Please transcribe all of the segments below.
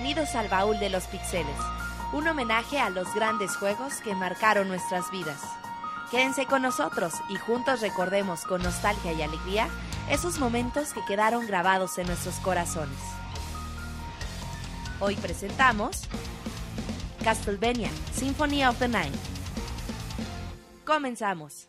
Bienvenidos al Baúl de los Pixeles, un homenaje a los grandes juegos que marcaron nuestras vidas. Quédense con nosotros y juntos recordemos con nostalgia y alegría esos momentos que quedaron grabados en nuestros corazones. Hoy presentamos Castlevania Symphony of the Night. Comenzamos.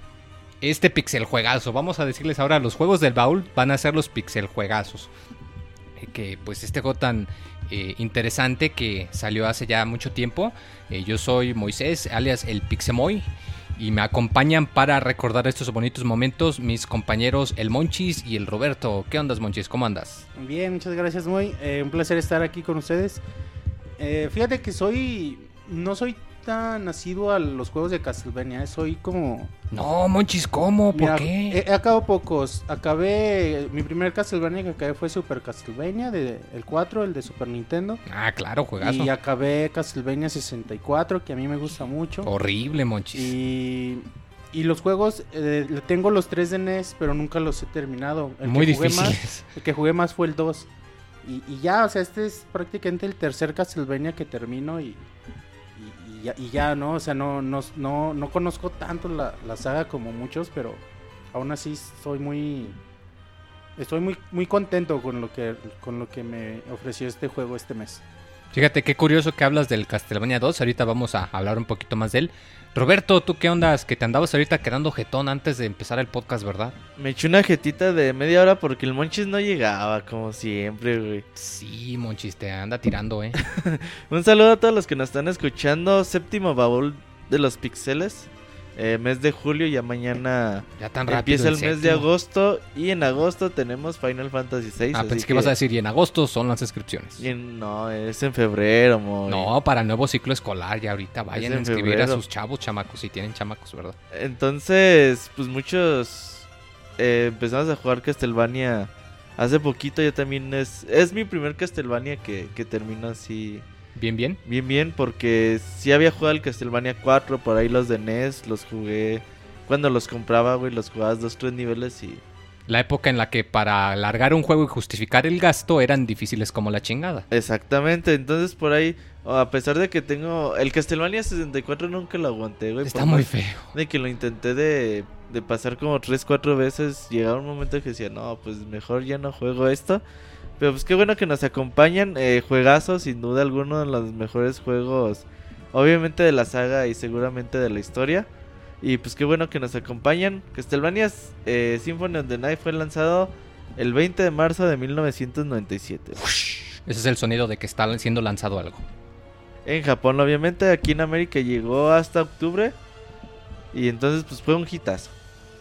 este pixel juegazo. Vamos a decirles ahora, los juegos del baúl van a ser los pixel juegazos. Eh, que pues este juego tan eh, interesante que salió hace ya mucho tiempo. Eh, yo soy Moisés, alias el Pixemoy. Y me acompañan para recordar estos bonitos momentos mis compañeros el Monchis y el Roberto. ¿Qué ondas, Monchis? ¿Cómo andas? Bien, muchas gracias, Moy. Un placer estar aquí con ustedes. Fíjate que soy. No soy tan nacido a los juegos de Castlevania. Soy como. No, Monchis, ¿cómo? ¿Por Mira, qué? He, he acabado pocos. Acabé. Mi primer Castlevania que acabé fue Super Castlevania, de, el 4, el de Super Nintendo. Ah, claro, juegazo. Y acabé Castlevania 64, que a mí me gusta mucho. Horrible, Monchis. Y. Y los juegos, eh, tengo los 3 de NES, pero nunca los he terminado. El Muy más- difíciles. el que jugué más fue el 2. Y, y ya, o sea, este es prácticamente el tercer Castlevania que termino y, y, ya, ¿no? O sea, no, no, no, no conozco tanto la, la saga como muchos, pero aún así soy muy... Estoy muy, muy contento con lo, que, con lo que me ofreció este juego este mes. Fíjate qué curioso que hablas del Castlevania 2. Ahorita vamos a hablar un poquito más de él. Roberto, ¿tú qué ondas? Que te andabas ahorita quedando jetón antes de empezar el podcast, ¿verdad? Me eché una jetita de media hora porque el Monchis no llegaba, como siempre, güey. Sí, Monchis, te anda tirando, ¿eh? Un saludo a todos los que nos están escuchando. Séptimo baúl de los pixeles. Eh, mes de julio, ya mañana Ya tan rápido. empieza el mes de agosto. Y en agosto tenemos Final Fantasy VI. Ah, pensé que ibas a decir, y en agosto son las inscripciones. y en- No, es en febrero, mo. No, para el nuevo ciclo escolar, ya ahorita vayan a inscribir a sus chavos, chamacos, si tienen chamacos, ¿verdad? Entonces, pues muchos eh, empezamos a jugar Castlevania hace poquito. Yo también es, es mi primer Castlevania que, que termino así Bien, bien. bien, bien. Porque sí había jugado el Castlevania 4, por ahí los de NES, los jugué. Cuando los compraba, güey, los jugabas dos, tres niveles y... La época en la que para alargar un juego y justificar el gasto eran difíciles como la chingada. Exactamente, entonces por ahí, a pesar de que tengo... El Castlevania 64 nunca lo aguanté, güey. Está muy feo. De que lo intenté de, de pasar como 3, 4 veces, llegaba un momento que decía, no, pues mejor ya no juego esto. Pero pues qué bueno que nos acompañan, eh, juegazo, sin duda alguno de los mejores juegos, obviamente de la saga y seguramente de la historia. Y pues qué bueno que nos acompañan. Castlevania eh, Symphony of the Night fue lanzado el 20 de marzo de 1997. Ese es el sonido de que está siendo lanzado algo. En Japón, obviamente, aquí en América llegó hasta octubre. Y entonces pues fue un hitazo.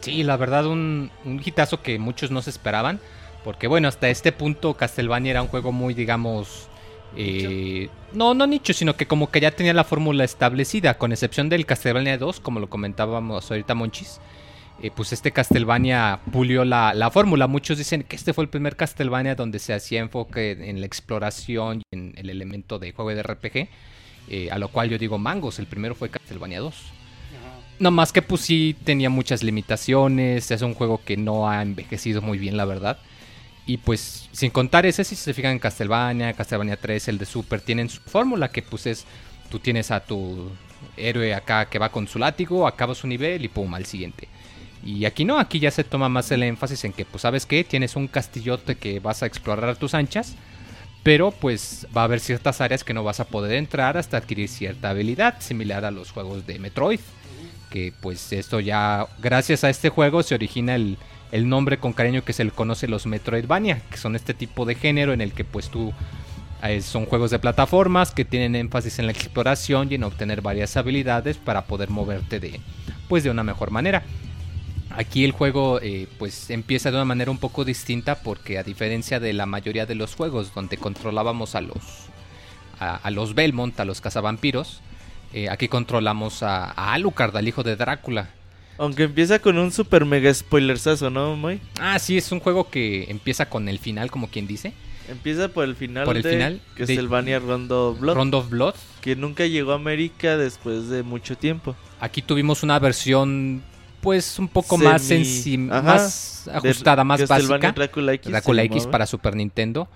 Sí, la verdad, un, un hitazo que muchos no se esperaban. Porque bueno, hasta este punto Castlevania era un juego muy, digamos... eh, no, no nicho, sino que como que ya tenía la fórmula establecida, con excepción del Castlevania 2, como lo comentábamos ahorita Monchis. eh, pues este Castlevania pulió la, la fórmula. Muchos dicen que este fue el primer Castlevania donde se hacía enfoque en la exploración y en el elemento de juego de RPG. eh, a lo cual yo digo, mangos, el primero fue Castlevania 2. No más que pues sí tenía muchas limitaciones, es un juego que no ha envejecido muy bien la verdad. Y pues sin contar ese, si se fijan en Castlevania, Castlevania 3, el de Super, tienen su fórmula que pues es, tú tienes a tu héroe acá que va con su látigo, acaba su nivel y pum, al siguiente. Y aquí no, aquí ya se toma más el énfasis en que pues sabes que tienes un castillote que vas a explorar a tus anchas. Pero pues va a haber ciertas áreas que no vas a poder entrar hasta adquirir cierta habilidad, similar a los juegos de Metroid que pues esto ya gracias a este juego se origina el, el nombre con cariño que se le conoce los Metroidvania, que son este tipo de género en el que pues tú Eh, son juegos de plataformas que tienen énfasis en la exploración y en obtener varias habilidades para poder moverte de, pues, de una mejor manera. Aquí el juego eh, pues empieza de una manera un poco distinta porque a diferencia de la mayoría de los juegos donde controlábamos a los a, los Belmont, a los cazavampiros, eh, aquí controlamos a, a, Alucard, al hijo de Drácula. Aunque empieza con un super mega spoilersazo, ¿no, Moy? Ah, sí, es un juego que empieza con el final, como quien dice. Empieza por el final por el de final Castlevania Rondo of Blood. Rondo of Blood. Que nunca llegó a América después de mucho tiempo. Aquí tuvimos una versión pues un poco más, más ajustada, más básica. Drácula X, Drácula X para Super Nintendo.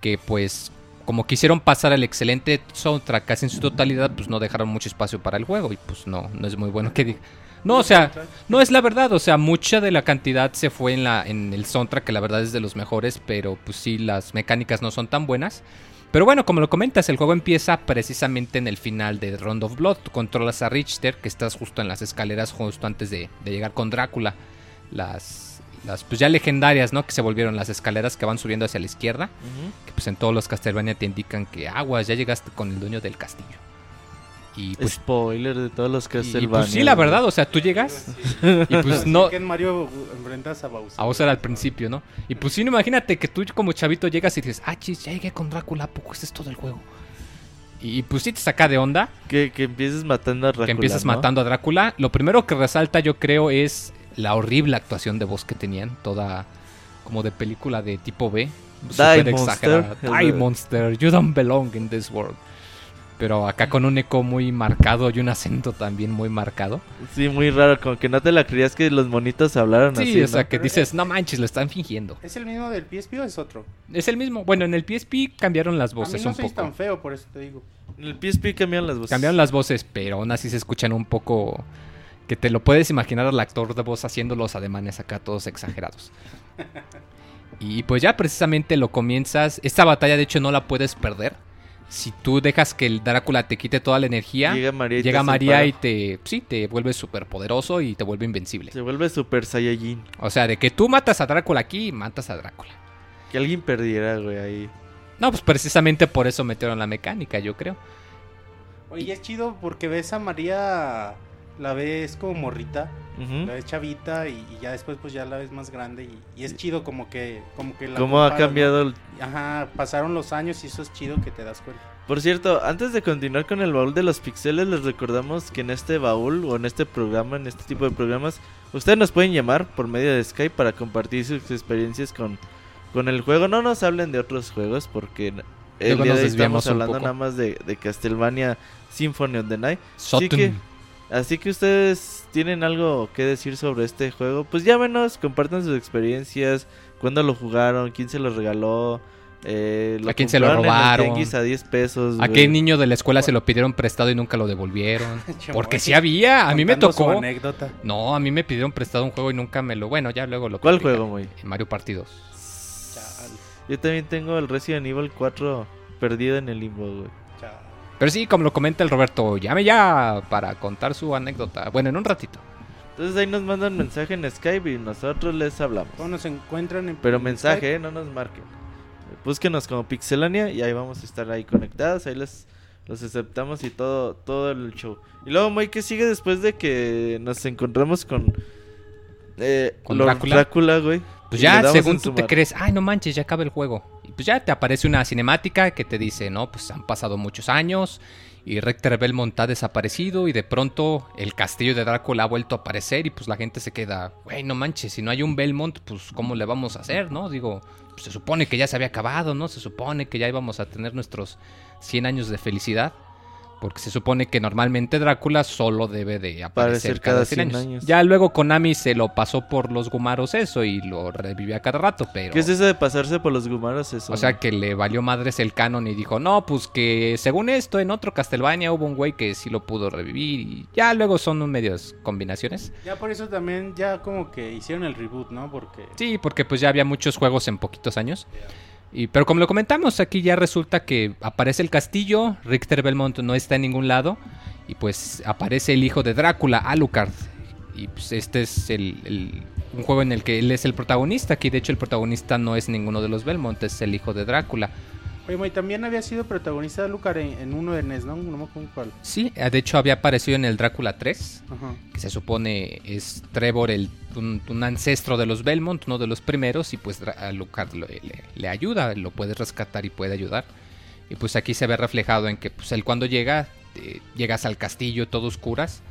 Que pues como quisieron pasar el excelente soundtrack casi en su totalidad, pues no dejaron mucho espacio para el juego. Y pues no, no es muy bueno que diga. No, o sea, no es la verdad, o sea, mucha de la cantidad se fue en la en el soundtrack, que la verdad es de los mejores, pero pues sí, las mecánicas no son tan buenas. Pero bueno, como lo comentas, el juego empieza precisamente en el final de Round of Blood. Tú controlas a Richter, que estás justo en las escaleras, justo antes de, llegar con Drácula. Las, las, pues ya legendarias, ¿no? Que se volvieron las escaleras que van subiendo hacia la izquierda. Que pues en todos los Castlevania te indican que aguas, ya llegaste con el dueño del castillo. Y pues, Spoiler de todos los Castlevania. pues sí, la verdad, o sea, tú llegas y pues no... que en Mario enfrentas a Bowser. A Bowser al principio, ¿no? Y pues sí, no, imagínate que tú como chavito llegas y dices, ah, chis, ya llegué con Drácula, poco este es todo el juego? Y pues sí te saca de onda. Que, que empieces matando a Drácula. Que empiezas matando a Drácula. Lo primero que resalta, yo creo, es la horrible actuación de voz que tenían. Toda como de película de tipo B. Super exagerada. Die Monster, you don't belong in this world pero acá con un eco muy marcado y un acento también muy marcado. Sí, muy raro, como que no te la creías que los monitos hablaron sí, así. Sí, o sea, que dices, no manches, lo están fingiendo. ¿Es el mismo del PSP o es otro? Es el mismo. Bueno, en el PSP cambiaron las voces A mí no un tan feo, por eso te digo. En el PSP cambiaron las voces. Cambiaron las voces, pero aún así se escuchan un poco que te lo puedes imaginar al actor de voz haciendo los ademanes acá todos exagerados. y pues ya precisamente lo comienzas. Esta batalla de hecho no la puedes perder si tú dejas que el Drácula te quite toda la energía, llega María y llega te, María y te, sí, te vuelve súper poderoso y te vuelve invencible. Se vuelve super Saiyajin. O sea, de que tú matas a Drácula aquí, matas a Drácula. Que alguien perdiera, güey, ahí. No, pues precisamente por eso metieron la mecánica, yo creo. Oye, es chido porque ves a María, la ves como morrita, la ves chavita y, ya después pues ya la ves más grande y, es chido como que como que la cómo ha cambiado el... ajá pasaron los años y eso es chido que te das cuenta. Por cierto antes de continuar con el baúl de los pixeles les recordamos que en este baúl o en este programa en este tipo de programas ustedes nos pueden llamar por medio de Skype para compartir sus experiencias con con el juego. No nos hablen de otros juegos porque el día de hoy estamos hablando nada más de, de Castlevania Symphony of the Night. Así que Así que ustedes tienen algo que decir sobre este juego, pues llámenos, compartan sus experiencias, cuándo lo jugaron, quién se lo regaló, eh, a quién se lo robaron, a 10 pesos. A qué niño de la escuela se lo pidieron prestado y nunca lo devolvieron. Porque sí había, a mí me tocó. Anécdota. No, a mí me pidieron prestado un juego y nunca me lo. Bueno, ya luego lo. ¿Cuál juego, muy? Mario Party 2. Yo también tengo el Resident Evil 4 perdido en el limbo, güey. Pero sí, como lo comenta el Roberto, llame ya para contar su anécdota. Bueno, en un ratito. Entonces ahí nos mandan mensaje en Skype y nosotros les hablamos. ¿Cómo nos encuentran en Pero mensaje, eh, no nos marquen. Búsquenos como Pixelania y ahí vamos a estar ahí conectados. Ahí les los aceptamos y todo todo el show. Y luego, Moy, ¿qué sigue después de que nos encontramos con... Eh, ¿Con Drácula? güey? Pues ya, según tú te crees, ay, no manches, ya acaba el juego. Pues ya te aparece una cinemática que te dice, no, pues han pasado muchos años y Rector Belmont ha desaparecido y de pronto el castillo de Drácula ha vuelto a aparecer y pues la gente se queda, güey, no manches, si no hay un Belmont, pues ¿cómo le vamos a hacer, no? Digo, se supone que ya se había acabado, ¿no? Se supone que ya íbamos a tener nuestros 100 años de felicidad. Porque se supone que normalmente Drácula solo debe de aparecer cada 100, años. Ya luego Konami se lo pasó por los gumaros eso y lo revivía cada rato, pero... ¿Qué es eso de pasarse por los gumaros eso? O sea, que le valió madres el canon y dijo, no, pues que según esto en otro Castlevania hubo un güey que sí lo pudo revivir y ya luego son medios combinaciones. Ya por eso también ya como que hicieron el reboot, ¿no? Porque... Sí, porque pues ya había muchos juegos en poquitos años. Y, pero como lo comentamos, aquí ya resulta que aparece el castillo, Richter Belmont no está en ningún lado, y pues aparece el hijo de Drácula, Alucard. Y pues este es el, un juego en el que él es el protagonista, aquí de hecho el protagonista no es ninguno de los Belmont, es el hijo de Drácula. Oye, Moy, también había sido protagonista de Lucar en, en uno de NES, ¿no? No me acuerdo cuál. Sí, eh, de hecho había aparecido en el Drácula 3, Ajá. que se supone es Trevor, el, un, un ancestro de los Belmont, uno de los primeros, y pues a Lucard lo- le, le ayuda, lo puede rescatar y puede ayudar. Y pues aquí se ve reflejado en que pues él cuando llega, eh, llegas al castillo todo oscuras,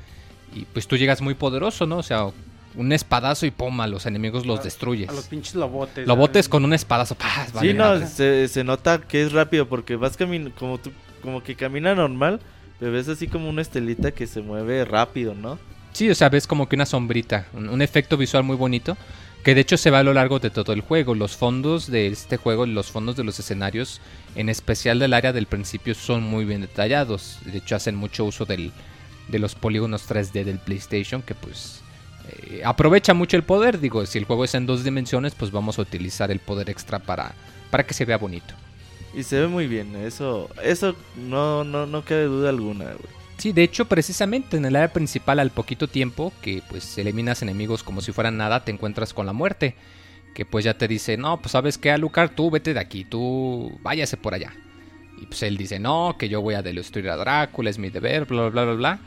y pues tú llegas muy poderoso, ¿no? O sea, un espadazo y pum, a los enemigos los A- destruyes. A los pinches lobotes. Lo ¿no? botes con un espadazo, ¡pah! vale sí, no, se, se nota que es rápido porque vas caminando como tú, como que camina normal, pero ves así como una estelita que se mueve rápido, ¿no? Sí, o sea, ves como que una sombrita, un, un efecto visual muy bonito, que de hecho se va a lo largo de todo el juego. Los fondos de este juego, los fondos de los escenarios, en especial del área del principio, son muy bien detallados. De hecho, hacen mucho uso del, de los polígonos 3D del PlayStation, que pues eh, aprovecha mucho el poder. Digo, si el juego es en dos dimensiones, pues vamos a utilizar el poder extra para, para que se vea bonito. Y se ve muy bien, eso eso no no no cabe duda alguna, güey. Sí, de hecho, precisamente en el área principal, al poquito tiempo que pues eliminas enemigos como si fueran nada, te encuentras con la muerte. Que pues ya te dice, no, pues sabes qué, Alucard, tú vete de aquí, tú váyase por allá. Y pues él dice, no, que yo voy a destruir a Drácula, es mi deber, bla, bla, bla, bla, bla.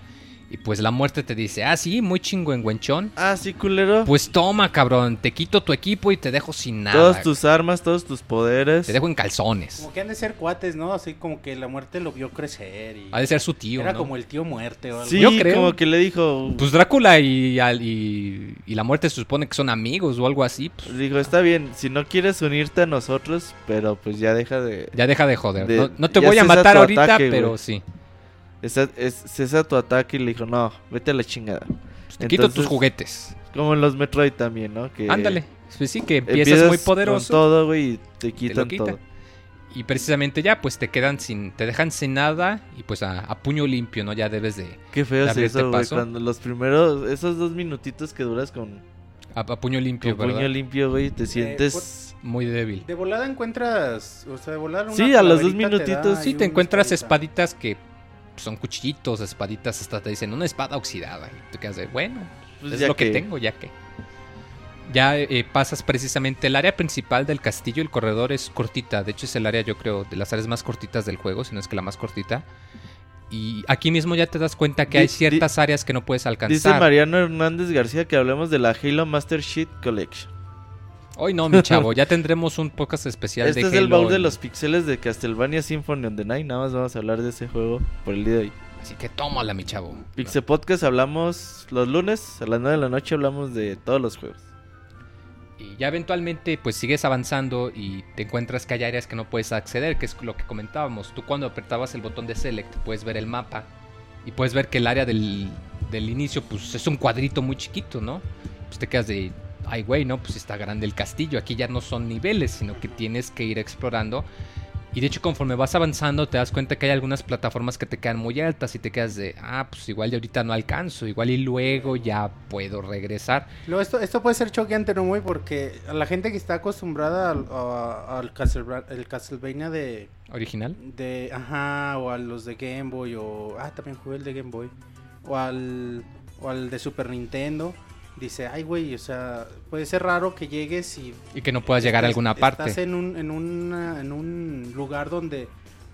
Y pues la muerte te dice, ah, sí, muy chingüengüenchón. Ah, sí, culero. Pues toma, cabrón, te quito tu equipo y te dejo sin nada. Todas tus armas, todos tus poderes. Te dejo en calzones. Como que han de ser cuates, ¿no? Así como que la muerte lo vio crecer y... Ha de ser su tío, Era ¿no? como el tío muerte o algo. Sí, Yo creo. como que le dijo, Pues Drácula y, al- y, y la muerte se supone que son amigos o algo así. Pues dijo, está bien, si no quieres unirte a nosotros, pero pues ya deja de... ya deja de joder. De- no, no te voy a matar ahorita, ataque, pero güey. sí. Esa, es, cesa tu ataque y le dijo, no, vete a la chingada. Pues te quito tus juguetes. Como en los Metroid también, ¿no? Que Ándale. Pues sí, que empiezas, empiezas muy con poderoso. todo, güey, y te quitan quita. todo. Y precisamente ya, pues te quedan sin. Te dejan sin nada. Y pues a, a puño limpio, ¿no? Ya debes de. Qué feo es Darle eso, este güey, paso. cuando los primeros, esos dos minutitos que duras con, A, a puño limpio, con ¿verdad? puño limpio, güey, te sientes... Muy débil. De volada encuentras... O sea, de volada una Sí, a los dos te minutitos, Sí, te encuentras espadita. espaditas que son cuchillitos, espaditas, hasta te dicen una espada oxidada. Y te quedas de, bueno, Pues es lo que... que- tengo, ya que. Ya eh, pasas precisamente el área principal del castillo, el corredor es cortita, de hecho es el área yo creo de las áreas más cortitas del juego, si no es que la más cortita. Y aquí mismo ya te das cuenta que Di- hay ciertas áreas que no puedes Dice alcanzar. Mariano Hernández García que hablemos de la Halo Master Sheet Collection. Hoy no, mi chavo, ya tendremos un podcast especial Este de es el baúl de los pixeles de Castlevania Symphony of the Night. Nada más vamos a hablar de ese juego por el día de hoy. Así que tómala, mi chavo. Pixel Podcast hablamos los lunes a las 9 de la noche. Hablamos de todos los juegos. Y ya eventualmente pues sigues avanzando y te encuentras que hay áreas que no puedes acceder, que es lo que comentábamos. Tú cuando apretabas el botón de select puedes ver el mapa y puedes ver que el área del, del inicio pues es un cuadrito muy chiquito, ¿no? Pues te quedas de, ay güey, ¿no? Pues está grande el castillo. Aquí ya no son niveles, sino que tienes que ir explorando. Y de hecho conforme vas avanzando te das cuenta que hay algunas plataformas que te quedan muy altas y te quedas de, ah, pues igual y ahorita no alcanzo, igual y luego ya puedo regresar. Luego esto, esto puede ser choqueante, ¿no, güey? Porque a la gente que está acostumbrada al, a- al Castleva- el Castlevania de, ¿Original? de... Ajá, o a los de Game Boy, o... Ah, también jugué el de Game Boy. O al, o al de Super Nintendo. Dice, ay, güey, o sea, puede ser raro que llegues y... Y que no puedas llegar a alguna parte. Estás en un, en, una- en un lugar donde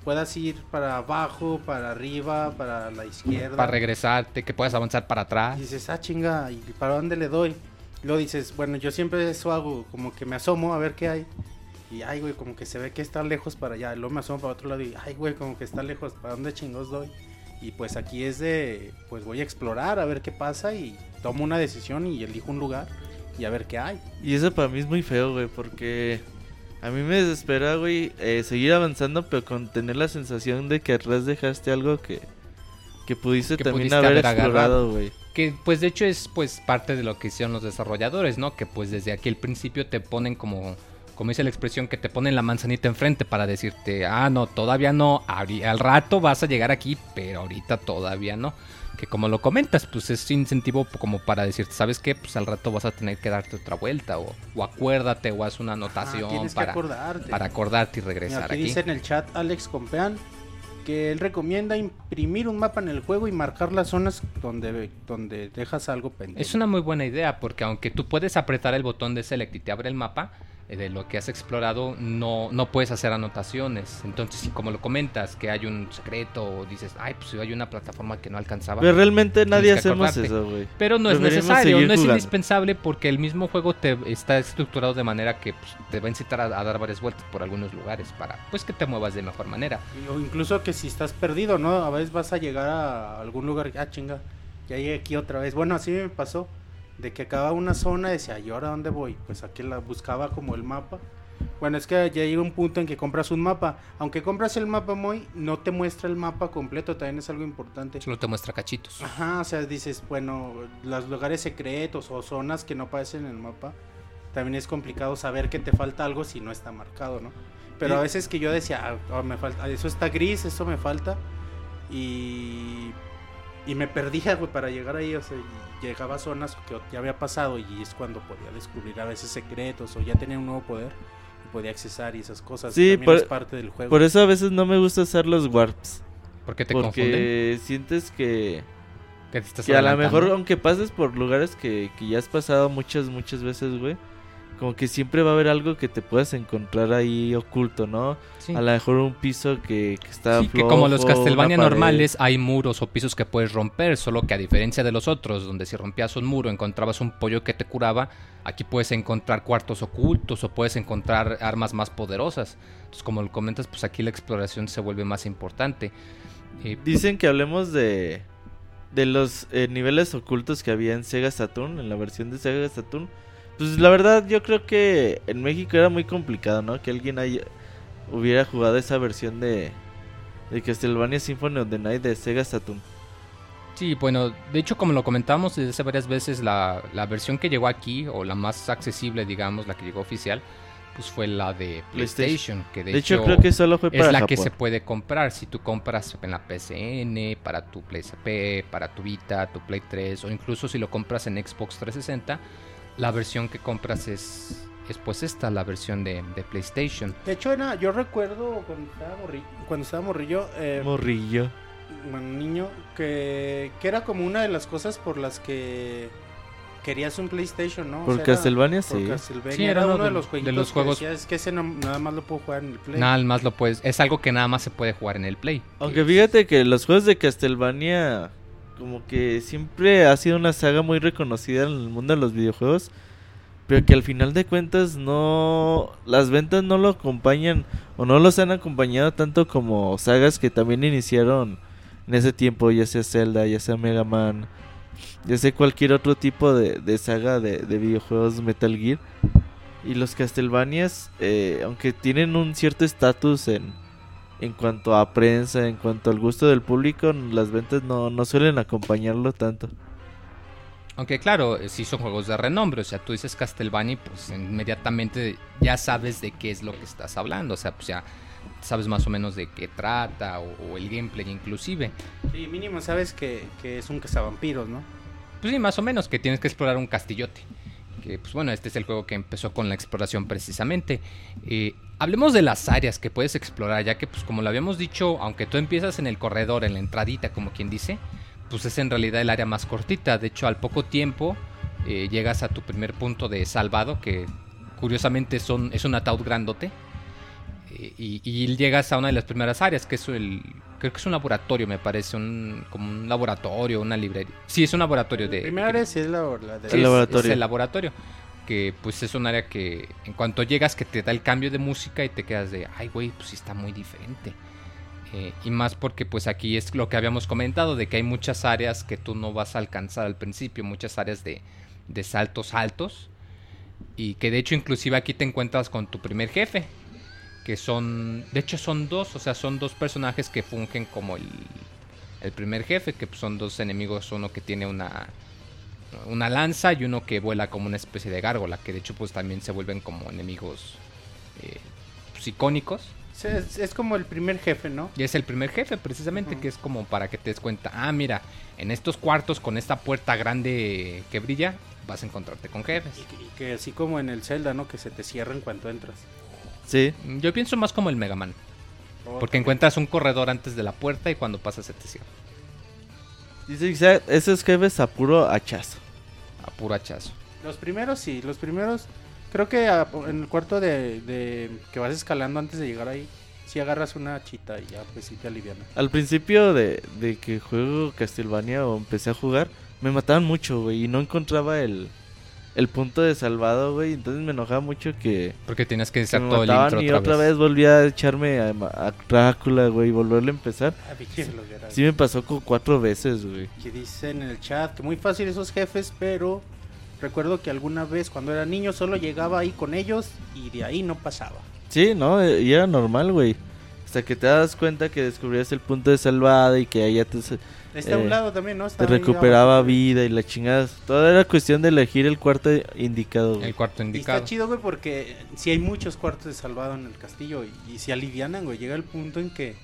puedas ir para abajo, para arriba, para la izquierda. para regresarte, que puedas avanzar para Y atrás. dices, ah, chinga, ¿y para dónde le doy? Luego dices, bueno, yo siempre eso hago, como que me asomo a ver qué hay. Y ay, güey, como que se ve que está lejos para allá. Y luego me asomo para otro lado y ay, güey, como que está lejos, ¿para dónde chingos doy? Y pues aquí es de, pues voy a explorar a ver qué pasa y tomo una decisión y elijo un lugar y a ver qué hay. Y eso para mí es muy feo, güey, porque a mí me desespera, güey, eh, seguir avanzando, pero con tener la sensación de que atrás dejaste algo que, que pudiste Que también pudiste haber, haber explorado, güey. Que pues de hecho es pues parte de lo que hicieron los desarrolladores, ¿no? Que pues desde aquí al principio te ponen como, como dice la expresión, que te ponen la manzanita enfrente para decirte, ah, no, todavía no, al rato vas a llegar aquí, pero ahorita todavía no. Que como lo comentas, pues es incentivo como para decirte, ¿sabes qué? Pues al rato vas a tener que darte otra vuelta o, o acuérdate o haz una Ah, anotación para, acordarte. para acordarte y Mira, regresar aquí aquí. dice en el chat Alex Compean que él recomienda imprimir un mapa en el juego y marcar las zonas donde, donde dejas algo pendiente. Es una muy buena idea porque aunque tú puedes apretar el botón de select y te abre el mapa, de lo que has explorado, no, no puedes hacer anotaciones. Entonces, si como lo comentas, que hay un secreto, o dices, ay, pues hay una plataforma que no alcanzaba. Pero realmente nadie hacemos eso, güey. Pero no es necesario, no es jugando. indispensable porque el mismo juego te está estructurado de manera que pues, te va a incitar a, a dar varias vueltas por algunos lugares para pues que te muevas de mejor manera. O incluso que si estás perdido, ¿no? A veces vas a llegar a algún lugar, ah, chinga, ya llegué aquí otra vez. Bueno, así me pasó, de que acababa una zona decía, ¿y ahora dónde voy? Pues aquí la buscaba como el mapa. Bueno, es que ya llega un punto en que compras un mapa. Aunque compras el mapa muy, no te muestra el mapa completo, también es algo importante. Solo te muestra cachitos. Ajá, o sea, dices, bueno, los lugares secretos o zonas que no aparecen en el mapa, también es complicado saber que te falta algo si no está marcado, ¿no? Pero Sí. a veces que yo decía, ah, ah, me falta, eso está gris, eso me falta, y, y me perdía, güey, para llegar ahí, o sea, y llegaba a zonas que ya había pasado y es cuando podía descubrir a veces secretos o ya tenía un nuevo poder y podía accesar y esas cosas. Sí, también por- es parte del juego. Por eso a veces no me gusta usar los warps. Porque te confunden. Porque sientes que, Que, te estás que a lo mejor, aunque pases por lugares que, que ya has pasado muchas, muchas veces, güey. Como que siempre va a haber algo que te puedas encontrar ahí oculto, ¿no? Sí. A lo mejor un piso que, que está Sí, que como los Castlevania normales hay muros o pisos que puedes romper, solo que a diferencia de los otros, donde si rompías un muro encontrabas un pollo que te curaba, aquí puedes encontrar cuartos ocultos o puedes encontrar armas más poderosas. Entonces, como lo comentas, pues aquí la exploración se vuelve más importante. Dicen que hablemos de, de los eh, niveles ocultos que había en Sega Saturn, en la versión de Sega Saturn. Pues la verdad yo creo que en México era muy complicado, ¿no? Que alguien haya- hubiera jugado esa versión de, de Castlevania Symphony of the Night de Sega Saturn. Sí, bueno, de hecho como lo comentábamos desde hace varias veces, la, la versión que llegó aquí, o la más accesible, digamos, la que llegó oficial, pues fue la de PlayStation, que de, De, hecho, creo que solo fue es para la Japón. que se puede comprar. Si tú compras en la PCN, para tu PlaySP, para tu Vita, tu Play 3, o incluso si lo compras en Xbox 360, la versión que compras es, es pues esta, la versión de, de PlayStation. De hecho, era, yo recuerdo cuando estaba, morri- cuando estaba morrillo, eh, Morrillo. bueno, niño, que, que era como una de las cosas por las que querías un PlayStation, ¿no? O Por sea, era- Castlevania, por sí. Castlevania. Sí, era, era uno de de- los de jueguitos los que juegos- decías, es que ese no- nada más lo puedo jugar en el Play. Nada más lo puedes, es algo que nada más se puede jugar en el Play. Aunque Que- fíjate que los juegos de Castlevania como que siempre ha sido una saga muy reconocida en el mundo de los videojuegos, pero que al final de cuentas no las ventas no lo acompañan o no los han acompañado tanto como sagas que también iniciaron en ese tiempo, ya sea Zelda, ya sea Mega Man, ya sea cualquier otro tipo de, saga de, de videojuegos Metal Gear. Y los Castlevanias, eh, aunque tienen un cierto estatus en, en cuanto a prensa, en cuanto al gusto del público, las ventas no, no suelen acompañarlo tanto. Aunque claro, eh, sí son juegos de renombre, o sea, tú dices Castlevania pues inmediatamente ya sabes de qué es lo que estás hablando, o sea, pues ya sabes más o menos de qué trata o, o el gameplay inclusive. Sí, mínimo sabes que, que es un cazavampiros, ¿no? Pues sí, más o menos, que tienes que explorar un castillote. Que pues bueno, este es el juego que empezó con la exploración precisamente. Eh, hablemos de las áreas que puedes explorar, ya que pues como lo habíamos dicho, aunque tú empiezas en el corredor, en la entradita, como quien dice, pues es en realidad el área más cortita. De hecho, al poco tiempo eh, llegas a tu primer punto de salvado, que curiosamente son, es un ataúd grandote. Y, y llegas a una de las primeras áreas, que es el... Creo que es un laboratorio, me parece, un, como un laboratorio, una librería. Sí, es un laboratorio de... Primera área sí es la, la de Sí, El es- laboratorio. Es el laboratorio. Que pues es un área que en cuanto llegas que te da el cambio de música y te quedas de, ay güey, pues sí está muy diferente. Eh, y más porque pues aquí es lo que habíamos comentado, de que hay muchas áreas que tú no vas a alcanzar al principio, muchas áreas de, de saltos altos. Y que de hecho inclusive aquí te encuentras con tu primer jefe. Que son, de hecho son dos, o sea, son dos personajes que fungen como el, el primer jefe, que son dos enemigos, uno que tiene una, una lanza y uno que vuela como una especie de gárgola, que de hecho pues también se vuelven como enemigos eh, pues, icónicos. Sí, Es, es como el primer jefe, ¿no? Y es el primer jefe precisamente, que es como para que te des cuenta, ah, mira, en estos cuartos con esta puerta grande que brilla, vas a encontrarte con jefes. Y que, y que así como en el Zelda, ¿no? Que se te cierra en cuanto entras. Sí, Yo pienso más como el Mega Man, Oh, porque encuentras un corredor antes de la puerta y cuando pasas se te cierra, dice esos jefes a puro hachazo. a puro hachazo. Los primeros sí, los primeros Creo que a- en el cuarto de, de que vas escalando antes de llegar ahí, si agarras una chita y ya pues sí te aliviana. Al principio de, de que juego Castlevania o empecé a jugar, me mataban mucho, güey, y no encontraba el, el punto de salvado, güey. Entonces me enojaba mucho que, Porque tienes que me todo el intro y otra, otra vez. volví a echarme a, a Drácula, güey, y volverle a empezar. Ah, pinche flojera. Sí me pasó como cuatro veces, güey. Que dicen en el chat que muy fácil esos jefes, pero recuerdo que alguna vez cuando era niño solo llegaba ahí con ellos y de ahí no pasaba. Sí, no, eh, y era normal, güey. Hasta que te das cuenta que descubrías el punto de salvada y que ahí ya te, Está a un Eh, lado también, ¿no? te Está recuperaba vida y la chingada. Todo era cuestión de elegir el cuarto indicado, güey. El cuarto Y indicado. está chido, güey, porque si hay muchos cuartos de salvado en el castillo y, y si alivianan, güey, llega el punto en que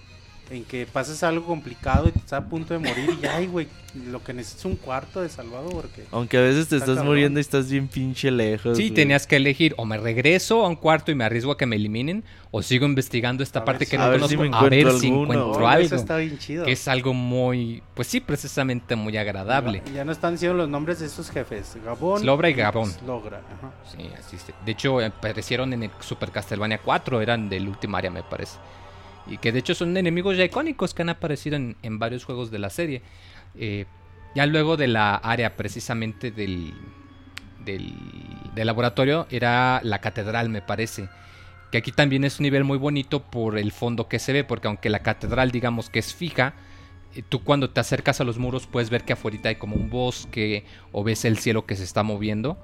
en que pasas algo complicado y te estás a punto de morir y ay, güey, lo que necesitas es un cuarto de salvado porque Aunque a veces te Está estás cabrón. muriendo y estás bien pinche lejos. Sí, güey. tenías que elegir o me regreso a un cuarto y me arriesgo a que me eliminen o sigo investigando esta A parte ver que no conozco si me a ver si encuentro Oh, algo. Eso está bien chido. Que es algo muy, pues sí, precisamente muy agradable. Ya, ya no están diciendo los nombres de esos jefes. Gabón. Slogra y Gabón. Slogra, ajá. Sí, así De hecho, aparecieron en el Super Castlevania 4, eran del último área, me parece. Y que de hecho son enemigos ya icónicos que han aparecido en, en varios juegos de la serie. Eh, ya luego de la área precisamente del, del, del laboratorio era la catedral, me parece. Que aquí también es un nivel muy bonito por el fondo que se ve, porque aunque la catedral digamos que es fija, eh, tú cuando te acercas a los muros puedes ver que afuera hay como un bosque o ves el cielo que se está moviendo.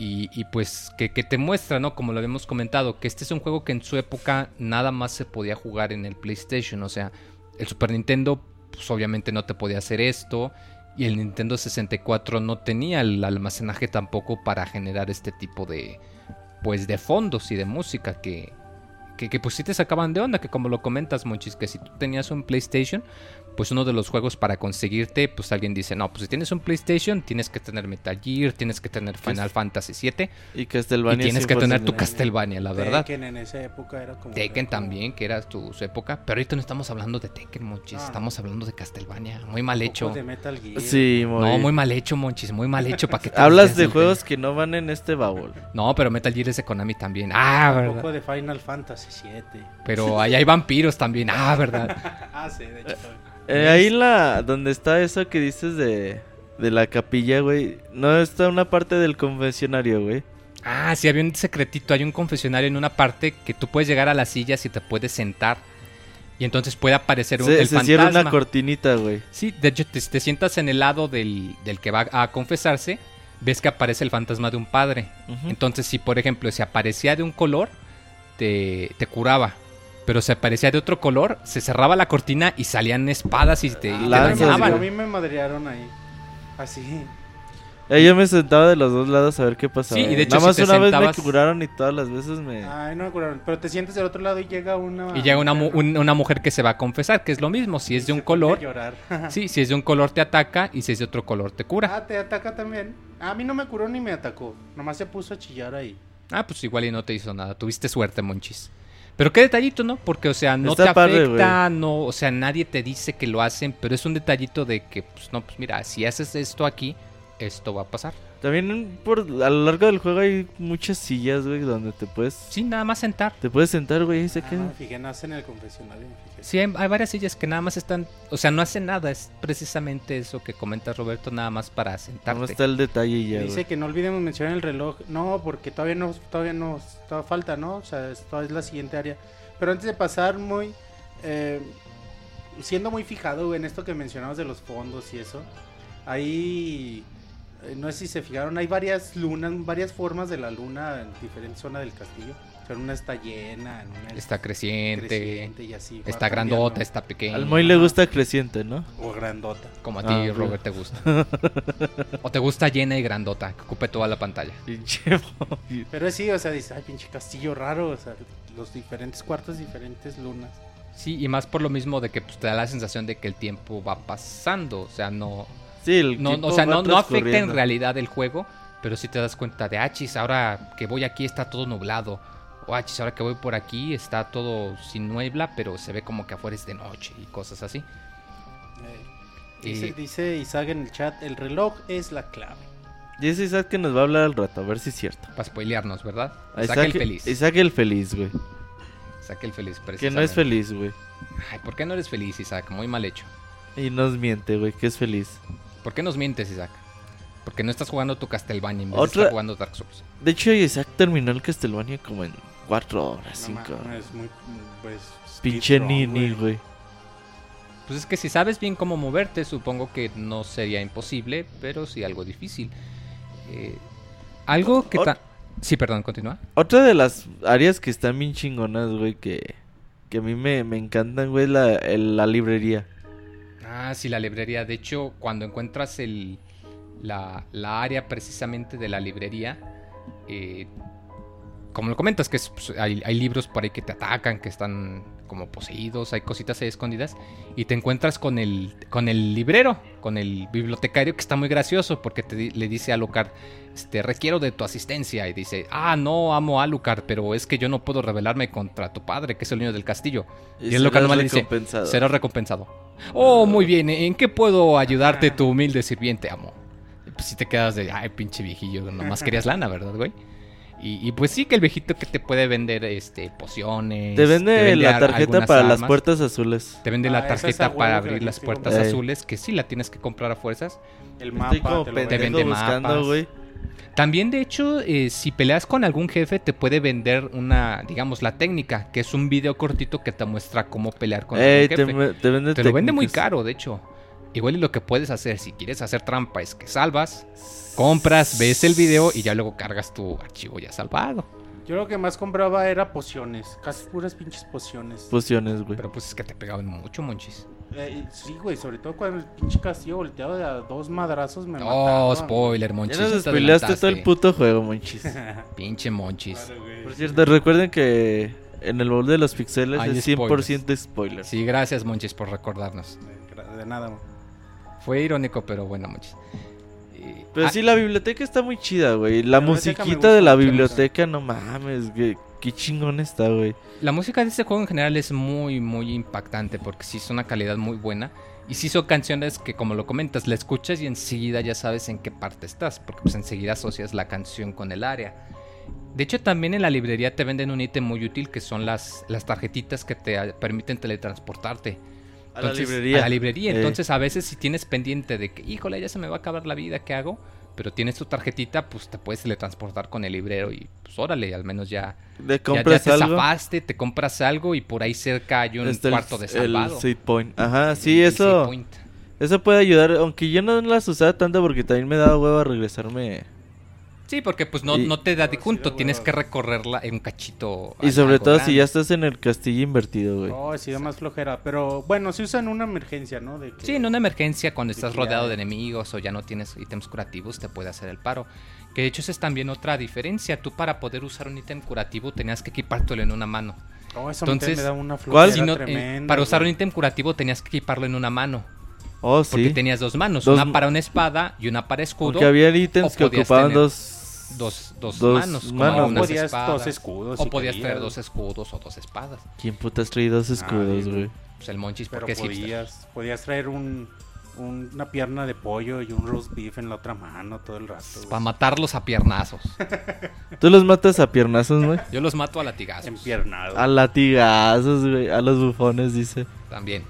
Y, pues que, te muestra, ¿no? Como lo habíamos comentado, que este es un juego que en su época nada más se podía jugar en el PlayStation. O sea, el Super Nintendo, pues obviamente no te podía hacer esto. Y el Nintendo 64 no tenía el almacenaje tampoco para generar este tipo de, pues, de fondos y de música que, que, que, pues sí te sacaban de onda. Que como lo comentas, Monchis, que si tú tenías un PlayStation, pues uno de los juegos para conseguirte, pues alguien dice, no, pues si tienes un PlayStation, tienes que tener Metal Gear, tienes que tener Final Fantasy VII Y y Castlevania. tienes que tener tu 100%. Castlevania, la verdad. Tekken en esa época era como. Tekken como- también, que era tu, su época. Pero ahorita no estamos hablando de Tekken, Monchis. Estamos hablando de Castlevania. Muy mal hecho. de Metal Gear. Sí, muy. No, muy mal hecho, Monchis. Muy mal hecho. ¿Para que Hablas de juegos que no van en este baúl. No, pero Metal Gear es de Konami también. Ah, Un poco verdad. de Final Fantasy 7. Pero ahí hay vampiros también. Ah, verdad. ah, sí, de hecho. Eh, ahí la donde está eso que dices de de la capilla, güey, no está una parte del confesionario, güey. Ah, sí, había un secretito. Hay un confesionario en una parte que tú puedes llegar a las sillas y te puedes sentar. Y entonces puede aparecer un, Se, el se cierra una fantasma. cortinita, güey. Sí, de hecho, te, te sientas en el lado del, del que va a confesarse, ves que aparece el fantasma de un padre. Entonces, si por ejemplo, si aparecía de un color, te, te curaba. Pero si aparecía de otro color, se cerraba la cortina y salían espadas y te, y te dañaban. A mí me madrearon ahí. Así. Eh, yo me sentaba de los dos lados a ver qué pasaba. Sí, y de hecho, Nada más si una sentabas- vez me curaron y todas las veces me... Ay, no me acuerdo. Pero te sientes del otro lado y llega una. Y llega una, mu- un- una mujer que se va a confesar, que es lo mismo. Si es de un Se color, llorar. sí, si es de un color te ataca y si es de otro color te cura. ah, te ataca también. A mí no me curó ni me atacó. Nomás se puso a chillar ahí. Ah, pues igual y no te hizo nada. Tuviste suerte, Monchis. Pero qué detallito, ¿no? Porque, o sea, no Está te padre, afecta, no, o sea, nadie te dice que lo hacen, pero es un detallito de que, pues, no, pues mira, si haces esto aquí, esto va a pasar. También por a lo largo del juego hay muchas sillas, güey, donde te puedes Sí, nada más sentar. te puedes sentar, güey, y se Ah, queda. me fijé, nace en el confesionario. Sí, hay, hay varias sillas que nada más están, o sea, no hacen nada, es precisamente eso que comenta Roberto, nada más para No sentarte. está el detalle ya, Dice güey. que no olvidemos mencionar el reloj. No, porque todavía no, todavía no, todavía falta, ¿no? O sea, esto es la siguiente área. Pero antes de pasar muy, eh, siendo muy fijado güey, en esto que mencionamos de los fondos y eso, ahí, eh, no sé si se fijaron, hay varias lunas, varias formas de la luna en diferentes zonas del castillo. O sea, en una está llena, en una Está creciente, creciente y así. está cambiando. grandota, está pequeña. Al Moy le gusta creciente, ¿no? O grandota. Como a Ah, ti. Robert, te gusta. o te gusta llena y grandota, que ocupe toda la pantalla. Pero sí, o sea, dice, ay, pinche castillo raro, o sea, los diferentes cuartos, diferentes lunas. Sí, y más por lo mismo de que pues, te da la sensación de que el tiempo va pasando. O sea, no, Sí, el no, o sea, no, no afecta en realidad el juego, pero sí te das cuenta de, ah, chis, ahora que voy aquí está todo nublado. O, ah, chis, ahora que voy por aquí está todo sin niebla, pero se ve como que afuera es de noche y cosas así. Eh, Dice, Y- dice Isaac en el chat, el reloj es la clave. Y ese Isaac que nos va a hablar al rato, a ver si es cierto. Para spoilearnos, ¿verdad? A Isaac el Isaac- feliz. Isaac el feliz, güey. Isaac el feliz, Que no es feliz, güey. Ay, ¿por qué no eres feliz, Isaac? Muy mal hecho. Y nos miente, güey, que es feliz. ¿Por qué nos mientes, Isaac? Porque no estás jugando tu Castlevania en vez Otra- de estar jugando Dark Souls. De hecho, Isaac terminó el Castlevania como en 4 horas, No 5 mames, muy, pues, Pinche Nini, güey. Pues es que si sabes bien cómo moverte, supongo que no sería imposible, pero sí algo difícil. Eh, algo que Ot- Sí, perdón, continúa. Otra de las áreas que están bien chingonas, güey, que, que a mí me, me encantan, güey, es la, el- la librería. Ah, sí, la librería. De hecho, cuando encuentras el, la, la área precisamente de la librería, eh, como lo comentas, que es, pues, hay, hay libros por ahí que te atacan, que están como poseídos, hay cositas ahí escondidas, y te encuentras con el, con el librero, con el bibliotecario, que está muy gracioso, porque te le dice a Alucard, este, requiero de tu asistencia, y dice, ah, no, amo a Alucard, pero es que yo no puedo rebelarme contra tu padre, que es el niño del castillo. Y el local nomás le dice. Será recompensado. Oh, muy bien. ¿En qué puedo ayudarte, tu humilde sirviente, amo? Pues si te quedas de, ay, pinche viejillo, nomás querías lana, ¿verdad, güey? Y, y pues sí que el viejito que te puede vender este pociones. Te vende la ar- tarjeta para las puertas azules. Te vende Ah, la es tarjeta para abrir las puertas azules, que sí la tienes que comprar a fuerzas. El Estoy mapa como te lo Te vende buscando, mapas. güey. También, de hecho, eh, si peleas con algún jefe, te puede vender una, digamos, la técnica, que es un video cortito que te muestra cómo pelear con Ey, algún te, jefe. te vende Te lo vende muy caro, de hecho. Igual y lo que puedes hacer, si quieres hacer trampa, es que salvas, compras, ves el video y ya luego cargas tu archivo ya salvado. Yo lo que más compraba era pociones. Casi puras pinches pociones. Pociones, güey. Pero pues es que te pegaban mucho, monchis. Eh, sí, güey, sobre todo cuando el pinche castillo volteado de a dos madrazos me Oh, mataba. spoiler, Ya monchis. ya te spoileaste todo el puto juego, monchis. Pinche monchis. Claro. Por cierto, recuerden que en el baúl de los pixeles Hay es 100% spoiler. Sí, gracias, monchis, por recordarnos. De, nada, mo. Fue irónico, pero bueno, monchis. Eh, Pero ah, sí, la biblioteca está muy chida, güey. La musiquita de la biblioteca, no mames, güey. Qué chingón está, güey. La música de este juego en general es muy, muy impactante porque sí es una calidad muy buena. Y sí son canciones que, como lo comentas, la escuchas y enseguida ya sabes en qué parte estás, porque pues enseguida asocias la canción con el área. De hecho, también en la librería te venden un ítem muy útil que son las, las tarjetitas que te permiten teletransportarte. A la librería. A la librería. Eh. Entonces, a veces si tienes pendiente de que, híjole, ya se me va a acabar la vida, ¿qué hago? Pero tienes tu tarjetita, pues te puedes teletransportar con el librero y pues órale, al menos ya, Le compras ya te algo. zafaste, te compras algo y por ahí cerca hay un Está el- cuarto de el salvado. save point. Ajá, sí, eso. Eso puede ayudar. Aunque yo no las usaba tanto porque también me daba huevo a regresarme. Sí, porque pues no, Y- no te da de junto, tienes que recorrerla en un cachito. Y sobre todo si ya estás en el castillo invertido, güey. Oh, sí, da más flojera. Pero bueno, se usa en una emergencia, ¿no? De que- Sí, en una emergencia, cuando estás rodeado de enemigos o ya no tienes ítems curativos, te puede hacer el paro. Que de hecho esa es también otra diferencia. Tú para poder usar un ítem curativo tenías que equipártelo en una mano. Oh, eso Entonces, me da una ¿cuál? flojera Si no, eh, tremenda, para usar un ítem curativo tenías que equiparlo en una mano. Oh, Porque sí. tenías dos manos, Dos una para una espada y una para escudo. Porque había ítems que ocupaban tener dos. Dos, dos, dos manos, como manos, O algunas podías espadas. dos escudos. o si podías querías, traer dos escudos o dos espadas. ¿Quién putas trae dos escudos, güey? Pues el monchis, Pero porque hipster. podías, podías traer un, un- una pierna de pollo y un roast beef en la otra mano todo el rato. Para matarlos a piernazos. Tú los matas a piernazos, güey. Yo los mato a latigazos. Empiernado. A latigazos, güey. A los bufones, dice. También.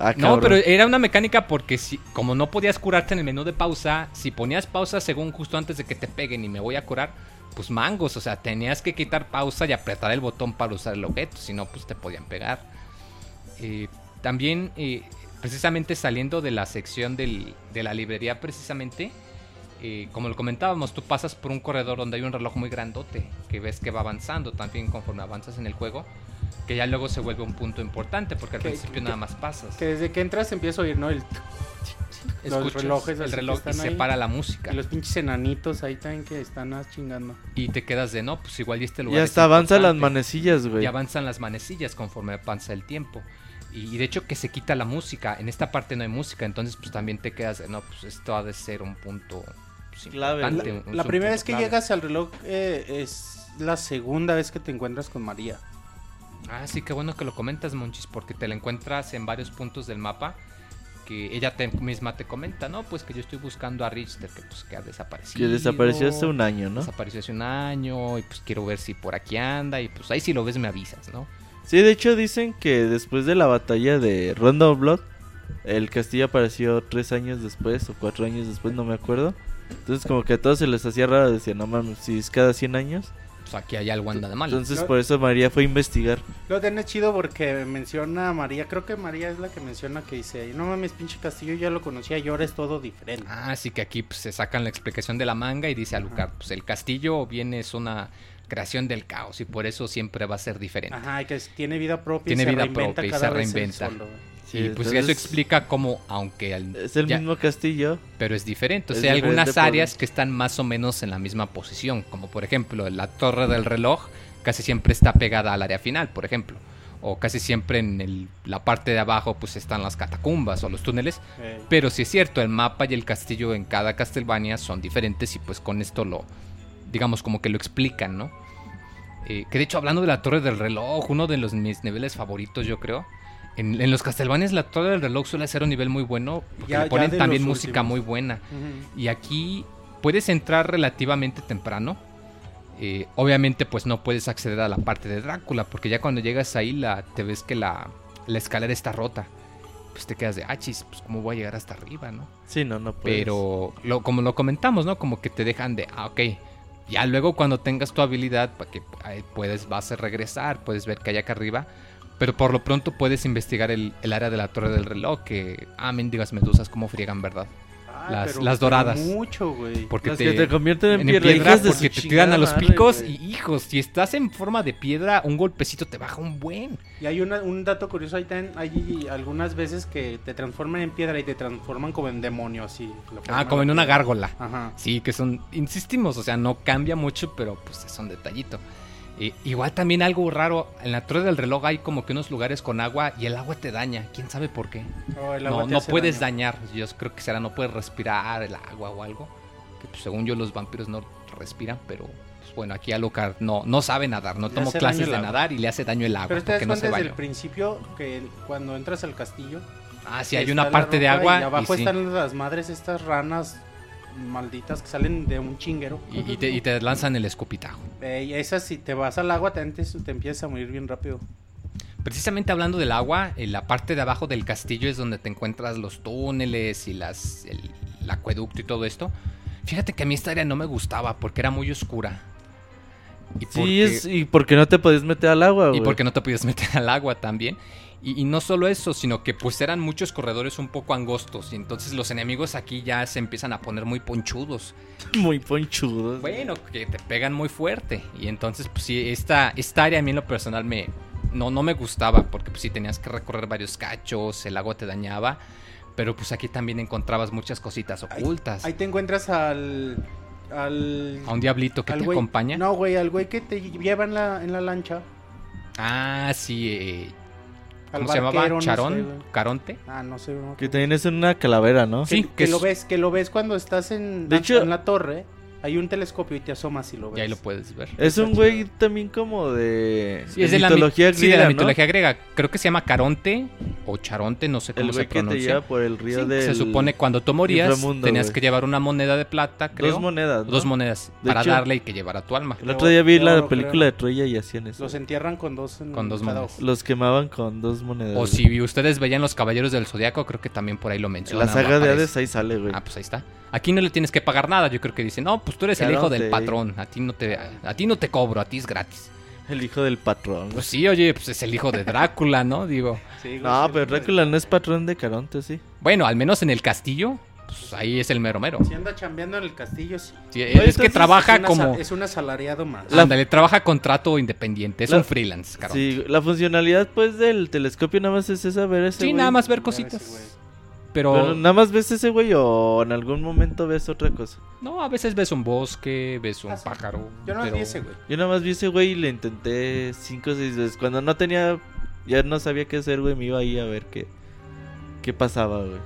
Ah, No, pero era una mecánica porque si, como no podías curarte en el menú de pausa, si ponías pausa según justo antes de que te peguen y me voy a curar, pues mangos, o sea, tenías que quitar pausa y apretar el botón para usar el objeto, si no, pues te podían pegar. Eh, también, eh, precisamente saliendo de la sección del- de la librería, precisamente, eh, como lo comentábamos, tú pasas por un corredor donde hay un reloj muy grandote, que ves que va avanzando también conforme avanzas en el juego, que ya luego se vuelve un punto importante, porque al Que- principio que- nada más pasas. Que desde que entras empieza a oír, ¿no? El, los Escuchas relojes el reloj y se para la música. y los pinches enanitos ahí también que están chingando. Y te quedas de no, pues igual y este lugar. Y es hasta avanzan las importante". manecillas, güey. Y avanzan las manecillas conforme avanza el tiempo. Y, y de hecho que se quita la música. En esta parte no hay música, entonces pues también te quedas de no, pues esto ha de ser un punto pues, Clave. importante, La, un- la un primera vez que clave. llegas al reloj eh, es la segunda vez que te encuentras con María. Ah, sí, qué bueno que lo comentas, Monchis, porque te la encuentras en varios puntos del mapa. porque ella te- misma te comenta, ¿no? Pues que yo estoy buscando a Richter, que pues que ha desaparecido. Que desapareció hace un año, ¿no? Desapareció hace un año y pues quiero ver si por aquí anda y pues ahí si lo ves me avisas, ¿no? Sí, de hecho dicen que después de la batalla de Rondo Blood, el castillo apareció tres años después o cuatro años después, no me acuerdo. Entonces como que a todos se les hacía raro, decían, no mames, si es cada 100 años. Pues aquí hay algo anda de mal. Entonces por eso María fue a investigar. Lo tiene chido porque menciona a María, creo que María es la que menciona que dice, no mames, pinche castillo, ya lo conocía y ahora es todo diferente. Ah, sí que aquí pues, se sacan la explicación de la manga y dice Alucard, pues el castillo viene es una creación del caos y por eso siempre va a ser diferente. Ajá, y que tiene vida propia Tiene y se vida reinventa propia y cada se vez reinventa. solo. Y pues eso explica cómo, aunque al- Es el ya- mismo castillo. pero es diferente. O sea, hay algunas áreas que están más o menos en la misma posición, como por ejemplo la torre del reloj casi siempre está pegada al área final, por ejemplo. O casi siempre en el- la parte de abajo pues están las catacumbas o los túneles. Pero sí es cierto, el mapa y el castillo en cada Castlevania son diferentes y pues con esto lo, digamos como que lo explican, ¿no? Eh, que de hecho hablando de la torre del reloj, uno de los mis niveles favoritos yo creo. En, en los Castlevanias la torre del reloj suele ser un nivel muy bueno porque Ya- le ponen también música últimos. muy buena. Y aquí puedes entrar relativamente temprano. Eh, obviamente pues no puedes acceder a la parte de Drácula porque ya cuando llegas ahí la, te ves que la, la escalera está rota. Pues te quedas de, ah, chis, pues cómo voy a llegar hasta arriba, ¿no? Sí, no, no puedes. Pero lo, como lo comentamos, ¿no? Como que te dejan de, ah, ok. Ya luego cuando tengas tu habilidad, para que puedes, vas a regresar, puedes ver que hay acá arriba. Pero por lo pronto puedes investigar el, el área de la torre del reloj, que, ah, mendigas medusas, cómo friegan, ¿verdad? Ah, Las- pero- las pero doradas. Mucho, güey. Porque Las te, que te convierten en, en piedra, piedra, de porque su te tiran a los picos madre, y hijos, si estás en forma de piedra, un golpecito te baja un buen. Y hay una- un dato curioso, ahí también hay algunas veces que te transforman en piedra y te transforman como en demonio, así. Ah, como en una gárgola. Ajá. Sí, que son, insistimos, o sea, no cambia mucho, pero pues es un detallito. Eh, igual también algo raro, en la torre del reloj hay como que unos lugares con agua y el agua te daña, quién sabe por qué. Oh, No, no puedes daño. dañar, yo creo que será no puedes respirar el agua o algo, que pues, según yo los vampiros no respiran, pero pues, bueno, aquí Alucard no, no sabe nadar, no tomó clases de nadar y le hace daño el agua Pero te das no se desde el principio que cuando entras al castillo. Ah, sí, hay una parte de agua Y abajo y, sí, están las madres, estas ranas malditas que salen de un chinguero. y- y te, y te lanzan el escupitajo. Eh, y esas, si te vas al agua, te, te, te empiezas a morir bien rápido. Precisamente hablando del agua, en la parte de abajo del castillo es donde te encuentras los túneles y las, el, el acueducto y todo esto. Fíjate que a mí esta área no me gustaba porque era muy oscura. Y Sí, porque, es, y porque no te podías meter al agua, y porque no te podías meter al agua también. Y, y no solo eso, sino que pues eran muchos corredores un poco angostos. Y entonces los enemigos aquí ya se empiezan a poner muy ponchudos. Muy ponchudos. Bueno, que te pegan muy fuerte. Y entonces, pues sí, esta, esta área a mí en lo personal me, no, no me gustaba. Porque pues sí tenías que recorrer varios cachos, el agua te dañaba. Pero pues aquí también encontrabas muchas cositas ocultas. Ahí te encuentras al. al A un diablito que te acompaña. No, güey, al güey que te lleva en la, en la lancha. Ah, sí. eh, ¿Cómo se llamaba? barquero, no sé, ¿Charón? ¿Caronte? Ah, no sé. no. Que también es una calavera, ¿no? Sí, que, que que lo es- ves, que lo ves cuando estás en, De hecho- en la torre. Hay un telescopio y te asomas y lo ves. Y ahí lo puedes ver. Es un güey también como de, Sí, es de la, mitología mi- sí, de la griega, ¿no? mitología griega. Creo que se llama Caronte o Charonte, no sé cómo El se güey que te pronuncia. lleva por el río Sí, del... Se supone cuando tú morías tenías que llevar una moneda de plata, creo. Dos monedas, ¿no? Dos monedas De para hecho- darle y que llevara tu alma. El otro día vi la película creo. de Troya y hacían eso. Los entierran con dos en Con dos cada monedas. ojo. Los quemaban con dos monedas. O si ustedes veían Los Caballeros del Zodiaco, creo que también por ahí lo En mencionan. la saga de. Hades ahí sale, güey. Ah, pues ahí está. Aquí no le tienes que pagar nada. Yo creo que dicen, no, pues tú eres el hijo del Caronte. patrón. A ti no te, a ti no te cobro, a ti es gratis. El hijo del patrón. Pues sí, oye, pues es el hijo de Drácula, ¿no? Digo, Sí, no, sí, pero. Drácula no es patrón de Caronte, sí. bueno, al menos en el castillo, pues ahí es el mero mero. Si anda chambeando en el castillo, sí. Sí, es que trabaja es, como... es un asalariado más. La- Ándale, trabaja contrato independiente, es La- un freelance, caro. Sí, Sí, la funcionalidad pues del telescopio nada más es esa, ver ese güey. nada más ver Ver cositas. Pero, Pero nada más ves ese güey o en algún momento ves otra cosa. no, a veces ves un bosque, ves un Ah, pájaro. Yo no pero... vi ese, güey. Yo nada más vi ese güey y le intenté cinco o seis veces. Cuando no tenía, ya no sabía qué hacer, güey, me iba ahí a ver qué, qué pasaba, güey.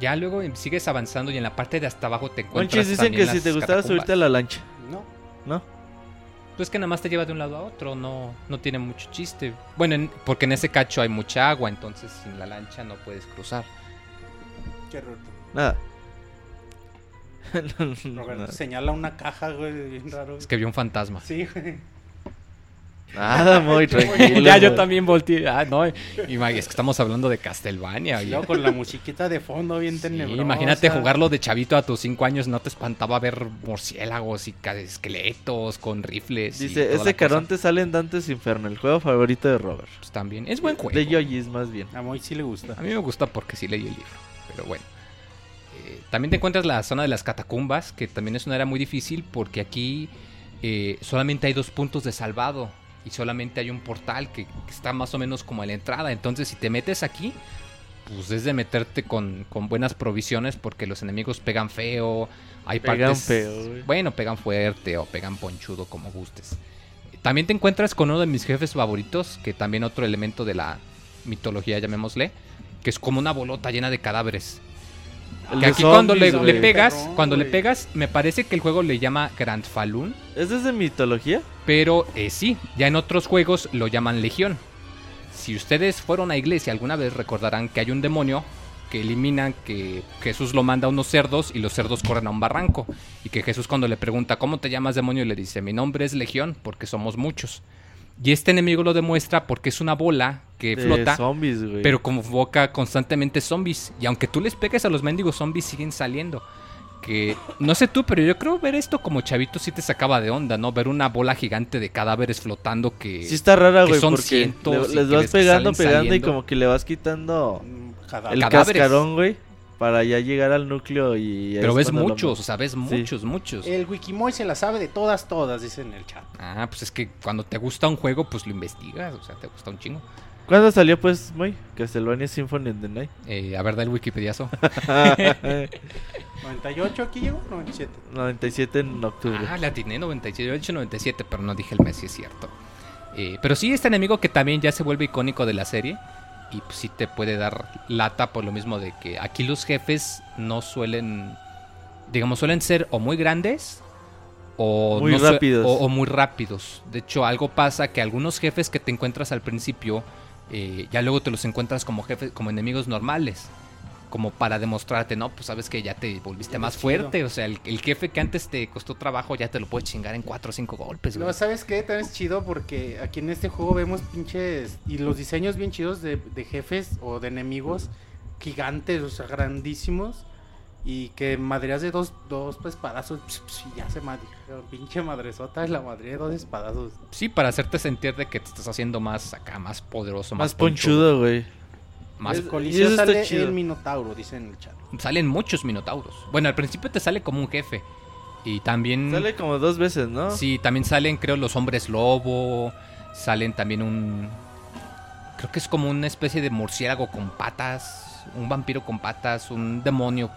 Ya luego sigues avanzando y en la parte de hasta abajo te encuentras Monchis, dicen que si te gustaba subirte a la lancha, No. ¿no? Pues que nada más te lleva de un lado a otro, no, no tiene mucho chiste. Bueno, en- porque en ese cacho hay mucha agua, entonces sin la lancha no puedes cruzar. Nada. Roberto Nada. señala una caja, güey, bien raro. Es que vio un fantasma. Sí, güey. Nada, muy tranquilo. ya, yo también volteé. Ah, no. y es que estamos hablando de Castlevania. Y con la musiquita de fondo bien Sí, tenebrosa. imagínate jugarlo de chavito a tus 5 años, no te espantaba ver murciélagos y esqueletos con rifles. Dice, ese cosa. Caronte sale en Dantes Inferno, el juego favorito de Robert. Pues también, es buen juego. De Yoyis, más bien. A Moy sí le gusta. A mí me gusta porque sí leí el libro, pero bueno. Eh, también te encuentras la zona de las catacumbas, que también es una área muy difícil porque aquí eh, solamente hay dos puntos de salvado y solamente hay un portal que, que está más o menos como a la entrada. Entonces, si te metes aquí, pues es de meterte con, con buenas provisiones porque los enemigos pegan feo. Hay Pegan partes- feo, güey. Bueno, pegan fuerte o pegan ponchudo, como gustes. También te encuentras con uno de mis jefes favoritos, que también otro elemento de la mitología, llamémosle, que es como una bolota llena de cadáveres. El que de aquí cuando le, pegas, Perrón, cuando le pegas, me parece que el juego le llama Grand Falun, ¿Es desde mitología? pero eh, sí, ya en otros juegos lo llaman Legión. Si ustedes fueron a iglesia alguna vez recordarán que hay un demonio que eliminan que Jesús lo manda a unos cerdos y los cerdos corren a un barranco. Y que Jesús cuando le pregunta ¿cómo te llamas demonio? le dice mi nombre es Legión porque somos muchos. Y este enemigo lo demuestra porque es una bola que De flota, zombies, güey. pero convoca constantemente zombies. Y aunque tú les pegues a los mendigos zombies siguen saliendo. Que no sé tú, pero yo creo ver esto como chavito sí te sacaba de onda, ¿no? Ver una bola gigante de cadáveres flotando que... Sí está rara, que güey, son porque cientos le- les vas pegando, pegando y como que le vas quitando cadáver. el Cadáveres. cascarón, güey, para ya llegar al núcleo y... Pero es ves lo muchos, o sea, ves muchos, muchos. El Wikimoy se la sabe de todas, todas, dice en el chat. Ah, pues es que cuando te gusta un juego, pues lo investigas, o sea, te gusta un chingo. ¿Cuándo salió, pues, muy? Castlevania Symphony of the Night. Eh, a ver, da el Wikipediazo. 98 aquí llegó, 97. 97 en octubre. Ah, la atiné 97, yo he dicho 97, pero no dije el mes, si es cierto. Eh, pero sí, este enemigo que también ya se vuelve icónico de la serie. Y pues sí te puede dar lata por lo mismo de que aquí los jefes no suelen, digamos, suelen ser o muy grandes o, Muy no rápidos. o, o muy rápidos. De hecho, algo pasa que algunos jefes que te encuentras al principio, eh, ya luego te los encuentras como jefes, como enemigos normales. Como para demostrarte, no, pues sabes que ya te volviste más chido. fuerte. O sea, el, el jefe que antes te costó trabajo ya te lo puedes chingar en 4 o 5 golpes, güey. No, ¿sabes qué? También es chido porque aquí en este juego vemos pinches. Y los diseños bien chidos de, de jefes o de enemigos gigantes, o sea, grandísimos. Y que madreas de dos, dos pues, espadazos. pss, pss, y ya se madre. Pinche madresota es la madre de dos espadazos. Sí, para hacerte sentir de que te estás haciendo más acá, más poderoso, más, Más ponchudo, güey. Más, Es- y Coliseo está sale chido. el Minotauro, dice en el chat. Salen muchos minotauros. Bueno, al principio te sale como un jefe. Y también... Sale como dos veces, ¿no? Sí, también salen, creo, los hombres lobo. Salen también un. Creo que es como una especie de murciélago con patas. Un vampiro con patas. Un demonio.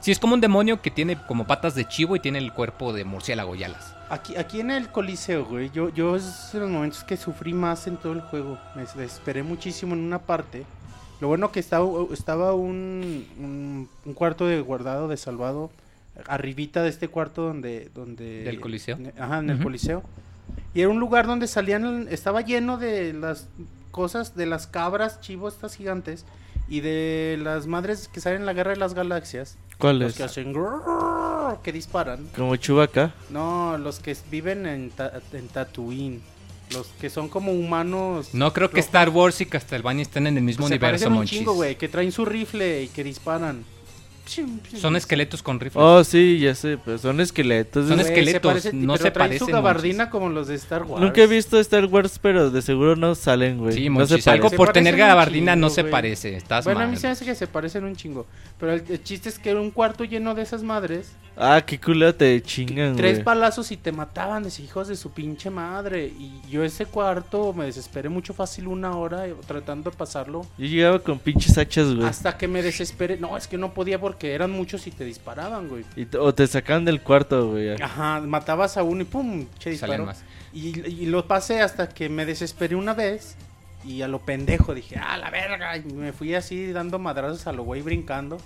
Sí, es como un demonio que tiene como patas de chivo y tiene el cuerpo de murciélago y alas. Aquí, aquí en el Coliseo, güey, yo, yo es de los momentos que sufrí más en todo el juego. Me desesperé muchísimo en una parte. Lo bueno que estaba, estaba un, un, un cuarto de guardado, de salvado, arribita de este cuarto donde... donde ¿Del Coliseo? Ajá, en el. Coliseo. Y era un lugar donde salían, estaba lleno de las cosas, de las cabras, chivos, estas gigantes, y de las madres que salen en la Guerra de las Galaxias. ¿Cuál Los que hacen... que disparan. Como Chewbacca. No, los que viven en, Ta- en Tatooine. Los que son como humanos. No creo que rojos. Star Wars y Castlevania estén en el mismo se universo, parecen un monchis. chingo, güey. Que traen su rifle y que disparan. Son esqueletos con rifles. Oh, sí, ya sé, pero son esqueletos. Son se esqueletos, parece- no pero se traen su parecen, gabardina como los de Star Wars. Nunca he visto Star Wars, pero de seguro no salen, güey. Sí, no monchis, se algo Se por parecen tener gabardina no chingo, se güey. parece. Estás Bueno, a mal. mí se me hace que se parecen un chingo. Pero el, el chiste es que era un cuarto lleno de esas madres. Ah, qué culo te chingan, Tres güey. palazos y te mataban, de hijos de su pinche madre. Y yo ese cuarto me desesperé mucho fácil una hora eh, tratando de pasarlo. Yo llegaba con pinches hachas, güey. Hasta que me desesperé. No, es que no podía porque eran muchos y te disparaban, güey. Y o te sacan del cuarto, güey. Ajá, matabas a uno y pum, che Salen disparo. más. Y, y lo pasé hasta que me desesperé una vez. Y a lo pendejo dije, ah, la verga. Y me fui así dando madrazos a lo güey brincando.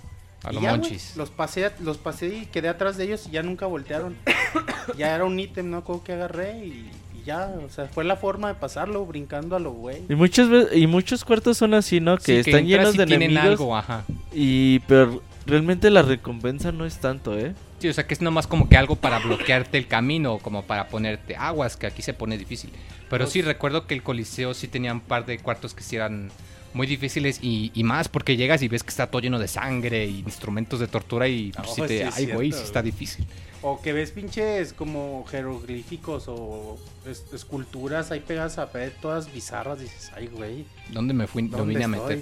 A Y lo ya, güey, monchis. los pasé, los pasé y quedé atrás de ellos y ya nunca voltearon. ya era un ítem, ¿no? Como que agarré y, y ya, o sea, fue la forma de pasarlo, brincando a lo güey. Y muchas veces, y muchos cuartos son así, ¿no? Que Sí, están llenos de tienen enemigos. algo, ajá. Y pero realmente la recompensa no es tanto, ¿eh? Sí, o sea que es nomás como que algo para bloquearte el camino, como para ponerte aguas, que aquí se pone difícil. Pero sí, recuerdo que el Coliseo sí tenía un par de cuartos que sí eran muy difíciles y, y más porque llegas y ves que está todo lleno de sangre y instrumentos de tortura y pues, sí te, sí ay güey, sí está difícil. O que ves pinches como jeroglíficos o es- esculturas ahí pegadas a pared todas bizarras. Dices, ay, güey. ¿Dónde me fui? ¿dónde vine a meter.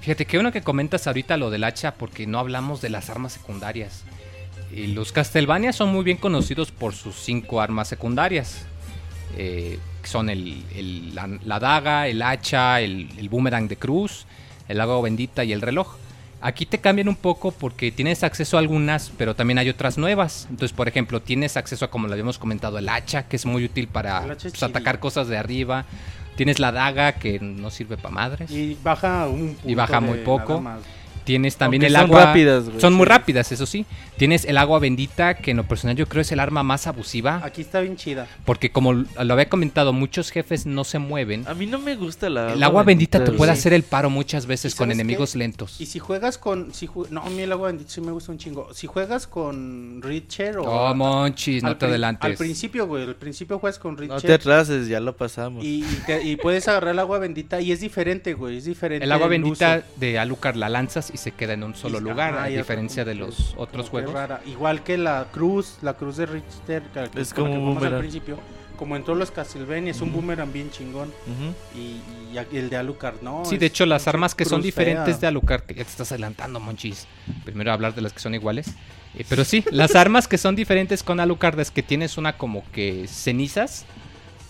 Fíjate, qué bueno que comentas ahorita lo del hacha porque no hablamos de las armas secundarias. Y los Castlevania son muy bien conocidos por sus cinco armas secundarias. Eh, que son el, el- la, la daga, el hacha, el, el boomerang de cruz, el agua bendita y el reloj. Aquí te cambian un poco porque tienes acceso a algunas, pero también hay otras nuevas. Entonces, por ejemplo, tienes acceso a, como lo habíamos comentado, el hacha, que es muy útil para pues, atacar cosas de arriba. Tienes la daga, que no sirve para madres. Y baja un punto baja muy poco. nada más. Tienes también Aunque el son agua. rápidas, güey, Son muy rápidas, eso sí. Tienes el agua bendita, que en lo personal yo creo es el arma más abusiva. Aquí está bien chida. Porque como lo había comentado, muchos jefes no se mueven. A mí no me gusta la El agua bendita te puede hacer el paro muchas veces ¿Y con enemigos qué? lentos. Y si juegas con. Si ju- no, a mí el agua bendita sí me gusta un chingo. Si juegas con Richer o. Oh, monchis, no te adelantes. Al principio, güey. Al principio juegas con No Richer. te atrases, ya lo pasamos. y, y te- y puedes agarrar el agua bendita y es diferente, güey. Es diferente. El agua el bendita uso. de Alucard la lanzas y se queda en un solo Y- lugar, a diferencia de los otros juegos. rara. Igual que la cruz, la cruz de Richter. que- Es como que un jugamos al boomerang. principio. Como en todos los Castlevania, es un boomerang bien chingón. Y, el de Alucard, ¿no? Sí, de hecho, las armas que son diferentes fea. de Alucard, que ya te estás adelantando, Monchis. Primero hablar de las que son iguales. Eh, pero sí, las armas que son diferentes con Alucard es que tienes una como que cenizas,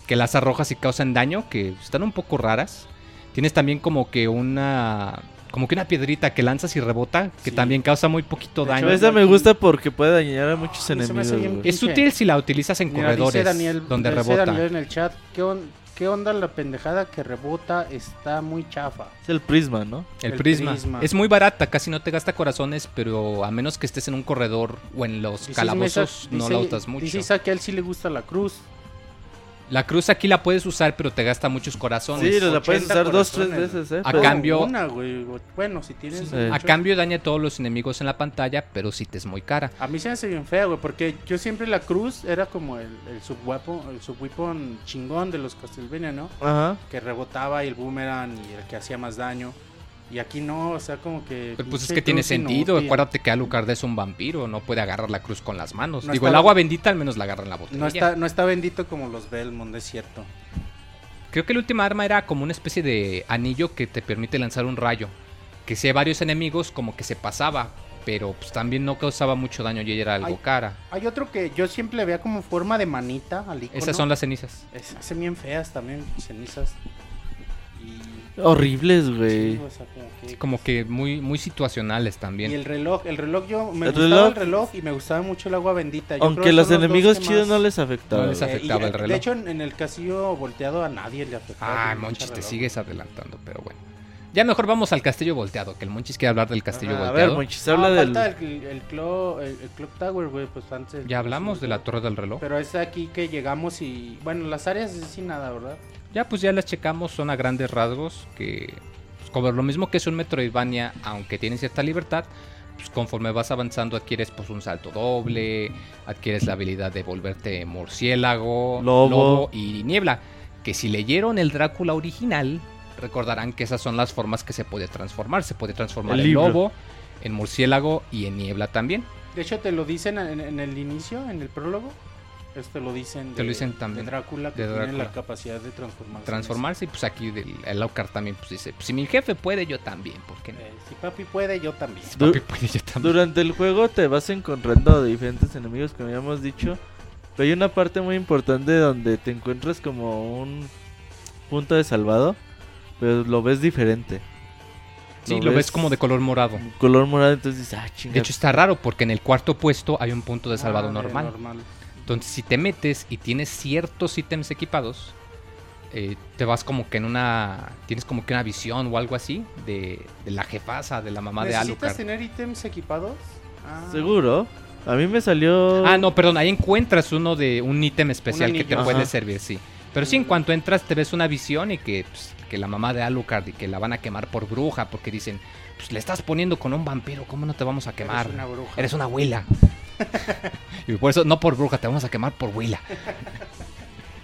que las arrojas y causan daño, que están un poco raras. Tienes también como que una como que una piedrita que lanzas y rebota, que Sí. también causa muy poquito De hecho, daño. Pero esa me gusta porque puede dañar a muchos enemigos. Es útil si la utilizas en Mira, dice corredores Daniel, donde dice rebota. Daniel en el chat, ¿qué, on- qué onda la pendejada que rebota? Está muy chafa. Es el prisma, ¿no? El, El prisma. prisma. Es muy barata, casi no te gasta corazones, pero a menos que estés en un corredor o en los Dice calabozos, no dice- la usas mucho. Dice Isaac que a él sí le gusta la cruz. La cruz aquí la puedes usar, pero te gasta muchos corazones. Sí, la puedes 80 usar dos, tres veces, ¿eh? A Pero- cambio- Una, güey. Bueno, si tienes... Sí. A cambio daña a todos los enemigos en la pantalla, pero sí te es muy cara. A mí se me hace bien fea, güey, porque yo siempre la cruz era como el, el subweapon, el subweapon chingón de los Castlevania, ¿no? Ajá. Que rebotaba y el boomerang y el que hacía más daño. Y aquí no, o sea, como que... Pero pues es que tiene sentido. inútil. Acuérdate que Alucard es un vampiro, no puede agarrar la cruz con las manos. No Digo, el agua bendita al menos la agarra en la botella. No está, no está bendito como los Belmont, es cierto. Creo que la última arma era como una especie de anillo que te permite lanzar un rayo. Que si hay varios enemigos, como que se pasaba. Pero pues también no causaba mucho daño y era algo cara. Hay otro que yo siempre le veía como forma de manita al icono. Esas son las cenizas. Es- hacen bien feas también, cenizas. Y... Horribles, güey. Sí, o sea, como que- Como que muy, muy situacionales también. Y el reloj, el reloj yo me El gustaba reloj- el reloj y me gustaba mucho el agua bendita. Yo creo Aunque que los enemigos chidos no les afectaba. No les. Eh, y, afectaba el De reloj. hecho, en, en el castillo volteado a nadie le afectaba. Ay, el Monchis, te sigues adelantando, pero bueno. Ya mejor vamos al castillo volteado, que el Monchis quiere hablar del castillo Ajá, a ver, volteado. Monchis, No, habla del... falta el, el, clo- el- el Clock Tower, güey, pues antes. ya hablamos de la torre del reloj. Pero es aquí que llegamos y... Bueno, las áreas es sin nada, ¿verdad? Ya pues ya las checamos, son a grandes rasgos que pues, como lo mismo que es un Metroidvania, aunque tiene cierta libertad, pues conforme vas avanzando adquieres pues un salto doble, adquieres la habilidad de volverte murciélago, Lobo. y niebla, que si leyeron el Drácula original, recordarán que esas son las formas que se puede transformar, se puede transformar El en libro. lobo, en murciélago y en niebla también. De hecho, te lo dicen en, en el inicio, en el prólogo. Esto lo dicen. Te lo dicen también, De Drácula, que de tiene la capacidad de transformarse. Transformarse y pues aquí del, el Alucard también pues dice, pues, si mi jefe puede yo también, ¿por qué no? Eh, si papi puede, yo también. Si Du- papi puede yo también. Durante el juego te vas encontrando diferentes enemigos, como ya hemos dicho. Pero hay una parte muy importante donde te encuentras como un punto de salvado, pero lo ves diferente. Sí, lo ves como de color morado. color morado, entonces dices, ah, chinga. De hecho está raro porque en el cuarto puesto hay un punto de salvado Ah, de normal. normal. Entonces si te metes y tienes ciertos ítems equipados, eh, te vas como que en una... Tienes como que una visión o algo así de, de la jefasa, de la mamá de ¿Necesitas Alucard. tener ítems equipados? Ah. ¿Seguro? A mí me salió... Ah, no, perdón, ahí encuentras uno de un ítem especial Un que te anillo. puede Ajá. servir, sí. Pero sí, en cuanto entras te ves una visión y que, pues, que la mamá de Alucard y que la van a quemar por bruja porque dicen, pues le estás poniendo con un vampiro, ¿cómo no te vamos a quemar? Eres una bruja. Eres una abuela. y por eso, no por bruja, te vamos a quemar por abuela.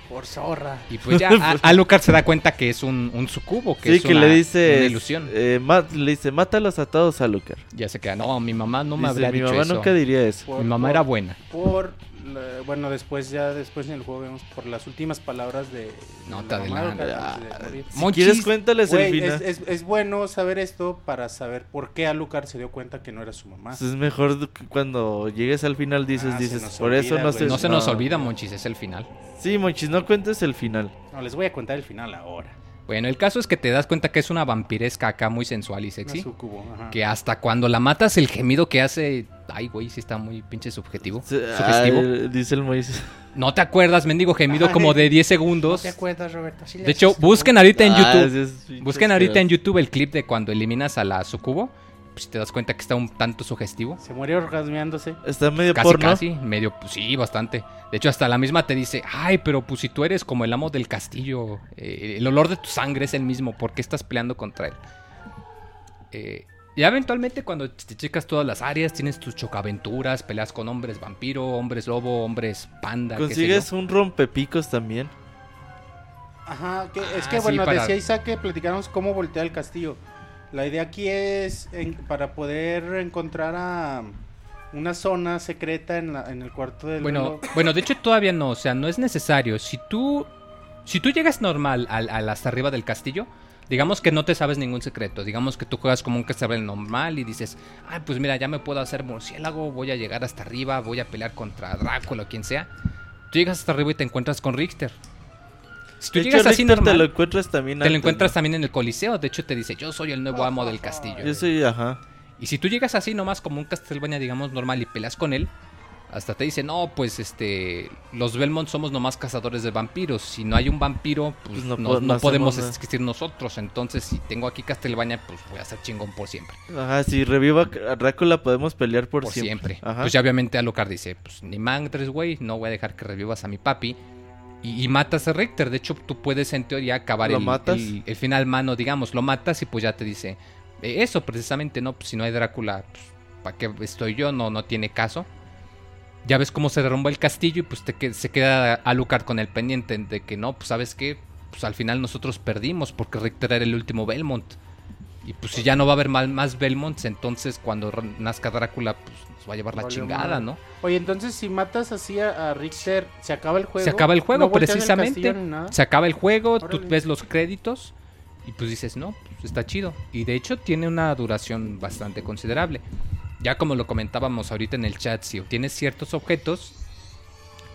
Por zorra. Y pues ya a- Alucard se da cuenta que es un, un sucubo, que sí, es que una, le dice. una ilusión. eh, le dice, mátalos a todos a Lucar. Ya se queda, no, mi mamá no me Dice, habría mi dicho mamá eso. nunca diría eso. Por- Mi mamá por- era buena. Por, la- bueno, después ya después en el juego vemos por las últimas palabras de... No de te adelantes. Si Monchis. quieres, cuéntales el final. es, es- es bueno saber esto para saber por qué Alucard se dio cuenta que no era su mamá. Pues es mejor que cuando llegues al final dices, Ah, dices, por eso no se... No se nos olvida, Monchis, es el final. Sí, Monchis, no cuentes el final. No, les voy a contar el final ahora. Bueno, el caso es que te das cuenta que es una vampiresca acá muy sensual y sexy. sucubo, ajá. Que hasta cuando la matas, el gemido que hace. Ay, güey, sí está muy pinche subjetivo. Sugestivo. ah, dice el Moisés. No te acuerdas, mendigo gemido como de 10 ¿No segundos. te acuerdas, Roberto? Sí De hecho, haces busquen ahorita en Ah, YouTube. pinche Busquen ahorita en. YouTube el clip de cuando eliminas a la sucubo. Pues te das cuenta que está un tanto sugestivo. Se murió orgasmeándose. Está medio Casi, porno. casi, medio, pues, sí, bastante. De hecho, hasta la misma te dice, ay, pero pues si tú eres como el amo del castillo, eh, el olor de tu sangre es el mismo, ¿por qué estás peleando contra él? Eh, ya eventualmente cuando te checas todas las áreas, tienes tus chocaventuras, peleas con hombres vampiro, hombres lobo, hombres panda, qué sé Consigues yo. un rompepicos también. Ajá, que, es Ah, que sí, bueno, para- decía Isaac que platicáramos cómo voltea el castillo. La idea aquí es en- para poder encontrar a una zona secreta en, la- en el cuarto del Bueno, reloj. bueno, de hecho todavía no, o sea, no es necesario. Si tú, si tú llegas normal al, al hasta arriba del castillo, digamos que no te sabes ningún secreto, digamos que tú juegas como un castillo normal y dices, ay, pues mira, ya me puedo hacer murciélago, voy a llegar hasta arriba, voy a pelear contra Drácula o quien sea. Tú llegas hasta arriba y te encuentras con Richter. Si tú De hecho, llegas así Richter te normal, lo encuentras también te lo encuentras ¿no? también en el coliseo, de hecho te dice, yo soy el nuevo amo del castillo. Yo soy, ajá. Y si tú llegas así nomás como un Castlevania, digamos, normal y peleas con él, hasta te dice, no, pues este, los Belmont somos nomás cazadores de vampiros. Si no hay un vampiro, pues, Pues no no, po- no no podemos nada. existir nosotros. Entonces, si tengo aquí Castlevania, pues voy a ser chingón por siempre. Ajá, si reviva a Drácula podemos pelear por, Por, siempre. Ajá. Pues ya obviamente Alucard dice, pues ni madres, güey, no voy a dejar que revivas a mi papi. Y, y matas a Richter. De hecho, tú puedes en teoría acabar el- el final mano, digamos. Lo matas y pues ya te dice, eh, eso precisamente, ¿no? Pues si no hay Drácula, pues, ¿para qué estoy yo? No, no tiene caso. Ya ves cómo se derrumba el castillo y pues te que- se queda Alucard con el pendiente de que no, pues sabes qué, pues al final nosotros perdimos porque Richter era el último Belmont. Y pues si ya no va a haber más Belmonts, entonces cuando nazca Drácula, pues nos va a llevar la chingada. ¿no? Oye, entonces si matas así a, a Richter, ¿se acaba el juego? Se acaba el juego, ¿No volteas el precisamente. Se acaba el juego, tú ves los créditos y pues dices, no, pues está chido. Y de hecho tiene una duración bastante considerable. Ya como lo comentábamos ahorita en el chat, si obtienes ciertos objetos,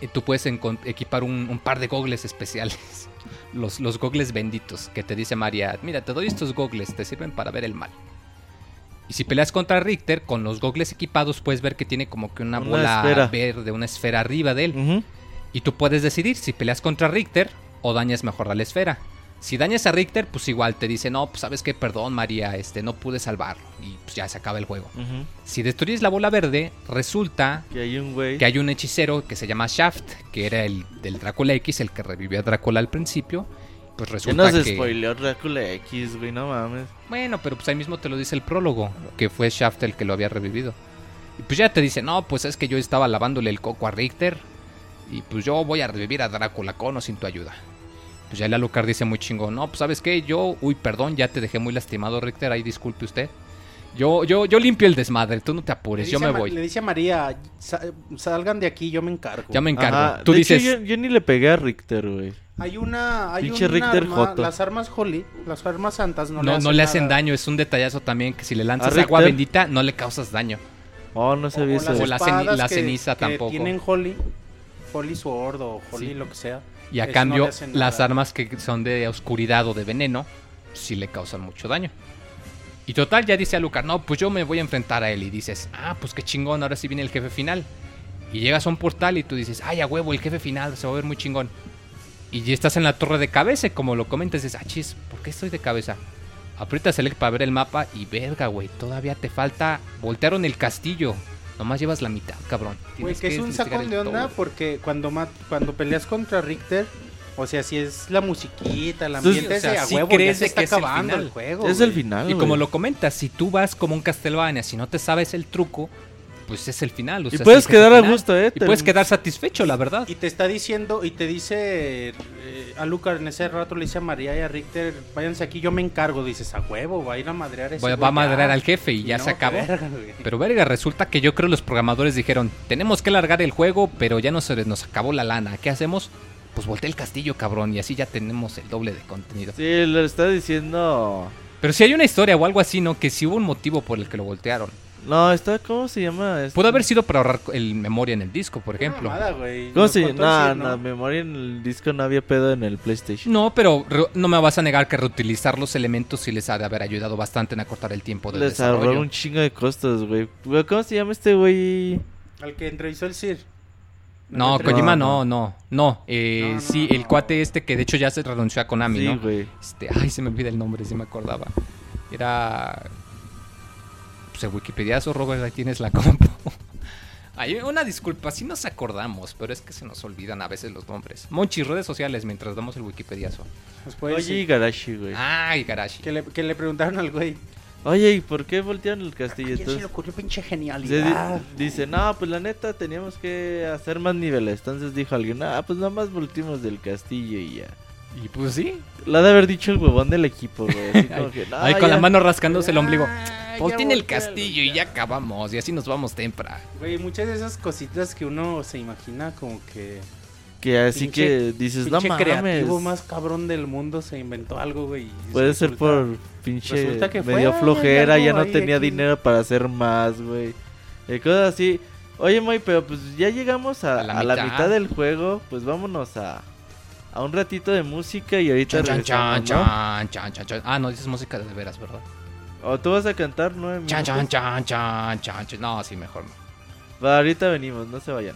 eh, tú puedes equipar un, un par de gogles especiales. Los, los gogles benditos que te dice María, mira, te doy estos gogles, te sirven para ver el mal. Y si peleas contra Richter, con los gogles equipados puedes ver que tiene como que una, Una bola esfera. verde, una esfera arriba de él. Y tú puedes decidir si peleas contra Richter o dañas mejor a la esfera. Si dañas a Richter, pues igual te dice, no, pues sabes que perdón María, este, no pude salvarlo. Y pues ya se acaba el juego. Si destruyes la bola verde, resulta Que hay un güey. que hay un hechicero que se llama Shaft, que era el del Drácula X, el que revivió a Drácula al principio. Pues resulta nos que... spoileó Drácula X, güey, no mames. Bueno, pero pues ahí mismo te lo dice el prólogo, que fue Shaft el que lo había revivido. Y pues ya te dice, no, pues es que yo estaba lavándole el coco a Richter. Y pues yo voy a revivir a Drácula con o sin tu ayuda. Pues ya el Alucard dice muy chingón, no, pues sabes qué, yo, uy, perdón, ya te dejé muy lastimado Richter, ahí disculpe usted. Yo, yo, yo limpio el desmadre, tú no te apures, yo me voy. Le dice a María, "Sa- salgan de aquí, yo me encargo. Ya me encargo. Ajá, Tú de hecho, dices, yo, yo ni le pegué a Richter, güey. Hay una, hay Pinche un Richter arma, Joto. las armas Holly, las armas santas no, no, no le hacen nada. daño, es un detallazo también que si le lanzas ¿A agua bendita no le causas daño. Oh, no O, sabía o eso. las O la espadas ceni- la que- ceniza que tampoco. tienen Holly, Holly Sword o Holly Sí. lo que sea. Y a Eso cambio, las armas que son de oscuridad o de veneno, sí le causan mucho daño. Y total, ya dice a Lucar, no, pues yo me voy a enfrentar a él. Y dices, ah, pues qué chingón, ahora sí viene el jefe final. Y llegas a un portal y tú dices, ay, a huevo, el jefe final se va a ver muy chingón. Y ya estás en la torre de cabeza, como lo comentas, dices, ah, chis, ¿por qué estoy de cabeza? Aprieta select para ver el mapa y verga, güey, todavía te falta. Voltearon el castillo. Nomás llevas la mitad, cabrón. Güey, que es un sacón de onda todo. porque cuando, cuando peleas contra Richter, O sea, si es la musiquita, el Entonces, ambiente o sea, ese a sí huevo, crees ya se está que es el acabando el, final. juego. Es el final. Y como lo comentas, si tú vas como un Castlevania, si no te sabes el truco, pues es el final. o Y puedes quedar a gusto, ¿eh? Y puedes quedar satisfecho, la verdad. Y te está diciendo, y te dice eh, a Lucar en ese rato, le dice a María y a Richter, váyanse aquí, yo me encargo. Dices, a huevo, va a ir a madrear ese Va, a madrear ya". al jefe y ya no, se acabó. verga. Pero verga, resulta que yo creo los programadores dijeron, tenemos que largar el juego, pero ya nos, nos acabó la lana. ¿Qué hacemos? Pues voltea el castillo, cabrón, y así ya tenemos el doble de contenido. Sí, le está diciendo. Pero si hay una historia o algo así, ¿no? Que sí hubo un motivo por el que lo voltearon. No, está. ¿Cómo se llama? Este- Pudo haber sido para ahorrar el memoria en el disco, por ejemplo. mamada, güey. ¿Cómo se llama? No, no, memoria en el disco no había pedo en el PlayStation. No, pero re- no me vas a negar que reutilizar los elementos sí les ha de haber ayudado bastante en acortar el tiempo del Les ahorró un chingo de costos, güey. ¿Cómo se llama este güey? Al que entrevistó el Sir. No, entrevistó? Kojima No, no, no, no. eh, No, no, sí, no. el cuate este que de hecho ya se renunció a Konami, Sí, ¿no? güey. Este, ay, se me olvida el nombre, sí me acordaba. Era. Pues el Wikipediazo, Robert, ahí tienes la compu. Hay una disculpa, sí nos acordamos, pero es que se nos olvidan a veces los nombres. Monchi, redes sociales mientras damos el Wikipediazo. Oye, Igarashi, güey. Ay, Garashi. que, le, que le preguntaron al güey. Oye, ¿y por qué voltearon el castillo? ¿Quién se le Entonces, ocurrió pinche genialidad? di- dice, no, pues la neta teníamos que hacer más niveles. Entonces dijo alguien, ah, pues nada más volteamos del castillo y ya. Y pues sí. Lo ha de haber dicho el huevón del equipo, güey. Así como que, "No, Ahí con ya". la mano rascándose el ombligo. Volteen ya el castillo y ya acabamos. Y así nos vamos temprano. Güey, muchas de esas cositas que uno se imagina como que... Que así Pinche- que dices, no pinche mames. creativo más cabrón del mundo se inventó algo, güey. y Puede ser resulta- por pinche resulta que fue medio flojera, ya no tenía aquí. dinero para hacer más, güey. Eh, cosas así. Oye, Moy, pero pues ya llegamos a, A la a la mitad del juego, pues vámonos a, a un ratito de música y ahorita Chan, chan, chan, chan, chan, chan, chan. Ah, no, dices música de veras, ¿verdad? O tú vas a cantar nueve Chan, chan, minutos. chan, chan, chan, chan. No, sí, mejor no. Va, ahorita venimos, no se vayan.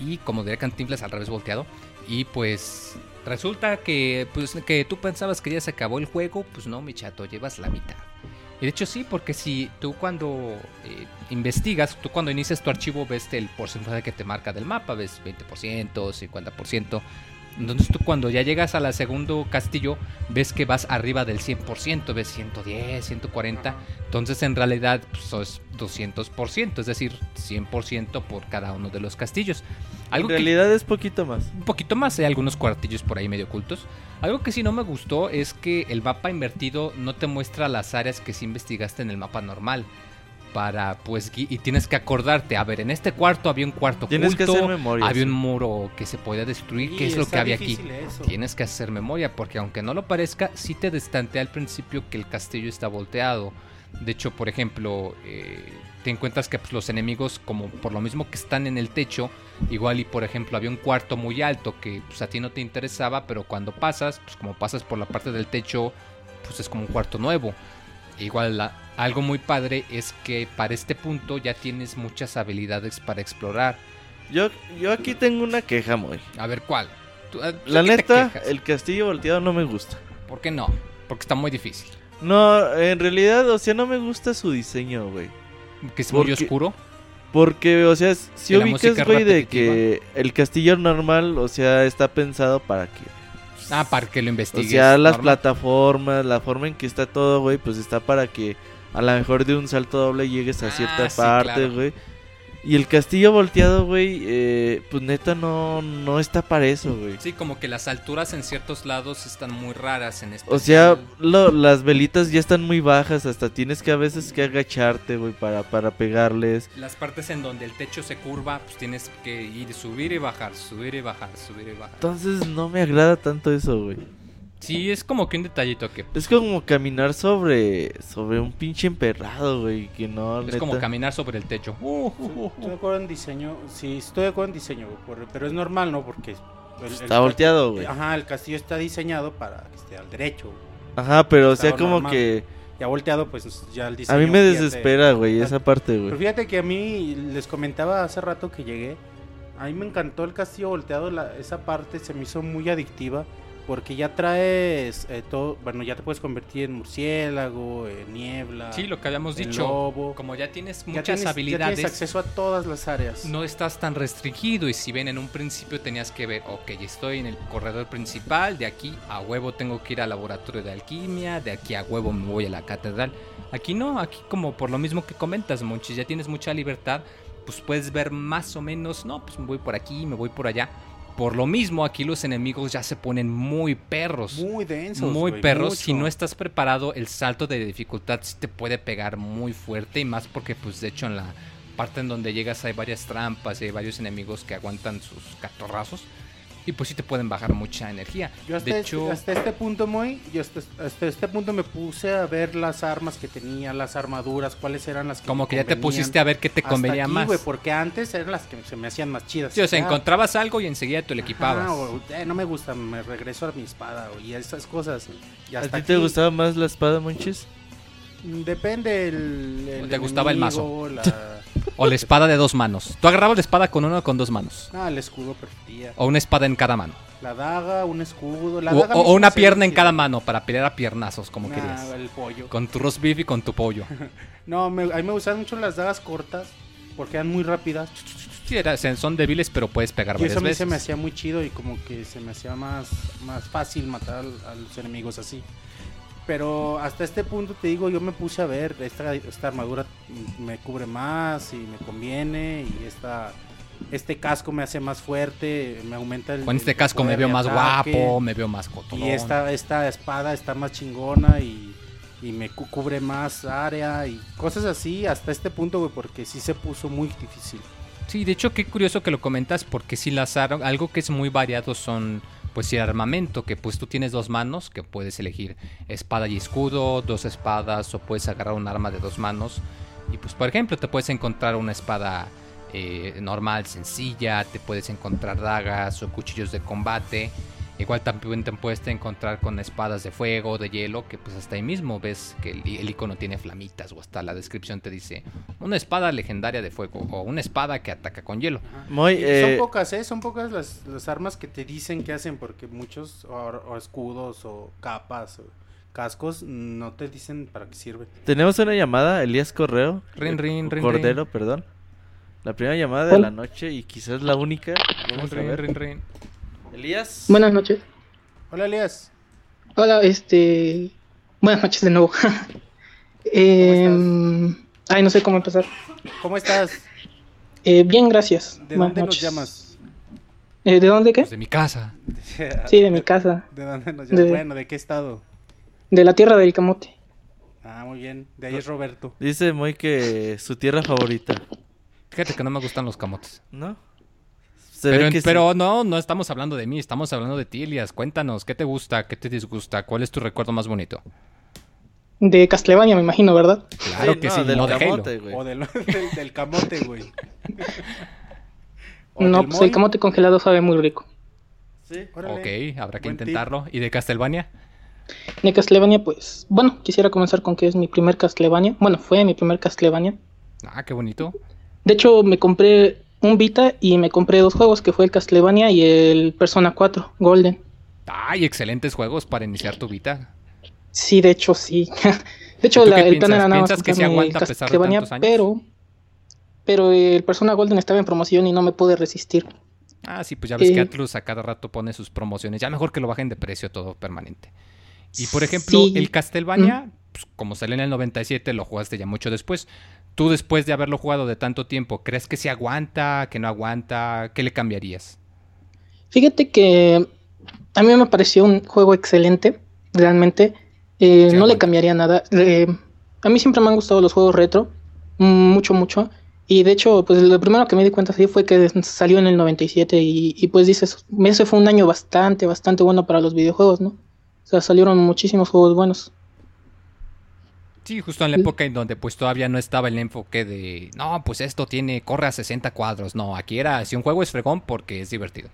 Y como diría Cantinflas, al revés volteado. Y pues resulta que, pues, que tú pensabas que ya se acabó el juego. Pues no, mi chato, llevas la mitad. Y de hecho sí, porque si tú cuando eh, investigas, tú cuando inicias tu archivo ves el porcentaje que te marca del mapa, ves 20%, 50%. Entonces tú cuando ya llegas a la segundo castillo, ves que vas arriba del 100%, ves 110, 140. Entonces en realidad pues, es 200%, es decir, 100% por cada uno de los castillos. Algo en que- realidad es poquito más. un poquito más, hay algunos cuartillos por ahí medio ocultos. Algo que sí no me gustó es que el mapa invertido no te muestra las áreas que sí investigaste en el mapa normal. Para, pues, gui- y tienes que acordarte, a ver, en este cuarto había un cuarto Tienes que oculto, hacer memoria. había un muro que se podía destruir, Sí, ¿qué es lo que había aquí? eso. Tienes que hacer memoria, porque aunque no lo parezca, sí te destantea al principio que el castillo está volteado. De hecho, por ejemplo, eh, te encuentras que pues, los enemigos, como por lo mismo que están en el techo, igual y por ejemplo había un cuarto muy alto que pues, a ti no te interesaba, pero cuando pasas, pues como pasas por la parte del techo, pues es como un cuarto nuevo. Igual la- algo muy padre es que para este punto ya tienes muchas habilidades para explorar. Yo, yo aquí tengo una queja, muy. A ver, ¿cuál? Tú, ah, La ¿de qué te neta, el castillo volteado no me gusta. ¿Por qué no? Porque está muy difícil. No, en realidad, o sea, no me gusta su diseño, güey. Que es muy Porque- oscuro. Porque, o sea, si ubicas, güey, de que el castillo normal, o sea, está pensado para que... Ah, para que lo O investigues. sea, las normal. plataformas, la forma en que está todo, güey, pues está para que a lo mejor de un salto doble llegues a Ah, cierta sí, parte, claro. Y el castillo volteado, güey, eh, pues neta no, no está para eso, güey. Sí, como que las alturas en ciertos lados están muy raras en este. O sea, lo- las velitas ya están muy bajas, hasta tienes que a veces que agacharte, güey, para, para pegarles. Las partes en donde el techo se curva, pues tienes que ir, subir y bajar, subir y bajar, subir y bajar. Entonces no me agrada tanto eso, güey. Sí, es como que un detallito que Es como caminar sobre, sobre un pinche emperrado, güey, que no, es como caminar sobre el techo. Uh, uh, uh, Estoy uh. de acuerdo en diseño. Sí, estoy de acuerdo en diseño, güey, pero es normal, ¿no? Porque el- el Está volteado, güey. Ajá, el castillo está diseñado para que esté al derecho. güey. Ajá, pero o sea, como normal. que... Ya volteado, pues ya el A diseño. mí me desespera, güey, esa parte, Pero güey. fíjate que a mí les comentaba hace rato que llegué. A mí me encantó el castillo volteado. la- esa parte se me hizo muy adictiva. Porque ya traes eh, todo. Bueno, ya te puedes convertir en murciélago, en niebla. Sí, lo que habíamos en dicho. lobo. Como ya tienes Ya muchas ya habilidades, tienes acceso a todas las áreas. no estás tan restringido. Y si bien en un principio tenías que ver, ok, estoy en el corredor principal, de aquí a huevo tengo que ir al laboratorio de alquimia, de aquí a huevo me voy a la catedral. Aquí no, aquí como por lo mismo que comentas, Monchis, ya tienes mucha libertad, pues puedes ver más o menos, no, pues me voy por aquí, me voy por allá. Por lo mismo, aquí los enemigos ya se ponen muy perros. Muy densos. muy perros. mucho. Si no estás preparado, el salto de dificultad sí te puede pegar muy fuerte. Y más porque, pues, de hecho, en la parte en donde llegas hay varias trampas y hay varios enemigos que aguantan sus catorrazos. Y pues sí te pueden bajar mucha energía. Yo hasta, de este, hecho, hasta este punto, muy, yo hasta, hasta este punto me puse a ver las armas que tenía, las armaduras, cuáles eran las que como me que ya te pusiste a ver qué te Hasta convenía aquí, más. güey, porque antes eran las que se me hacían más chidas. Sí, o sea, encontrabas algo y enseguida te lo equipabas. ajá, o, eh, no me gusta, me regreso a mi espada o, y esas cosas. Y ¿A hasta ti te aquí, gustaba más la espada, Monchis? Depende el, el ¿O te gustaba el mazo? la- O la espada de dos manos. Tú agarrabas la espada con una o con dos manos. Ah, el escudo prefería. O una espada en cada mano. La daga, un escudo. La O, daga o- una pierna en cada mano para pelear a piernazos, como Ah, querías. el pollo. Con tu roast beef y con tu pollo. No, me, a mí me gustan mucho las dagas cortas porque eran muy rápidas. Sí, era- son débiles, pero puedes pegar Y eso varias a mí veces. se me hacía muy chido y como que se me hacía más, más fácil matar a los enemigos así. Pero hasta este punto te digo, yo me puse a ver, esta, esta armadura me cubre más y me conviene y esta, este casco me hace más fuerte, me aumenta el... Con este el casco me veo más ataque. guapo, me veo más cotón. Y esta, esta espada está más chingona y, y me cu- cubre más área y cosas así hasta este punto, güey, porque sí se puso muy difícil. Sí, de hecho, qué curioso que lo comentas, porque si las algo que es muy variado son, pues, si el armamento, que pues tú tienes dos manos, que puedes elegir espada y escudo, dos espadas, o puedes agarrar un arma de dos manos. Y pues, por ejemplo, te puedes encontrar una espada eh, normal, sencilla, te puedes encontrar dagas o cuchillos de combate. Igual también te puedes encontrar con espadas de fuego, de hielo, que pues hasta ahí mismo ves que el, el icono tiene flamitas o hasta la descripción te dice una espada legendaria de fuego o una espada que ataca con hielo. Muy, Y eh, son pocas, ¿eh? Son pocas las, las armas que te dicen que hacen, porque muchos, o, o escudos, o capas, o cascos, no te dicen para qué sirven. tenemos una llamada, Elías Correo. Rin, eh, rin, rin, Cordero, rin. perdón. La primera llamada de la noche y quizás la única. Vamos a Rin, ver. Elías. Buenas noches. Hola, Elias. Hola, este. Buenas noches de nuevo. Em, ay, no sé cómo empezar. ¿Cómo estás? Eh, bien, gracias. ¿De Buenas dónde nos llamas? Eh, ¿De dónde qué? Pues de mi casa. Sí, de mi casa. ¿De dónde nos llamas? De- Bueno, ¿de qué estado? De la tierra del camote. Ah, muy bien. De ahí es Roberto. Dice muy que su tierra favorita, Fíjate que no me gustan los camotes. ¿no? Se Pero, sí. no, no estamos hablando de mí, estamos hablando de ti, Elias. Cuéntanos, ¿qué te gusta? ¿Qué te disgusta? ¿Cuál es tu recuerdo más bonito? De Castlevania, me imagino, ¿verdad? Claro que sí, del no de Halo. camote, güey. O del, del, del camote, güey. No, pues el camote congelado sabe muy rico. Sí. Órale. Ok, habrá que Buen tip. intentarlo. ¿Y de Castlevania? De Castlevania, pues. Bueno, quisiera comenzar con que es mi primer Castlevania. Bueno, fue mi primer Castlevania. Ah, qué bonito. De hecho, me compré un Vita y me compré dos juegos, que fue el Castlevania y el Persona 4 Golden. Ay, excelentes juegos para iniciar tu vida. Sí, de hecho, sí. De hecho, ¿Y tú la- el plan era nada más ¿Piensas que comprarme aguanta a pesar de tantos años? pero pero el Persona Golden estaba en promoción y no me pude resistir. Ah, sí, pues ya ves que Eh. Atlus a cada rato pone sus promociones. Ya mejor que lo bajen de precio todo permanente. Y por ejemplo, Sí. el Castlevania, pues, como salió en el 97, lo jugaste ya mucho después. Tú después de haberlo jugado de tanto tiempo, ¿crees que se aguanta, que no aguanta? ¿Qué le cambiarías? Fíjate que a mí me pareció un juego excelente, realmente. Eh, Sí, no le cambiaría nada. Eh, a mí siempre me han gustado los juegos retro, mucho, mucho. Y de hecho, pues lo primero que me di cuenta sí fue que salió en el 97 y, y pues dices, ese fue un año bastante, bastante bueno para los videojuegos, ¿no? O sea, salieron muchísimos juegos buenos. Sí, justo en la época en donde pues todavía no estaba el enfoque de, no, pues esto tiene, corre a 60 cuadros. No, aquí era, si un juego es fregón porque es divertido.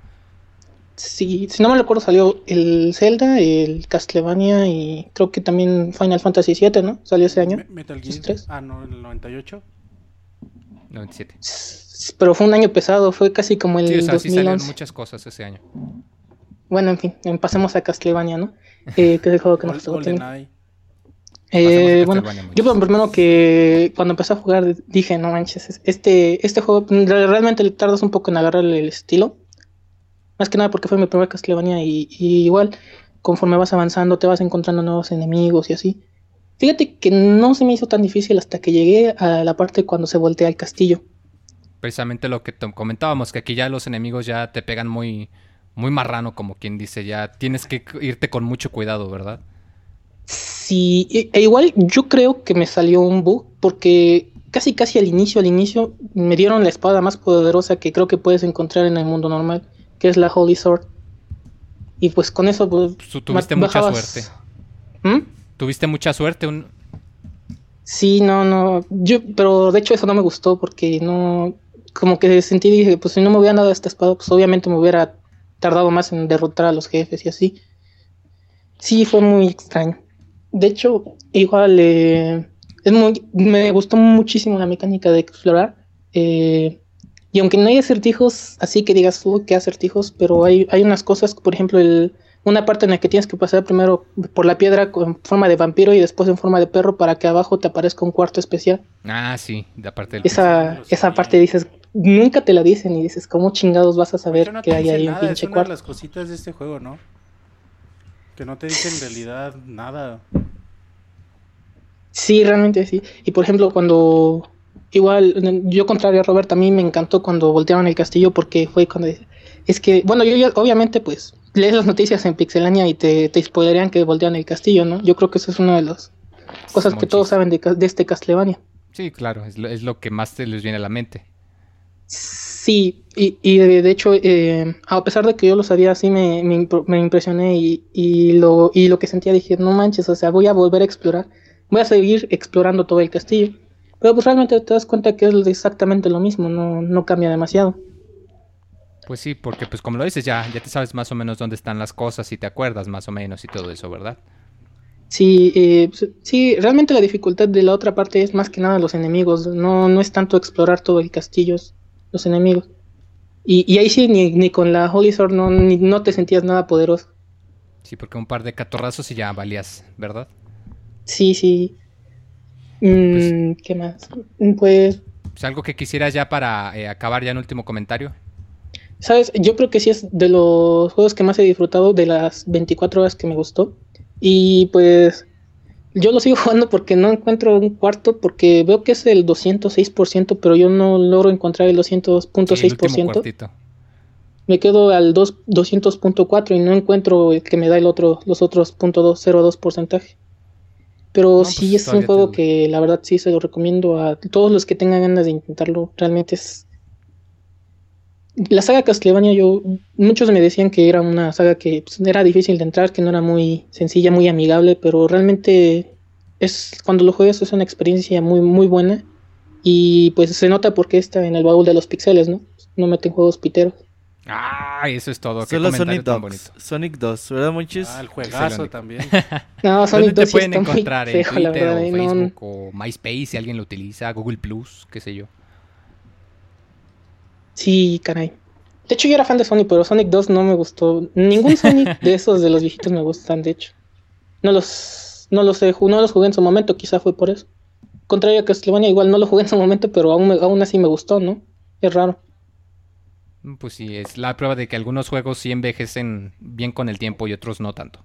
Sí, si no me recuerdo, salió el Zelda, el Castlevania y creo que también Final Fantasy VII, ¿no? Salió ese año. Me- Metal ¿Esos Gear. Ah, no, el 98. 97. S- Pero fue un año pesado, fue casi como el Sí, o sea, sí salieron 2011. muchas cosas ese año. Bueno, en fin, em, pasemos a Castlevania, ¿no? Eh, que es el juego que nos tocó. Eh, a bueno, yo muchachos. lo primero que cuando empecé a jugar dije, no manches, es- este, este juego re- realmente le tardas un poco en agarrarle el estilo. Más que nada porque fue mi primer Castlevania y, y igual, conforme vas avanzando, te vas encontrando nuevos enemigos y así. Fíjate que no se me hizo tan difícil hasta que llegué a la parte cuando se voltea el castillo. Precisamente lo que te comentábamos, que aquí ya los enemigos ya te pegan muy, muy marrano, como quien dice, ya tienes que irte con mucho cuidado, ¿verdad? Sí, e, e igual yo creo que me salió un bug porque casi casi al inicio, al inicio me dieron la espada más poderosa que creo que puedes encontrar en el mundo normal, que es la Holy Sword. Y pues con eso, pues. Tú tuviste mucha suerte. ¿Mm? Tuviste mucha suerte. Un... Sí, no, no. Yo, pero de hecho eso no me gustó porque no. Como que sentí, dije, pues si no me hubieran dado esta espada, pues obviamente me hubiera tardado más en derrotar a los jefes y así. Sí, fue muy extraño. De hecho, igual eh, es muy, me gustó muchísimo la mecánica de explorar. eh, y aunque no hay acertijos, así que digas, uy, qué acertijos, pero hay, hay unas cosas, por ejemplo, el, una parte en la que tienes que pasar primero por la piedra en forma de vampiro y después en forma de perro para que abajo te aparezca un cuarto especial. Ah, sí, de aparte del... Esa, esa parte dices, nunca te la dicen y dices, ¿cómo chingados vas a saber no que hay ahí un nada, es pinche una de cuarto? las cositas de este juego, ¿no? Que no te dicen en realidad nada. Sí, realmente sí. Y por ejemplo, cuando igual yo contrario a Robert, a mí me encantó cuando voltearon el castillo porque fue cuando es que, bueno, yo ya- obviamente pues lees las noticias en Pixelania y te, te spoilerían que voltean el castillo, ¿no? Yo creo que eso es una de las cosas que todos saben de, de este Castlevania. Sí, claro, es lo, es lo que más te les viene a la mente. Sí, y, y de, de hecho, eh, a pesar de que yo lo sabía, sí me, me impresioné y, y, lo, y lo que sentía dije, no manches, o sea, voy a volver a explorar, voy a seguir explorando todo el castillo. Pero pues realmente te das cuenta que es exactamente lo mismo, no, no cambia demasiado. Pues sí, porque pues como lo dices, ya, ya te sabes más o menos dónde están las cosas y te acuerdas más o menos y todo eso, ¿verdad? Sí, eh, pues, sí, realmente la dificultad de la otra parte es más que nada los enemigos, no, no es tanto explorar todo el castillo, los enemigos. Y, y ahí sí, ni, ni con la Holy Sword no, ni- no te sentías nada poderoso. Sí, porque un par de catorrazos y ya valías, ¿verdad? Sí, sí. Mm, ¿Qué más? Pues, Pues algo que quisieras ya para eh, acabar ya en último comentario. ¿sabes? Yo creo que sí es de los juegos que más he disfrutado de las 24 horas que me gustó. Y pues, yo lo sigo jugando porque no encuentro un cuarto, porque veo que es el 206%, pero yo no logro encontrar el Sí, el último 200.6%. cuartito. me quedo al 2 200.4 y no encuentro el que me da el otro, los otros .202 porcentaje. Pero No, sí pues, es un juego que la verdad sí se lo recomiendo a todos los que tengan ganas de intentarlo. Realmente es... La saga Castlevania, yo muchos me decían que era una saga que pues, era difícil de entrar, que no era muy sencilla, muy amigable, pero realmente es cuando lo juegas es una experiencia muy muy buena y pues se nota porque está en el baúl de los pixeles, ¿no? No meten juegos piteros. Ah, eso es todo. Qué Solo comentario Sonic tan 2. bonito. Sonic 2, ¿verdad, Monchis? Ah, el juegazo también. No, Sonic ¿Dónde te 2 sí pueden está muy encontrar? ¿En Twitter verdad, o no- Facebook o MySpace si alguien lo utiliza? Google Plus, qué sé yo. Sí, caray. De hecho, yo era fan de Sonic, pero Sonic 2 no me gustó. Ningún Sonic de esos de los viejitos me gustan, de hecho. No los, no los, he no los jugué en su momento, quizá fue por eso. Contrario a Castlevania, igual no lo jugué en su momento, pero aún, me- aún así me gustó, ¿no? Es raro. Pues sí, es la prueba de que algunos juegos sí envejecen bien con el tiempo y otros no tanto.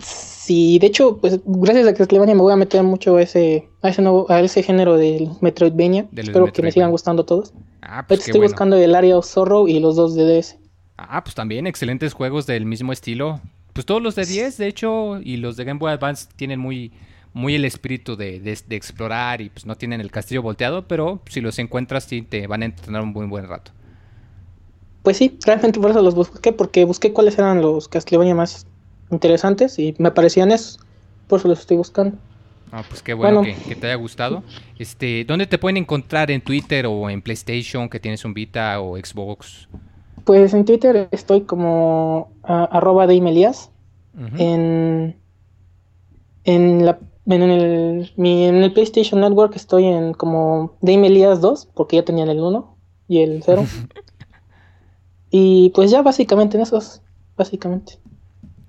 Sí, de hecho, pues gracias a Castlevania me voy a meter mucho a ese, a ese nuevo, a ese género del Metroidvania. Del Espero que me sigan gustando todos. Ah, pues estoy bueno. buscando el Area of Zorro y los dos de DS. Ah, pues también excelentes juegos del mismo estilo. Pues todos los de 10, de hecho, y los de Game Boy Advance tienen muy, muy el espíritu de, de- de explorar y pues no tienen el castillo volteado, pero si los encuentras sí te van a entretener un muy buen rato. Pues sí, realmente por eso los busqué, porque busqué cuáles eran los Castlevania más interesantes y me parecían esos. Por eso los estoy buscando. Ah, pues qué bueno, Bueno. Que, que te haya gustado. Este, ¿dónde te pueden encontrar en Twitter o en PlayStation que tienes un Vita o Xbox? Pues en Twitter estoy como ah, arroba. Ujú. En, en, la, en, el, mi- en el PlayStation Network estoy en como Deimelias 2, porque ya tenían el 1 y el 0. y pues ya básicamente en esos, básicamente.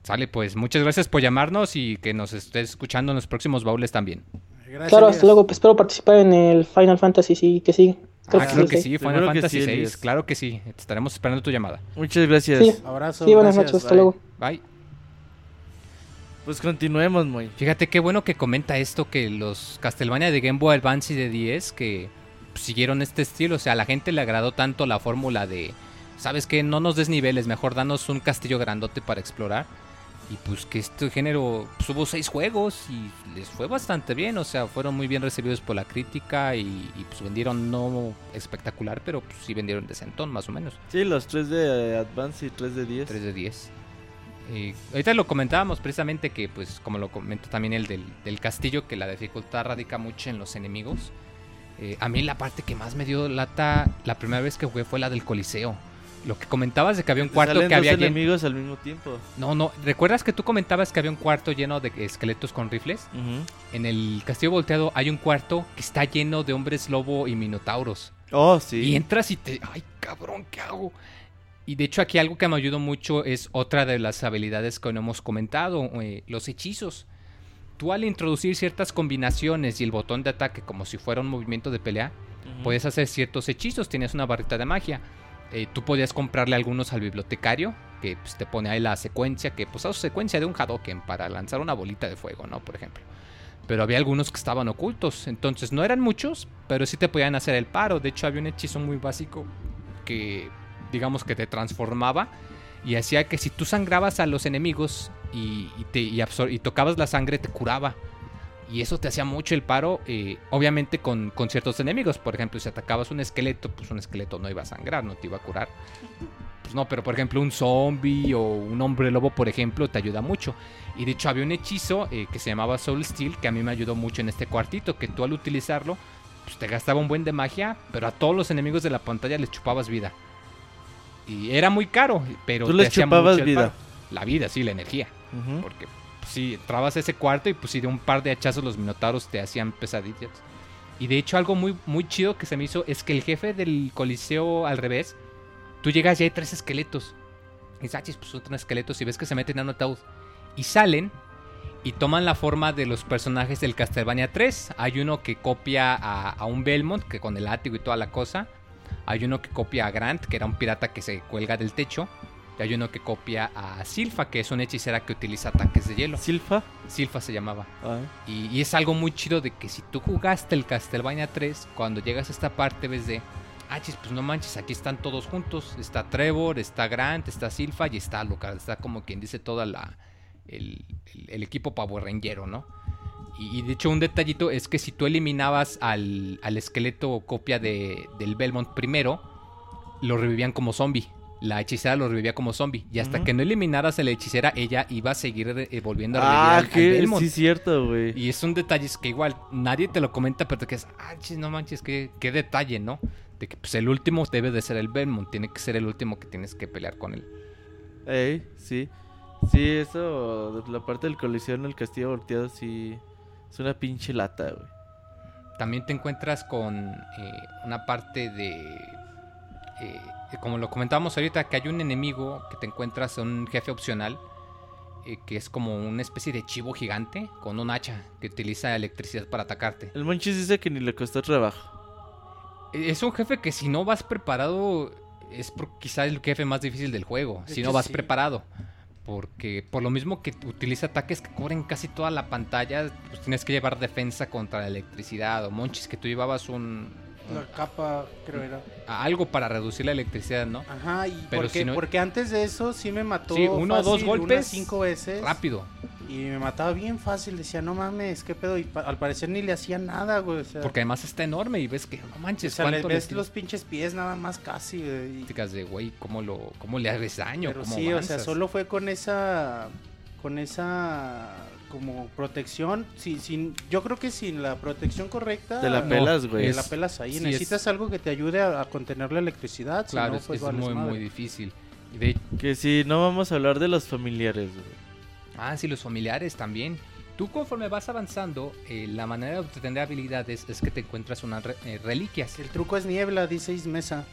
Sale, pues muchas gracias por llamarnos y que nos estés escuchando en los próximos baúles también. Gracias, claro, hasta luego, pues espero participar en el Final Fantasy sí, que sí. Creo Ah, que claro sí, que sí. sí, Final Fantasy sí, VI, Elías. claro que sí. Te estaremos esperando tu llamada. Muchas gracias. Sí. Abrazo. Sí, buenas gracias, noches, hasta bye. luego. Bye. Pues continuemos, muy. Fíjate qué bueno que comenta esto que los Castlevania de Game Boy Advance y de 10 que siguieron este estilo, o sea, a la gente le agradó tanto la fórmula de, ¿sabes qué? No nos des niveles, mejor danos un castillo grandote para explorar. Y pues que este género pues, hubo seis juegos y les fue bastante bien, o sea, fueron muy bien recibidos por la crítica y, y, pues vendieron no espectacular, pero pues sí vendieron de centón más o menos. Sí, los 3 de Advance y 3 de 10. 3 de 10. Eh, ahorita lo comentábamos precisamente que pues como lo comentó también el del, del castillo, que la dificultad radica mucho en los enemigos. Eh, a mí la parte que más me dio lata la primera vez que jugué fue la del Coliseo. Lo que comentabas de que había un cuarto salen que dos había lleno... enemigos al mismo tiempo. No, no, ¿recuerdas que tú comentabas que había un cuarto lleno de esqueletos con rifles? En el castillo volteado hay un cuarto que está lleno de hombres lobo y minotauros. Oh, sí. Y entras y te... ¡Ay, cabrón, qué hago! Y de hecho aquí algo que me ayudó mucho es otra de las habilidades que no hemos comentado, eh, los hechizos. Tú al introducir ciertas combinaciones y el botón de ataque como si fuera un movimiento de pelea, puedes hacer ciertos hechizos, tienes una barrita de magia. Eh, tú podías comprarle algunos al bibliotecario, que pues, te pone ahí la secuencia, que pues es secuencia de un Hadoken para lanzar una bolita de fuego, ¿no? Por ejemplo. Pero había algunos que estaban ocultos, entonces no eran muchos, pero sí te podían hacer el paro. De hecho había un hechizo muy básico que digamos que te transformaba y hacía que si tú sangrabas a los enemigos y, te, y tocabas la sangre te curaba. Y eso te hacía mucho el paro, eh, obviamente con, con ciertos enemigos. Por ejemplo, si atacabas un esqueleto, pues un esqueleto no iba a sangrar, no te iba a curar. Pues no, pero por ejemplo un zombie o un hombre lobo, por ejemplo, te ayuda mucho. Y de hecho había un hechizo eh, que se llamaba Soul Steel que a mí me ayudó mucho en este cuartito, que tú al utilizarlo, pues te gastaba un buen de magia, pero a todos los enemigos de la pantalla les chupabas vida. Y era muy caro, pero Tú te les chupabas mucho vida. La vida, sí, la energía. Porque sí, entrabas a ese cuarto y pues sí, de un par de hachazos los minotauros te hacían pesadillas. Y de hecho algo muy, muy chido que se me hizo es que el jefe del coliseo al revés, tú llegas y hay tres esqueletos. Y dices, "Ah, pues son tres esqueletos y ves que se meten en un. Y salen y toman la forma de los personajes del Castlevania 3. Hay uno que copia a, a un Belmont, que con el látigo y toda la cosa. Hay uno que copia a Grant, que era un pirata que se cuelga del techo. Y hay uno que copia a Silfa, que es una hechicera que utiliza ataques de hielo. Silfa. Silfa se llamaba. Ay. Y, y es algo muy chido de que si tú jugaste el Castlevania 3, cuando llegas a esta parte ves de, ah, chis, pues no manches, aquí están todos juntos. Está Trevor, está Grant, está Silfa y está Lucas. Está como quien dice toda la el, el- el equipo ¿no? Y, y de hecho un detallito es que si tú eliminabas al, al esqueleto copia de, del Belmont primero, lo revivían como zombie. La hechicera lo revivía como zombie. Y hasta que no eliminaras a la hechicera, ella iba a seguir eh, volviendo a Ah, revivir al- al Belmont. sí, cierto, güey. Y es un detalle es que igual nadie te lo comenta, pero te quedas, ah, chis, no manches, qué, qué detalle, ¿no? De que pues el último debe de ser el Belmont, tiene que ser el último que tienes que pelear con él. Ey, sí. Sí, eso, la parte del coliseo en el castillo volteado, sí. Es una pinche lata, güey. También te encuentras con eh, una parte de, eh, como lo comentábamos ahorita, que hay un enemigo que te encuentras, un jefe opcional, eh, que es como una especie de chivo gigante con un hacha que utiliza electricidad para atacarte. El Monchis dice que ni le costó trabajo. Es un jefe que si no vas preparado es por- quizá el jefe más difícil del juego. De si no vas sí. preparado. Porque por lo mismo que utiliza ataques que cubren casi toda la pantalla, pues tienes que llevar defensa contra la electricidad. O monchis que tú llevabas un, La capa, creo era. algo para reducir la electricidad, ¿no? Ajá, y Pero porque, si no- porque antes de eso sí me mató Sí, uno o dos golpes, unas cinco veces. Rápido. Y me mataba bien fácil, decía, no mames, qué pedo. Y pa- al parecer ni le hacía nada, güey. O sea, Porque además está enorme y ves que no o manches, sea, le cuánto ves los pinches pies nada más casi, güey. y- de güey, cómo lo, cómo le haces daño, Pero cómo sí, o sea, avanzas?". solo fue con esa con esa como protección, sin, sin, yo creo que sin la protección correcta Te la No, pelas, te güey. es- la pelas ahí. sí, Necesitas algo que te ayude a, a contener la electricidad, si Claro, no, es, pues es muy, madre. muy difícil. De Que si no vamos a hablar de los familiares, güey. Ah, sí, los familiares también. Tú conforme vas avanzando, eh, la manera de obtener habilidades es que te encuentras unas re- eh, reliquias. El truco es niebla, dice Ismesa,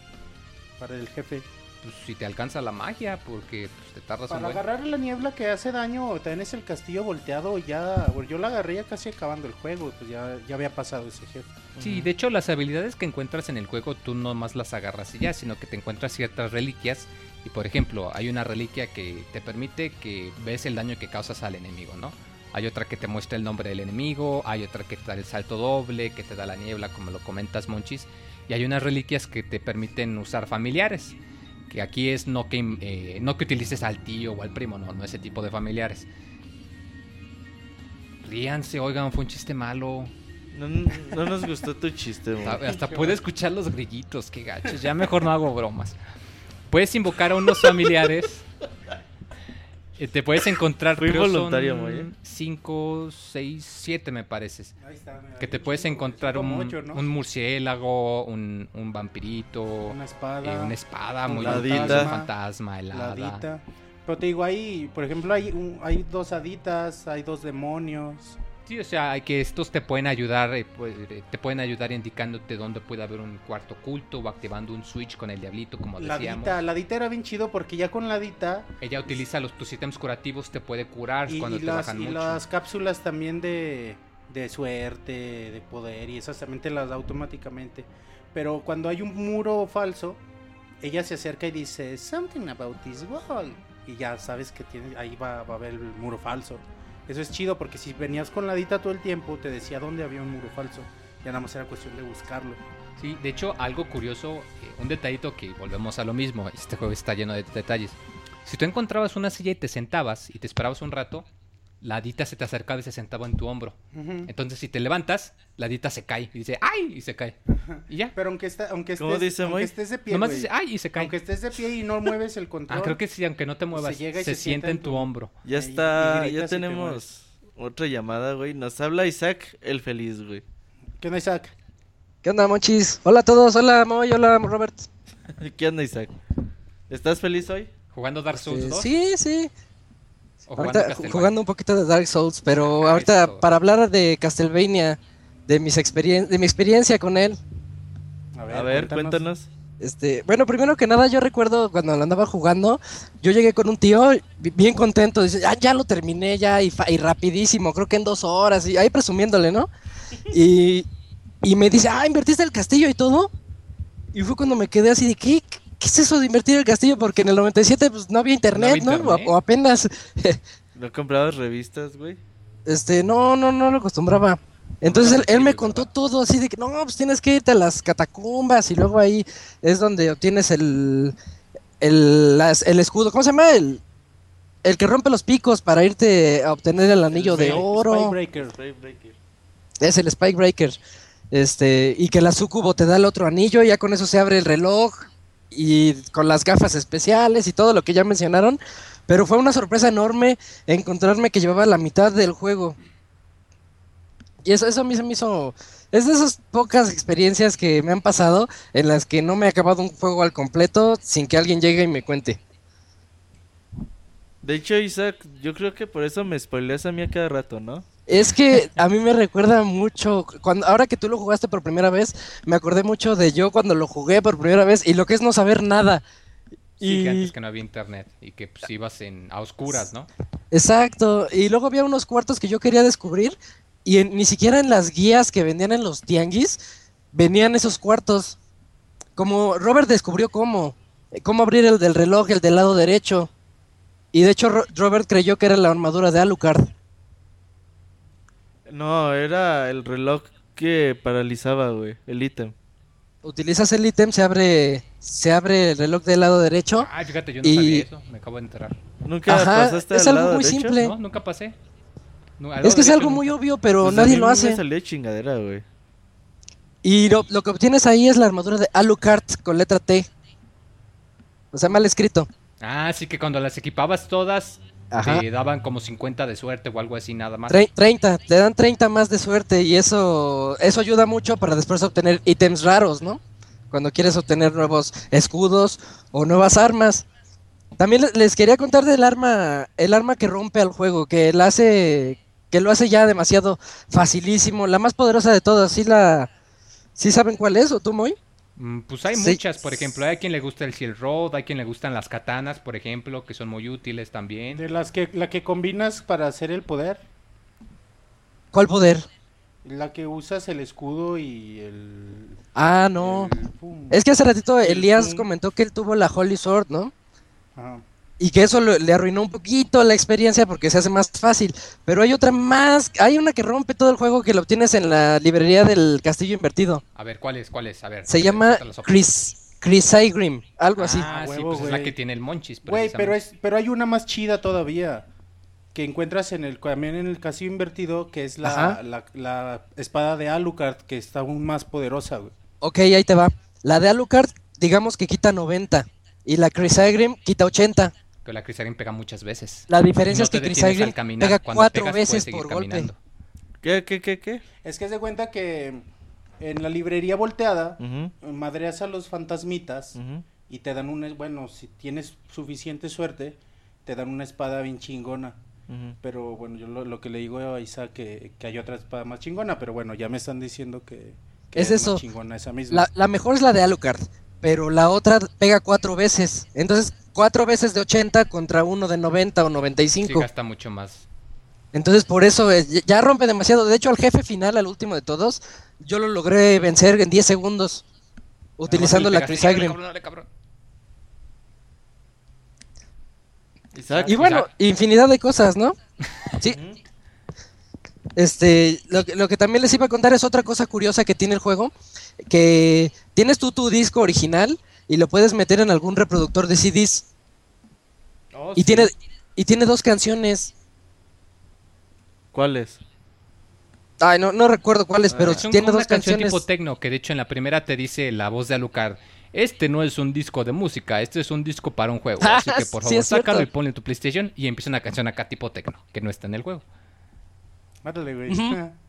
para el jefe. Pues si te alcanza la magia, porque pues, te tardas un Para buen... agarrar la niebla que hace daño, también es el castillo volteado, ya, bueno, yo la agarré ya casi acabando el juego, pues ya, ya había pasado ese jefe. Sí, de hecho las habilidades que encuentras en el juego tú no más las agarras y ya, sino que te encuentras ciertas reliquias y por ejemplo hay una reliquia que te permite que ves el daño que causas al enemigo, ¿no? Hay otra que te muestra el nombre del enemigo, hay otra que te da el salto doble, que te da la niebla como lo comentas Monchis y hay unas reliquias que te permiten usar familiares Que aquí es no que, eh, no que utilices al tío o al primo, no, no ese tipo de familiares. Ríanse, oigan, fue un chiste malo. No, no nos gustó tu chiste, güey. Hasta, hasta puede escuchar los grillitos, qué gachos. Ya mejor no hago bromas. Puedes invocar a unos familiares. Eh, te puedes encontrar Fui creo voluntario, son Moy, ¿eh? 5, 6, 7 me parece. Ahí está, mira, Que te ahí puedes encontrar un, ocho, ¿no? un murciélago, un, un vampirito, Una espada. eh, una espada, un muy bonita, un fantasma, el La hada. hadita. Pero te digo, hay, por ejemplo, hay, un- hay dos haditas, hay dos demonios. Sí, o sea, hay que estos te pueden ayudar, eh, pues, eh, te pueden ayudar indicándote dónde puede haber un cuarto oculto o activando un switch con el diablito, como La decíamos. hadita, la hadita era bien chido porque ya con la hadita Ella utiliza los tus ítems curativos, te puede curar y, cuando y te las, bajan y mucho. las cápsulas también de, de suerte, de poder y esas también te las da automáticamente. Pero cuando hay un muro falso, ella se acerca y dice, something about this wall. Y ya sabes que tiene, ahí va, va a haber el muro falso. Eso es chido porque si venías con la hadita todo el tiempo, te decía dónde había un muro falso. Ya nada más era cuestión de buscarlo. Sí, de hecho, algo curioso, eh, un detallito que volvemos a lo mismo, este juego está lleno de detalles. Si tú encontrabas una silla y te sentabas y te esperabas un rato, la hadita se te acercaba y se sentaba en tu hombro. Entonces, si te levantas, la hadita se cae y dice ¡ay! y se cae. Y ya. Pero aunque, está, aunque, ¿Cómo estés, dice, aunque estés de pie, Nomás dice ¡ay! y se cae. aunque estés de pie y no mueves el control. Ah, creo que sí, aunque no te muevas, Se llega y se, se sienta en tu hombro. Ya Y- y está, ya te tenemos otra llamada, güey. Nos habla Isaac el feliz, güey. ¿Qué onda, Isaac? ¿Qué onda, monchis? Hola a todos, hola Moy, hola Robert. ¿Qué onda, Isaac? ¿Estás feliz hoy? ¿Jugando Dark Souls Eh, 2? sí, sí. ¿O jugando Ahorita Castlevania? jugando un poquito de Dark Souls, pero Ah, ahorita eso. para hablar de Castlevania, de mis experien de mi experiencia con él. A ver, cuéntanos. Este, bueno, primero que nada, yo recuerdo cuando lo andaba jugando, yo llegué con un tío bi- bien contento, dice, ah, ya lo terminé ya y, fa- y rapidísimo, creo que en dos horas, y ahí presumiéndole, ¿no? Y, y me dice, ah, ¿invertiste el castillo y todo? Y fue cuando me quedé así de, ¿qué? ¿Qué es eso de invertir el castillo? Porque en el 97 pues no había internet, ¿no? internet. O, apenas, ¿No comprabas revistas, güey? este, no, no, no lo acostumbraba. Entonces él, él me contó todo así de que no, pues tienes que irte a las catacumbas y luego ahí es donde obtienes el el, las- el escudo, ¿cómo se llama? El, el que rompe los picos para irte a obtener el anillo de Spike- oro. Spikebreaker. Spikebreaker. Es el Spike Breaker. Este, y que la sucubo te da el otro anillo, y ya con eso se abre el reloj y con las gafas especiales y todo lo que ya mencionaron. Pero fue una sorpresa enorme encontrarme que llevaba la mitad del juego. Y eso, eso a mí se me hizo. Es de esas pocas experiencias que me han pasado en las que no me he acabado un juego al completo sin que alguien llegue y me cuente. De hecho, Isaac, yo creo que por eso me spoileas a mí a cada rato, ¿no? Es que a mí me recuerda mucho, cuando, ahora que tú lo jugaste por primera vez, me acordé mucho de yo cuando lo jugué por primera vez y lo que es no saber nada. Sí, y... que antes que no había internet y que pues, ibas en, a oscuras, ¿no? Exacto, y luego había unos cuartos que yo quería descubrir y en- ni siquiera en las guías que vendían en los tianguis venían esos cuartos. Como Robert descubrió cómo, cómo abrir el del reloj, el del lado derecho. Y de hecho Ro- Robert creyó que era la armadura de Alucard. No, era el reloj que paralizaba, güey, el ítem. Utilizas el ítem, se abre, se abre el reloj del lado derecho. Ay, fíjate, yo no Y- sabía eso, me acabo de enterar. ¿Nunca Ajá, pasaste es al algo lado muy derecho? simple. No, nunca pasé. No, Es que es algo muy obvio, pero Pues a nadie mí lo Me hace. salió de chingadera, güey. Y lo, lo que obtienes ahí es la armadura de Alucard con letra T. O sea, mal escrito. Ah, sí que cuando las equipabas todas Ajá. te daban como 50 de suerte o algo así nada más. Tre- 30, te dan 30 más de suerte y eso, eso ayuda mucho para después obtener ítems raros, ¿no? Cuando quieres obtener nuevos escudos o nuevas armas. También le- les quería contar del arma, el arma que rompe al juego, que la hace, que lo hace ya demasiado facilísimo, la más poderosa de todas. ¿Sí la, sí saben cuál es o tú, Moy? Mm, Pues hay Sí. muchas, por ejemplo, hay quien le gusta el Shield Road, hay quien le gustan las katanas, por ejemplo, que son muy útiles también. De las que la que combinas para hacer el poder, ¿Cuál poder? la que usas el escudo y el Ah, no. el. Es que hace ratito El Elías comentó que él tuvo la Holy Sword, ¿no? Ajá. Y que eso lo- le arruinó un poquito la experiencia porque se hace más fácil. Pero hay otra más, hay una que rompe todo el juego que lo obtienes en la librería del Castillo Invertido. A ver, ¿cuál es? ¿Cuál es? A ver. Se llama opciones. Chris, Crisygrim, algo así. Ah, sí, huevo, pues es la que tiene el Monchis. Güey, pero es, pero hay una más chida todavía. Que encuentras en el también en el casillo invertido, que es la, la, la espada de Alucard, que está aún más poderosa, güey. Ok, ahí te va. La de Alucard, digamos que quita 90. Y la Crisygrim quita 80. Pero la Crisagrim pega muchas veces. La diferencia no es que caminar. pega Cuando cuatro pegas, puedes veces seguir por golpe. caminando. ¿Qué, qué, qué, qué? Es que se cuenta que en la librería volteada, madreas a los fantasmitas y te dan una, bueno, si tienes suficiente suerte, te dan una espada bien chingona. Pero bueno, yo lo, lo que le digo a Isa que, que hay otra espada más chingona, pero bueno, ya me están diciendo que, que Es más eso. chingona esa misma. La, la mejor es la de Alucard, pero la otra pega cuatro veces. Entonces, cuatro veces de 80 contra uno de 90 o Sí, 95. gasta mucho más. Entonces, por eso eh, ya- rompe demasiado. De hecho, al jefe final, al último de todos, yo lo logré vencer en 10 segundos. Utilizando la. Isaac. Y bueno, Isaac. infinidad de cosas, ¿no? Sí. Este, lo que también les iba a contar es otra cosa curiosa que tiene el juego, que tienes tú tu disco original y lo puedes meter en algún reproductor de CDs Oh, y sí. tiene y tiene dos canciones. ¿Cuáles? Ay, no, no recuerdo cuáles, pero Es un- tiene una dos canción canciones. tipo tecno, que de hecho en la primera te dice la voz de Alucard. Este no es un disco de música, este es un disco para un juego. Ah, Así que por sí, favor, cierto. sácalo y ponle en tu PlayStation y empieza una canción acá tipo tecno, que no está en el juego. Mátale, güey.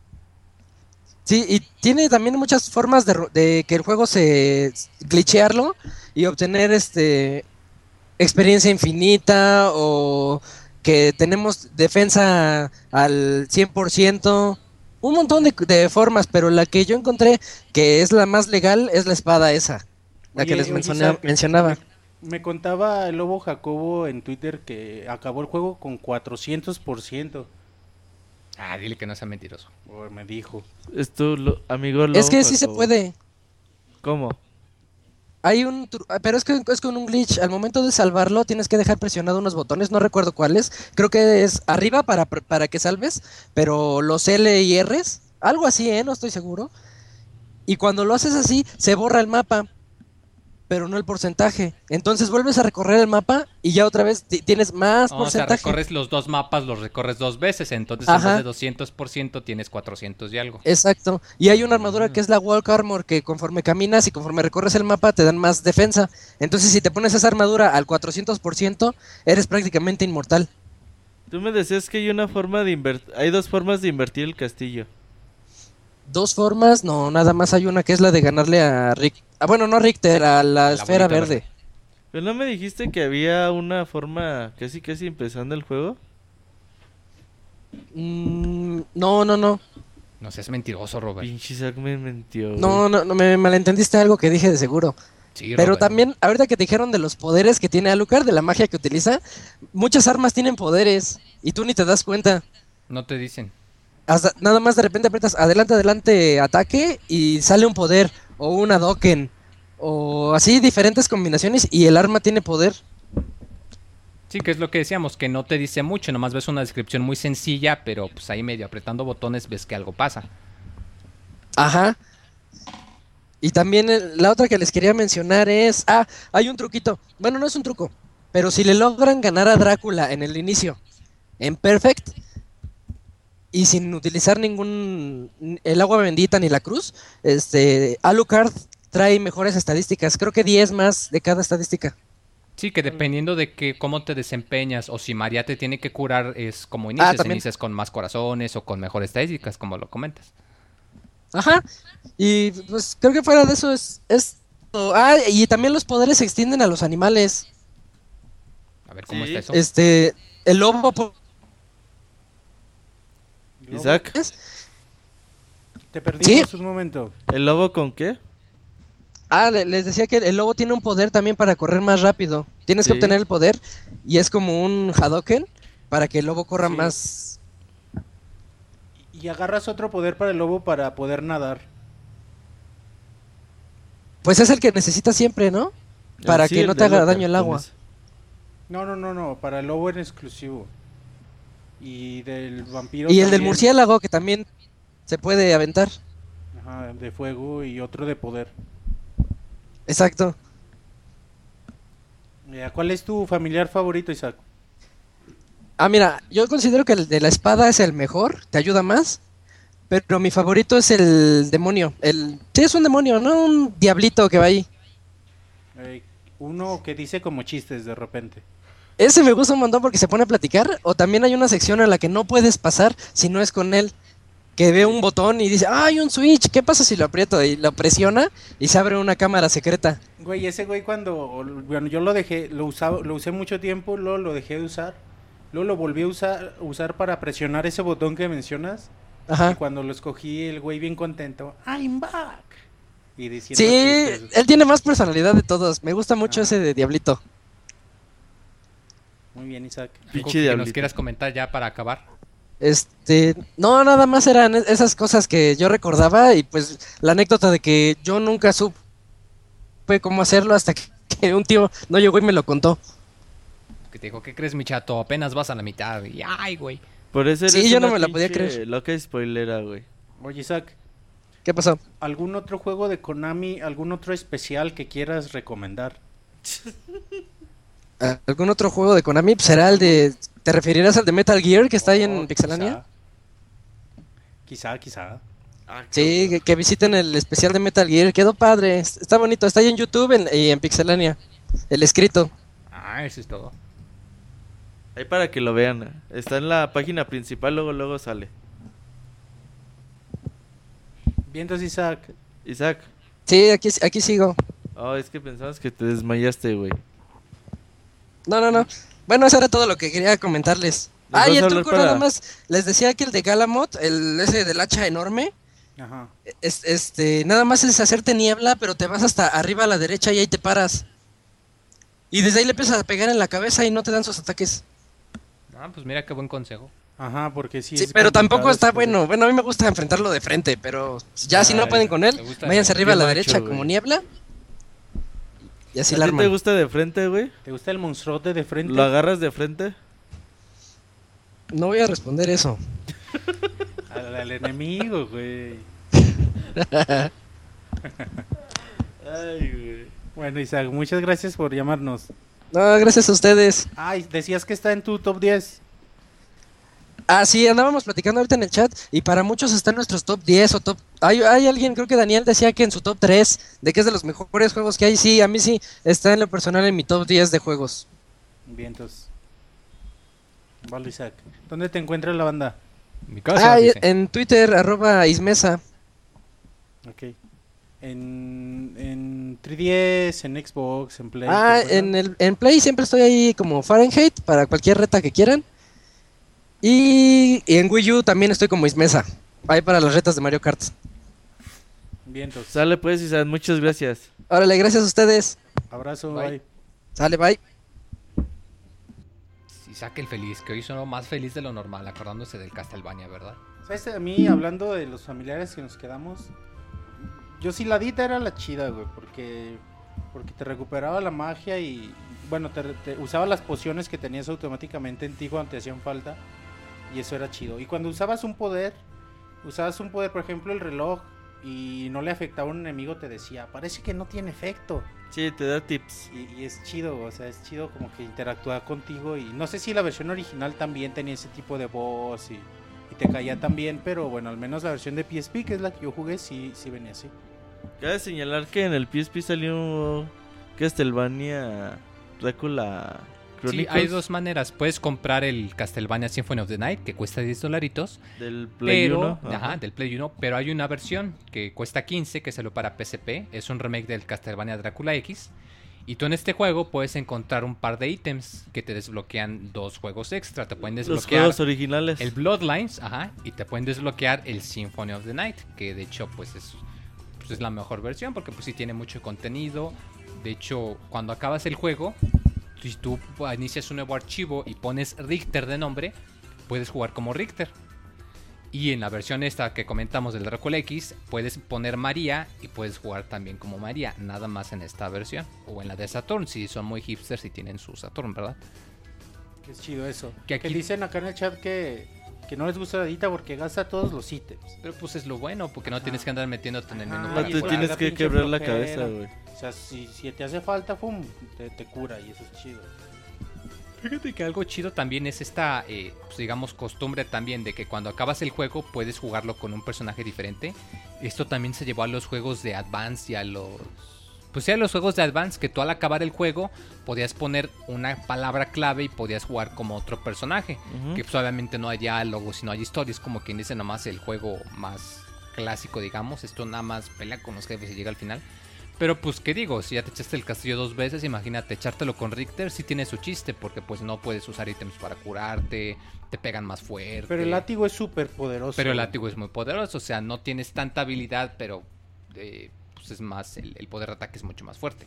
Sí, y tiene también muchas formas de, que el juego se glitchearlo y obtener este experiencia infinita o que tenemos defensa al 100%, un montón de, de formas, pero la que yo encontré que es la más legal es la espada esa, la Oye, que les oye, menciona- Isaac, mencionaba. Me, me contaba el lobo Jacobo en Twitter que acabó el juego con 400%. Ah, dile que no sea mentiroso. Me dijo. Es tu lo- amigo Es que sí se puede. ¿Cómo? Hay un, tru- ah, pero es que es con un glitch. Al momento de salvarlo tienes que dejar presionado unos botones, no recuerdo cuáles. Creo que es arriba para, para que salves, pero los L y R, algo así, ¿eh? No estoy seguro. Y cuando lo haces así, se borra el mapa, pero no el porcentaje. Entonces vuelves a recorrer el mapa y ya otra vez ti- tienes más No, o sea, porcentaje. recorres los dos mapas, los recorres dos veces, entonces Ajá. en vez de 200% tienes 400 y algo. Exacto. Y hay una armadura que es la Walk Armor que conforme caminas y conforme recorres el mapa te dan más defensa. Entonces si te pones esa armadura al 400% eres prácticamente inmortal. Tú me decías que hay una forma de invertir... Hay dos formas de invertir el castillo. Dos formas, no, nada más hay una que es la de ganarle a Rick. Ah, bueno, no a Richter, a la, La esfera verde. verde. ¿Pero no me dijiste que había una forma casi casi empezando el juego? Mm, no, no, no. No seas mentiroso, Robert. Pinche Isaac me mintió. güey. No, no, no, me malentendiste algo que dije de seguro. Sí, Pero Robert. también, ahorita que te dijeron de los poderes que tiene Alucard, de la magia que utiliza, muchas armas tienen poderes y tú ni te das cuenta. No te dicen. Hasta, nada más de repente aprietas adelante, adelante, ataque y sale un poder o una Doken o así diferentes combinaciones y el arma tiene poder. Sí, que es lo que decíamos, que no te dice mucho, nomás ves una descripción muy sencilla, pero pues ahí medio apretando botones ves que algo pasa. Ajá. Y también eh, la otra que les quería mencionar es, ah, hay un truquito. Bueno, no es un truco, pero si le logran ganar a Drácula en el inicio, en Perfect, y sin utilizar ningún el agua bendita ni la cruz, este Alucard trae mejores estadísticas, creo que 10 más de cada estadística. Sí, que dependiendo de que cómo te desempeñas o si María te tiene que curar es como inicias, también. inicias con más corazones o con mejores estadísticas, como lo comentas. Ajá. Y pues creo que fuera de eso es es ah, y también los poderes se extienden a los animales. A ver cómo Sí. está eso. Este, el lobo Isaac, Te perdimos Sí. un momento. ¿el lobo con qué? Ah, le- les decía que el lobo tiene un poder también para correr más rápido. Tienes que obtener el poder y es como un Hadoken para que el lobo corra Sí. más. Y agarras otro poder para el lobo para poder nadar. Pues es el que necesitas siempre, ¿no? Para Ah, sí, que no te haga daño el agua. No, no, no, no. Para el lobo en exclusivo. Y del vampiro. Y el del murciélago que también se puede aventar. Ajá, de fuego y otro de poder. Exacto. ¿Cuál es tu familiar favorito, Isaac? Ah, mira, yo considero que el de la espada es el mejor, te ayuda más. Pero mi favorito es el demonio. El... Sí, es un demonio, no un diablito que va ahí. Eh, uno que dice como chistes de repente. Ese me gusta un montón porque se pone a platicar. O también hay una sección en la que no puedes pasar si no es con él. Que ve un botón y dice, ah, hay un switch, ¿qué pasa si lo aprieto? Y lo presiona y se abre una cámara secreta. Güey, ese güey cuando, bueno, yo lo dejé, lo usaba, lo usé mucho tiempo, luego lo dejé de usar, luego lo volví a usar, usar para presionar ese botón que mencionas, y Ajá. cuando lo escogí el güey bien contento, I'm back, y diciendo Sí, él tiene más personalidad de todos. Me gusta mucho Ajá. ese de Diablito. Muy bien, Isaac. ¿Algo Pinche que nos quieras comentar ya para acabar? Este, no, nada más eran es- esas cosas que yo recordaba y pues la anécdota de que yo nunca supe cómo hacerlo hasta que, un tío no llegó y me lo contó. Que te dijo, ¿qué crees, mi chato? Apenas vas a la mitad. Y, ay, güey. Por eso Sí, yo no me la podía creer. Loca spoilera, güey. Oye, Isaac, ¿Qué pasó? ¿algún otro juego de Konami, algún otro especial que quieras recomendar? Ah, ¿Algún otro juego de Konami? Será el de... ¿Te referirás al de Metal Gear que está ahí Oh, en Pixelania? Quizá, quizá. Sí, que, que visiten el especial de Metal Gear. Quedó padre. es- Está bonito. Está ahí en YouTube en- y en Pixelania. El escrito. Ah, eso es todo. Ahí para que lo vean. Está en la página principal, luego luego sale. Bien, entonces, Isaac, Isaac. Sí, aquí, aquí sigo. Oh, es que pensabas que te desmayaste, güey. No, no, no. Bueno, eso era todo lo que quería comentarles. ¿Nos Ah, y el truco para- nada más. Les decía que el de Galamot, el ese del hacha enorme, ajá. es- este, nada más es hacerte niebla, pero te vas hasta arriba a la derecha y ahí te paras. Y desde ahí le empiezas a pegar en la cabeza y no te dan sus ataques. Ah, pues mira qué buen consejo. Ajá, porque sí. Sí, es pero tampoco está este bueno. Bueno, a mí me gusta enfrentarlo de frente, pero ya si no pueden con él, váyanse arriba a la derecha como niebla. Y así ¿A la ti te gusta de frente, güey? ¿Te gusta el monstruote de frente? ¿Lo agarras de frente? No voy a responder eso. Al, al enemigo, güey. Ay, güey. Bueno, Isaac, muchas gracias por llamarnos. No, gracias a ustedes. Ay, decías que está en tu top 10. Ah, sí, andábamos platicando ahorita en el chat y para muchos está en nuestros top 10 o top... Hay, hay alguien, creo que Daniel decía que en su top 3, de que es de los mejores juegos que hay. Sí, a mí sí, está en lo personal en mi top 10 de juegos. Bien, entonces. Vale, Isaac. ¿Dónde te encuentra la banda? Mi casa, Ah, dice. en Twitter, arroba Ismesa. Ok. En, en 3DS, en Xbox, en Play. Ah, ¿te en, el, en Play siempre estoy ahí como Fahrenheit para cualquier reta que quieran. Y, y en Wii U también estoy como Ismesa. Ahí para las retas de Mario Kart. Bien, entonces. Sale pues, Isaac, muchas gracias. Órale, gracias a ustedes. Abrazo, Bye. bye. Sale, bye. Isaac el feliz, que hoy sonó más feliz de lo normal, acordándose del Castlevania, ¿verdad? ¿Sabes? A mí, hablando de los familiares que nos quedamos, yo sí la dita era la chida, güey, porque, porque te recuperaba la magia y, bueno, te, te usaba las pociones que tenías automáticamente en ti cuando te hacían falta, y eso era chido. Y cuando usabas un poder, usabas un poder, por ejemplo, el reloj, y no le afectaba a un enemigo, te decía, parece que no tiene efecto. Sí, te da tips. Y, y es chido, o sea, es chido como que interactúa contigo. Y no sé si la versión original también tenía ese tipo de voz y, y te caía también, pero bueno, al menos la versión de PSP, que es la que yo jugué, sí, sí venía así. Cabe señalar que en el PSP salió Castlevania Drácula Sí, hay dos maneras. Puedes comprar el Castlevania Symphony of the Night, que cuesta 10 dolaritos. del Play pero, 1. ajá, del Play 1, pero hay una versión que cuesta 15 que salió para PSP, es un remake del Castlevania Drácula X. Y tú en este juego puedes encontrar un par de ítems que te desbloquean dos juegos extra. Te pueden Los desbloquear juegos originales. el Bloodlines, ajá, y te pueden desbloquear el Symphony of the Night, que de hecho pues es, pues, es la mejor versión porque pues sí tiene mucho contenido. De hecho, cuando acabas el juego, si tú inicias un nuevo archivo y pones Richter de nombre, puedes jugar como Richter. Y en la versión esta que comentamos del Drácula X, puedes poner María y puedes jugar también como María, nada más en esta versión. O en la de Saturn, si son muy hipsters y tienen su Saturn, ¿verdad? Es chido eso. Que dicen acá en el chat que, que no les gusta Adita porque gasta todos los ítems. Pero pues es lo bueno, porque no tienes que andar metiéndote en el menú. No te tienes la que quebrar la cabeza, güey. O sea, si, si te hace falta, pum, te, te cura y eso es chido. Fíjate que algo chido también es esta, eh, pues, digamos, costumbre también de que cuando acabas el juego puedes jugarlo con un personaje diferente. Esto también se llevó a los juegos de Advance y a los... Pues a los juegos de Advance, que tú al acabar el juego podías poner una palabra clave y podías jugar como otro personaje. Que pues obviamente no hay diálogos y no hay historias, como quien dice nomás el juego más clásico, digamos. Esto nada más pelea con los jefes y llega al final. Pero pues, ¿qué digo? Si ya te echaste el castillo dos veces, imagínate echártelo con Richter, sí tiene su chiste, porque pues no puedes usar ítems para curarte, te pegan más fuerte. Pero el látigo es súper poderoso. Pero el látigo es muy poderoso, o sea, no tienes tanta habilidad, pero eh, pues es más, el, el poder de ataque es mucho más fuerte.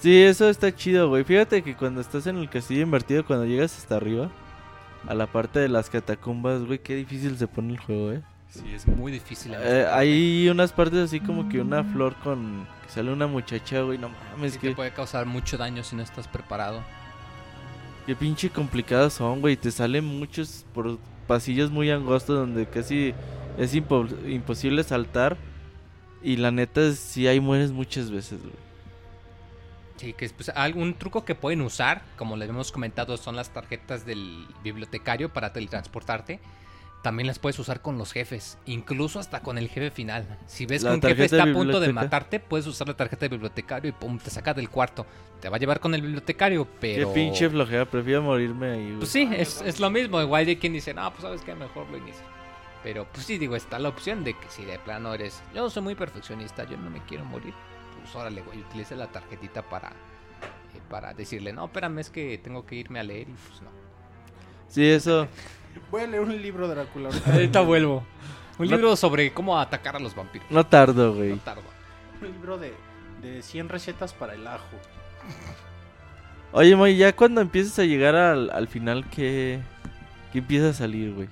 Sí, eso está chido, güey. Fíjate que cuando estás en el castillo invertido, cuando llegas hasta arriba, a la parte de las catacumbas, güey, qué difícil se pone el juego, eh. Sí, es muy difícil. Eh, hay unas partes así como que una flor con... que sale una muchacha, güey, no mames, Sí que... te puede causar mucho daño si no estás preparado. Qué pinche complicadas son, güey. Te salen muchos por pasillos muy angostos donde casi es impo- imposible saltar. Y la neta, si ahí mueres muchas veces, güey. Sí, que es pues, algún truco que pueden usar, como les hemos comentado, son las tarjetas del bibliotecario para teletransportarte. También las puedes usar con los jefes, incluso hasta con el jefe final. Si ves que un jefe está de a punto de matarte, puedes usar la tarjeta de bibliotecario y pum, te saca del cuarto. Te va a llevar con el bibliotecario, pero... Qué pinche flojera. Prefiero morirme ahí, güey. Pues sí, es, es lo mismo. Igual hay quien dice, no, pues sabes que mejor lo inicio. Pero pues sí, digo, está la opción de que si de plano eres, yo soy muy perfeccionista, yo no me quiero morir, pues órale, güey, utiliza la tarjetita para, eh, para decirle, no, espérame, es que tengo que irme a leer y pues no. Sí, eso. Voy a leer un libro de Drácula. ahorita. Vuelvo. Un No- libro sobre cómo atacar a los vampiros. No tardo, No güey. tardo. Un libro de, de 100 recetas para el ajo. Oye, Moy, ya cuando empiezas a llegar al, al final, ¿qué, ¿qué empieza a salir, güey?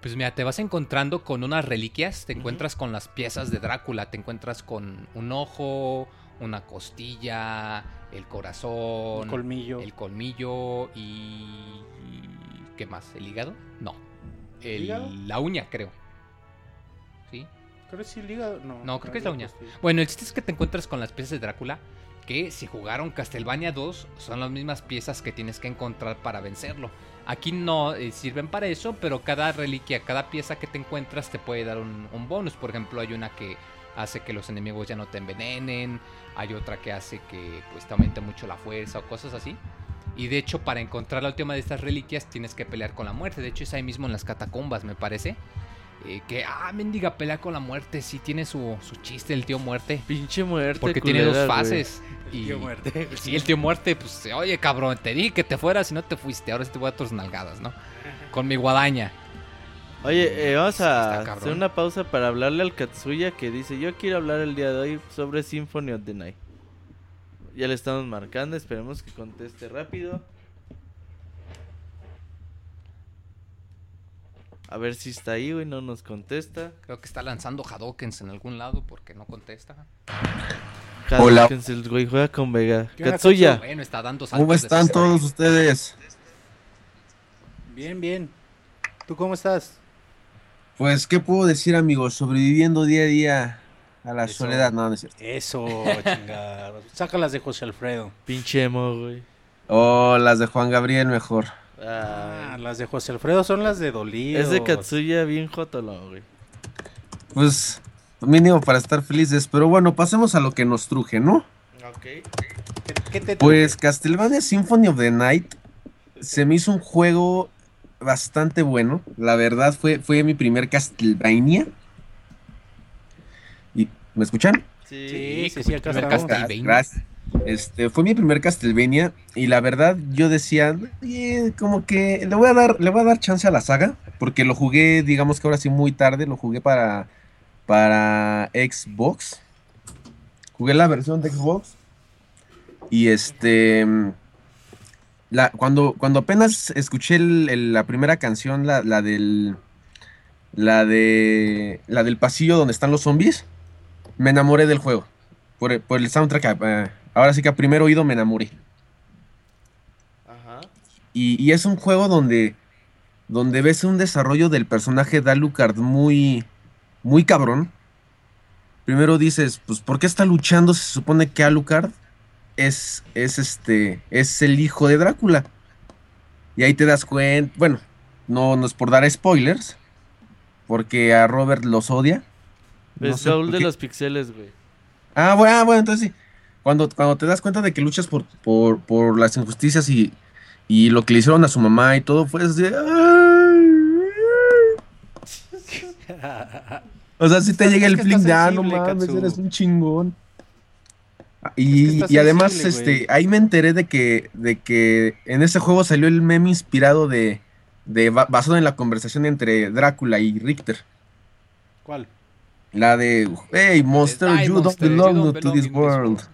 Pues mira, te vas encontrando con unas reliquias, te encuentras con las piezas de Drácula, te encuentras con un ojo, una costilla, el corazón, Un colmillo. el colmillo y... ¿Qué más? ¿El hígado? No. El- hígado? La uña, creo. ¿Sí? Creo que sí, el hígado. No, No, creo que es la uña. costilla. Bueno, el chiste es que te encuentras con las piezas de Drácula, que si jugaron Castlevania 2 son las mismas piezas que tienes que encontrar para vencerlo. Aquí no eh, sirven para eso, pero cada reliquia, cada pieza que te encuentras te puede dar un, bonus. Por ejemplo, hay una que hace que los enemigos ya no te envenenen, hay otra que hace que pues te aumente mucho la fuerza o cosas así. Y de hecho, para encontrar la última de estas reliquias tienes que pelear con la muerte. De hecho, es ahí mismo en las catacumbas, me parece. Eh, que, ah, mendiga, pelea con la muerte. Sí, tiene su, su chiste el tío muerte. Pinche muerte. Porque tiene dos güey. fases. Y, Tío muerte. Sí, el tío muerte, pues, oye, cabrón, te dije que te fueras y no te fuiste. Ahora sí te voy a tus nalgadas, ¿no? Con mi guadaña. Oye, eh, vamos a hacer una pausa para hablarle al Katsuya que dice, yo quiero hablar el día de hoy sobre Symphony of the Night. Ya le estamos marcando, esperemos que conteste rápido. A ver si está ahí, güey, no nos contesta. Creo que está lanzando Hadokens en algún lado porque no contesta. Hola. Hadokens, el güey juega con Vega. ¿Qué onda, Katsuya, Bueno, está dando ¿Cómo están todos ustedes? Bien, bien. ¿Tú cómo estás? Pues, ¿qué puedo decir, amigos? Sobreviviendo día a día a la Eso. soledad. No, no es cierto. Eso, chingado. Sácalas de José Alfredo. pinche emo, güey. Oh, las de Juan Gabriel mejor. Ah, Ay. las de José Alfredo son las de Dolido. es de Katsuya bien jotolo, güey. Pues, mínimo para estar felices. Pero bueno, pasemos a lo que nos truje, ¿no? Ok. ¿Qué, qué te Pues Castlevania Symphony of the Night se me hizo un juego bastante bueno. La verdad fue, fue mi primer Castlevania. ¿Y me escuchan? Sí, sí, sí, acá. Castlevania. Gracias. Este, fue mi primer Castlevania y la verdad yo decía, "Oye, como que le voy a dar, le voy a dar chance a la saga, porque lo jugué, digamos que ahora sí muy tarde, lo jugué para, para Xbox. Jugué la versión de Xbox. Y este, cuando, cuando apenas escuché la primera canción, la, la del, la de, la del pasillo donde están los zombies, me enamoré del juego. Por el soundtrack, eh, ahora sí que a primer oído me enamoré. Ajá. Y, y es un juego donde donde ves un desarrollo del personaje de Alucard muy, muy cabrón. Primero dices, pues, ¿por qué está luchando? Se supone que Alucard es, es este, es el hijo de Drácula. Y ahí te das cuenta, bueno, no, no es por dar spoilers, porque a Robert los odia. No por de los pixeles, güey. Ah, bueno, ah, bueno, entonces sí. Cuando, cuando te das cuenta de que luchas por, por, por las injusticias y, y lo que le hicieron a su mamá y todo, fue así de... O sea, si te llega el fling de, ah, no mames, eres un chingón. Es que Y, y además, sensible, este, ahí me enteré de que, de que en ese juego salió el meme inspirado de, de ba- basado en la conversación entre Drácula y Richter. ¿Cuál? La de, hey, monster, you don't you belong to this world.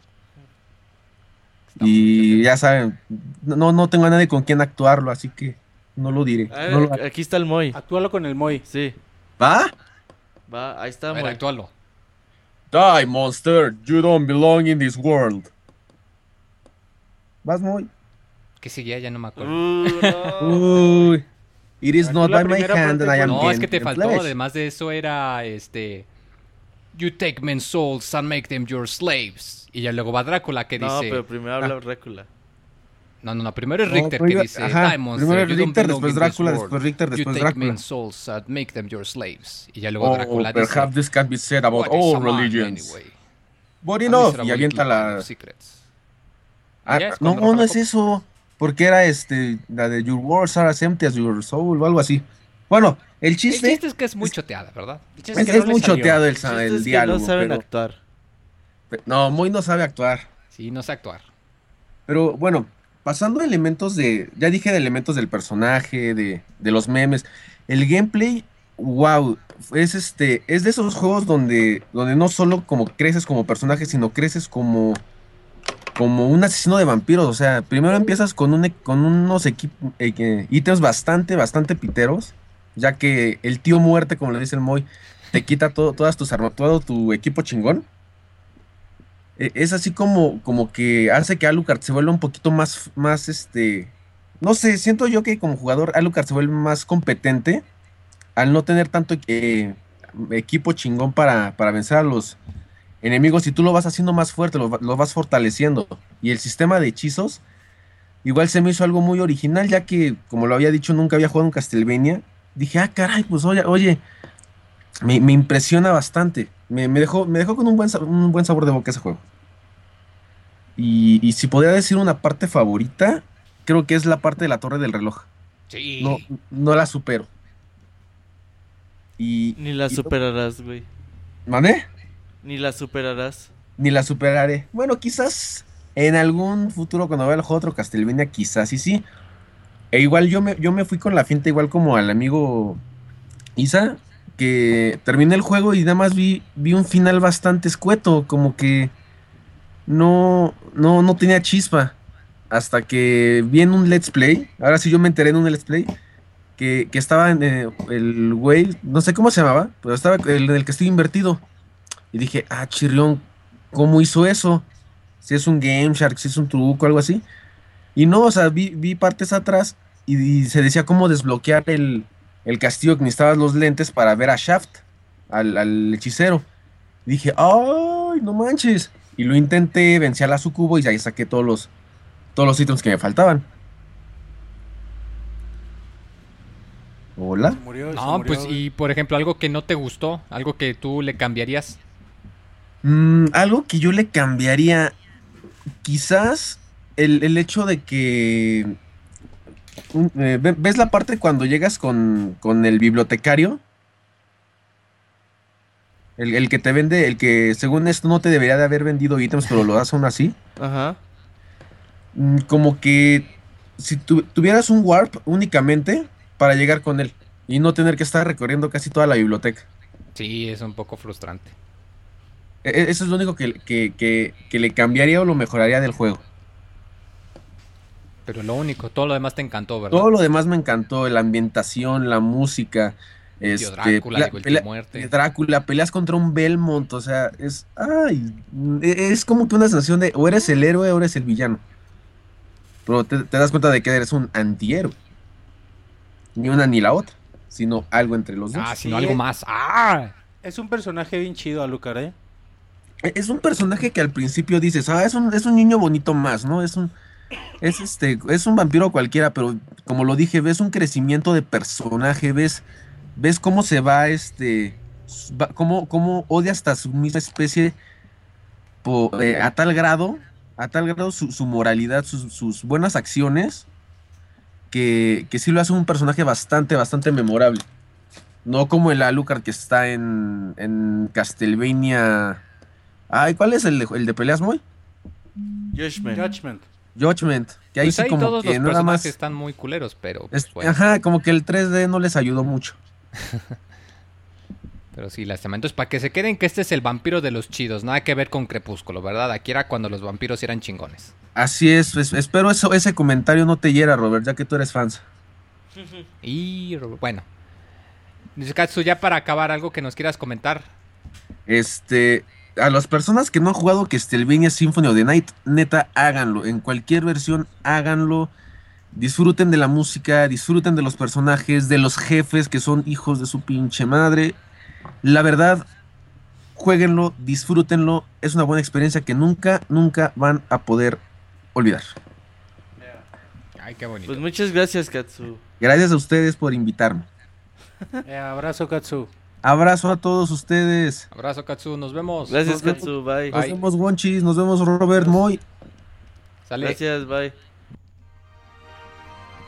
Está Y ya saben, no, no tengo a nadie con quien actuarlo, así que no lo diré. No lo haré. aquí está el Moy. Actúalo con el Moy. Sí. ¿Va? Va, ahí está A ver, Moy. actúalo. Die, monster, you don't belong in this world. ¿Vas, muy? Que seguía, ya no me acuerdo. Uh, no. Uy. It is not by my hand and I am. No, es que te faltó. flesh. Además de eso era este. You take men's souls and make them your slaves. Y ya luego va Drácula que No, dice. pero primero habla Drácula. No, no, no. Primero es No, Richter primero- que dice. ajá, "Die, monster, primero you don't Richter, después Drácula, después Richter, You después take Drácula. men's souls and make them your slaves. Y ya luego Oh, Drácula dice. perhaps this can be said about "What is all religions. anyway? But enough, y avienta la... secrets". Ah, es no, cuando no es eso. Porque era este, la de Your words are as empty as your soul o algo así. Bueno, el El chiste es que es muy choteada, ¿verdad? El chiste es, que no es muy salió. choteado el, diálogo. no saben pero- actuar. no, muy no sabe actuar. Sí, no sé actuar. Pero bueno, pasando a elementos de. Ya dije de elementos del personaje, de, de los memes. El gameplay, wow. Es este. Es de esos juegos donde. Donde no solo como creces como personaje, sino creces como. Como un asesino de vampiros. O sea, primero empiezas con un e- con unos eh, ítems bastante, bastante piteros. Ya que el tío muerte, como le dice el Moy, te quita todo, todas tus armas, todo tu equipo chingón. E- Es así como, como que hace que Alucard se vuelva un poquito más, más este. No sé, siento yo que como jugador Alucard se vuelve más competente al no tener tanto eh, equipo chingón para, para vencer a los enemigos y tú lo vas haciendo más fuerte, lo, va- lo vas fortaleciendo. Y el sistema de hechizos igual se me hizo algo muy original, ya que, como lo había dicho, nunca había jugado en Castlevania. Dije, ah, caray, pues oye, oye, me, me impresiona bastante. Me, me dejó, me dejó con un buen, un buen sabor de boca ese juego. Y, y si podría decir una parte favorita, creo que es la parte de la torre del reloj. Sí. No, no la supero. Y. Ni la y- superarás, güey. ¿Mané? Ni la superarás. Ni la superaré. Bueno, quizás en algún futuro cuando vea el juego otro Castlevania, quizás y sí. E igual yo me, yo me fui con la finta igual como al amigo Isa, que terminé el juego y nada más vi, vi un final bastante escueto, como que no, no, no tenía chispa. Hasta que vi en un let's play, ahora sí yo me enteré en un let's play, que, que estaba en eh, el güey, no sé cómo se llamaba, pero estaba el, el que estoy invertido. Y dije, ah, chirrión, ¿cómo hizo eso? Si es un Game Shark, si es un truco, algo así. Y no, o sea, vi, vi partes atrás y, y se decía cómo desbloquear el, el castillo que necesitabas los lentes para ver a Shaft, al, al hechicero. Y dije, ¡ay, no manches! Y lo intenté, vencí a la sucubo y ahí saqué todos los, todos los ítems que me faltaban. ¿Hola? Se murió, se No, murió, pues güey. y por ejemplo, algo que no te gustó, algo que tú le cambiarías. Mm, algo que yo le cambiaría, quizás el, el hecho de que... un- eh, ve- ¿Ves la parte cuando llegas con, con el bibliotecario? El, el que te vende, el que según esto no te debería de haber vendido ítems, pero lo das aún así. Ajá. Mm, Como que si tu- tuvieras un warp únicamente para llegar con él y no tener que estar recorriendo casi toda la biblioteca. Sí, es un poco frustrante. E- e- Eso es lo único que, que- que- que le cambiaría o lo mejoraría del juego. Pero lo único, todo lo demás te encantó, ¿verdad? Todo lo demás me encantó, la ambientación, la música. Tío Este, Drácula, pelea- digo, pelea- muerte. Drácula, peleas contra un Belmont, o sea, es, ay, e- es como que una sensación de o eres el héroe o eres el villano. Pero te, te das cuenta de que eres un antihéroe. ni una ni la otra, sino algo entre los dos. Ah, sino Sí, algo eh. más. ¡Ah! Es un personaje bien chido, Alucard, ¿eh? Es un personaje que al principio dices, ah, es un, es un niño bonito más, ¿no? Es un, es este, es un vampiro cualquiera, pero como lo dije, ves un crecimiento de personaje, ves, ves cómo se va, este, va- cómo, cómo odia hasta su misma especie po- eh, a tal grado, a tal grado su, su moralidad, sus, sus buenas acciones, que, que sí lo hace un personaje bastante, bastante memorable. No como el Alucard que está en, en Castlevania. Ay, ¿cuál es el de, el de peleas. Judgment. Judgment. Que ahí Pues sí ahí como todos que los nada personajes más. están muy culeros, pero pues, es- bueno. Ajá, como que el 3D no les ayudó mucho. Pero sí, lástima. Entonces, para que se queden que este es el vampiro de los chidos, nada que ver con Crepúsculo, ¿verdad? Aquí era cuando los vampiros eran chingones. Así es, es- espero eso, ese comentario no te hiera, Robert, ya que tú eres fan. Y bueno. Dice Katsu, ya para acabar, algo que nos quieras comentar. Este, a las personas que no han jugado Castlevania Symphony of the Night, neta, háganlo. En cualquier versión, háganlo. Disfruten de la música, disfruten de los personajes, de los jefes que son hijos de su pinche madre. La verdad, jueguenlo, disfrútenlo. Es una buena experiencia que nunca, nunca van a poder olvidar. Ay, qué bonito. Pues muchas gracias, Katsu. Gracias a ustedes por invitarme. Eh, abrazo, Katsu. Abrazo a todos ustedes. Abrazo, Katsu, nos vemos. Gracias, Nos vemos. Katsu. Bye. Nos Bye. vemos, Wonchis. Nos vemos, Robert Moy. Sale. Gracias, bye.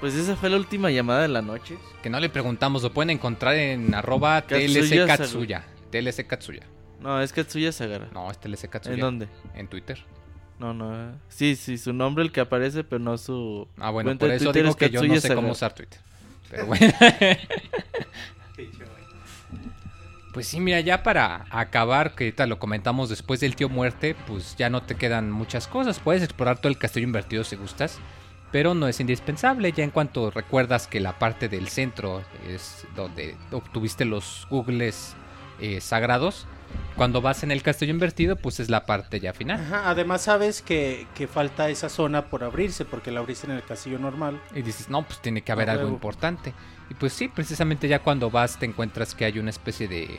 Pues esa fue la última llamada de la noche. Que no le preguntamos, lo pueden encontrar en arroba TLC Katsuya. TLC Katsuya. No, es Katsuya Sagara. No, es TLC Katsuya. ¿En dónde? En Twitter. No, no. eh. Sí, sí, su nombre el que aparece, pero no su. Ah, bueno, por eso digo es que yo no sé cómo usar Twitter. Pero bueno. Pues sí, mira, ya para acabar, que ahorita lo comentamos después del tío muerte, pues ya no te quedan muchas cosas. Puedes explorar todo el castillo invertido si gustas, pero no es indispensable. Ya en cuanto recuerdas que la parte del centro es donde obtuviste los googles eh, sagrados, cuando vas en el castillo invertido, pues es la parte ya final. Ajá, además sabes que, que falta esa zona por abrirse, porque la abriste en el castillo normal. Y dices, no, pues tiene que haber A algo importante. Y pues sí, precisamente ya cuando vas te encuentras que hay una especie de...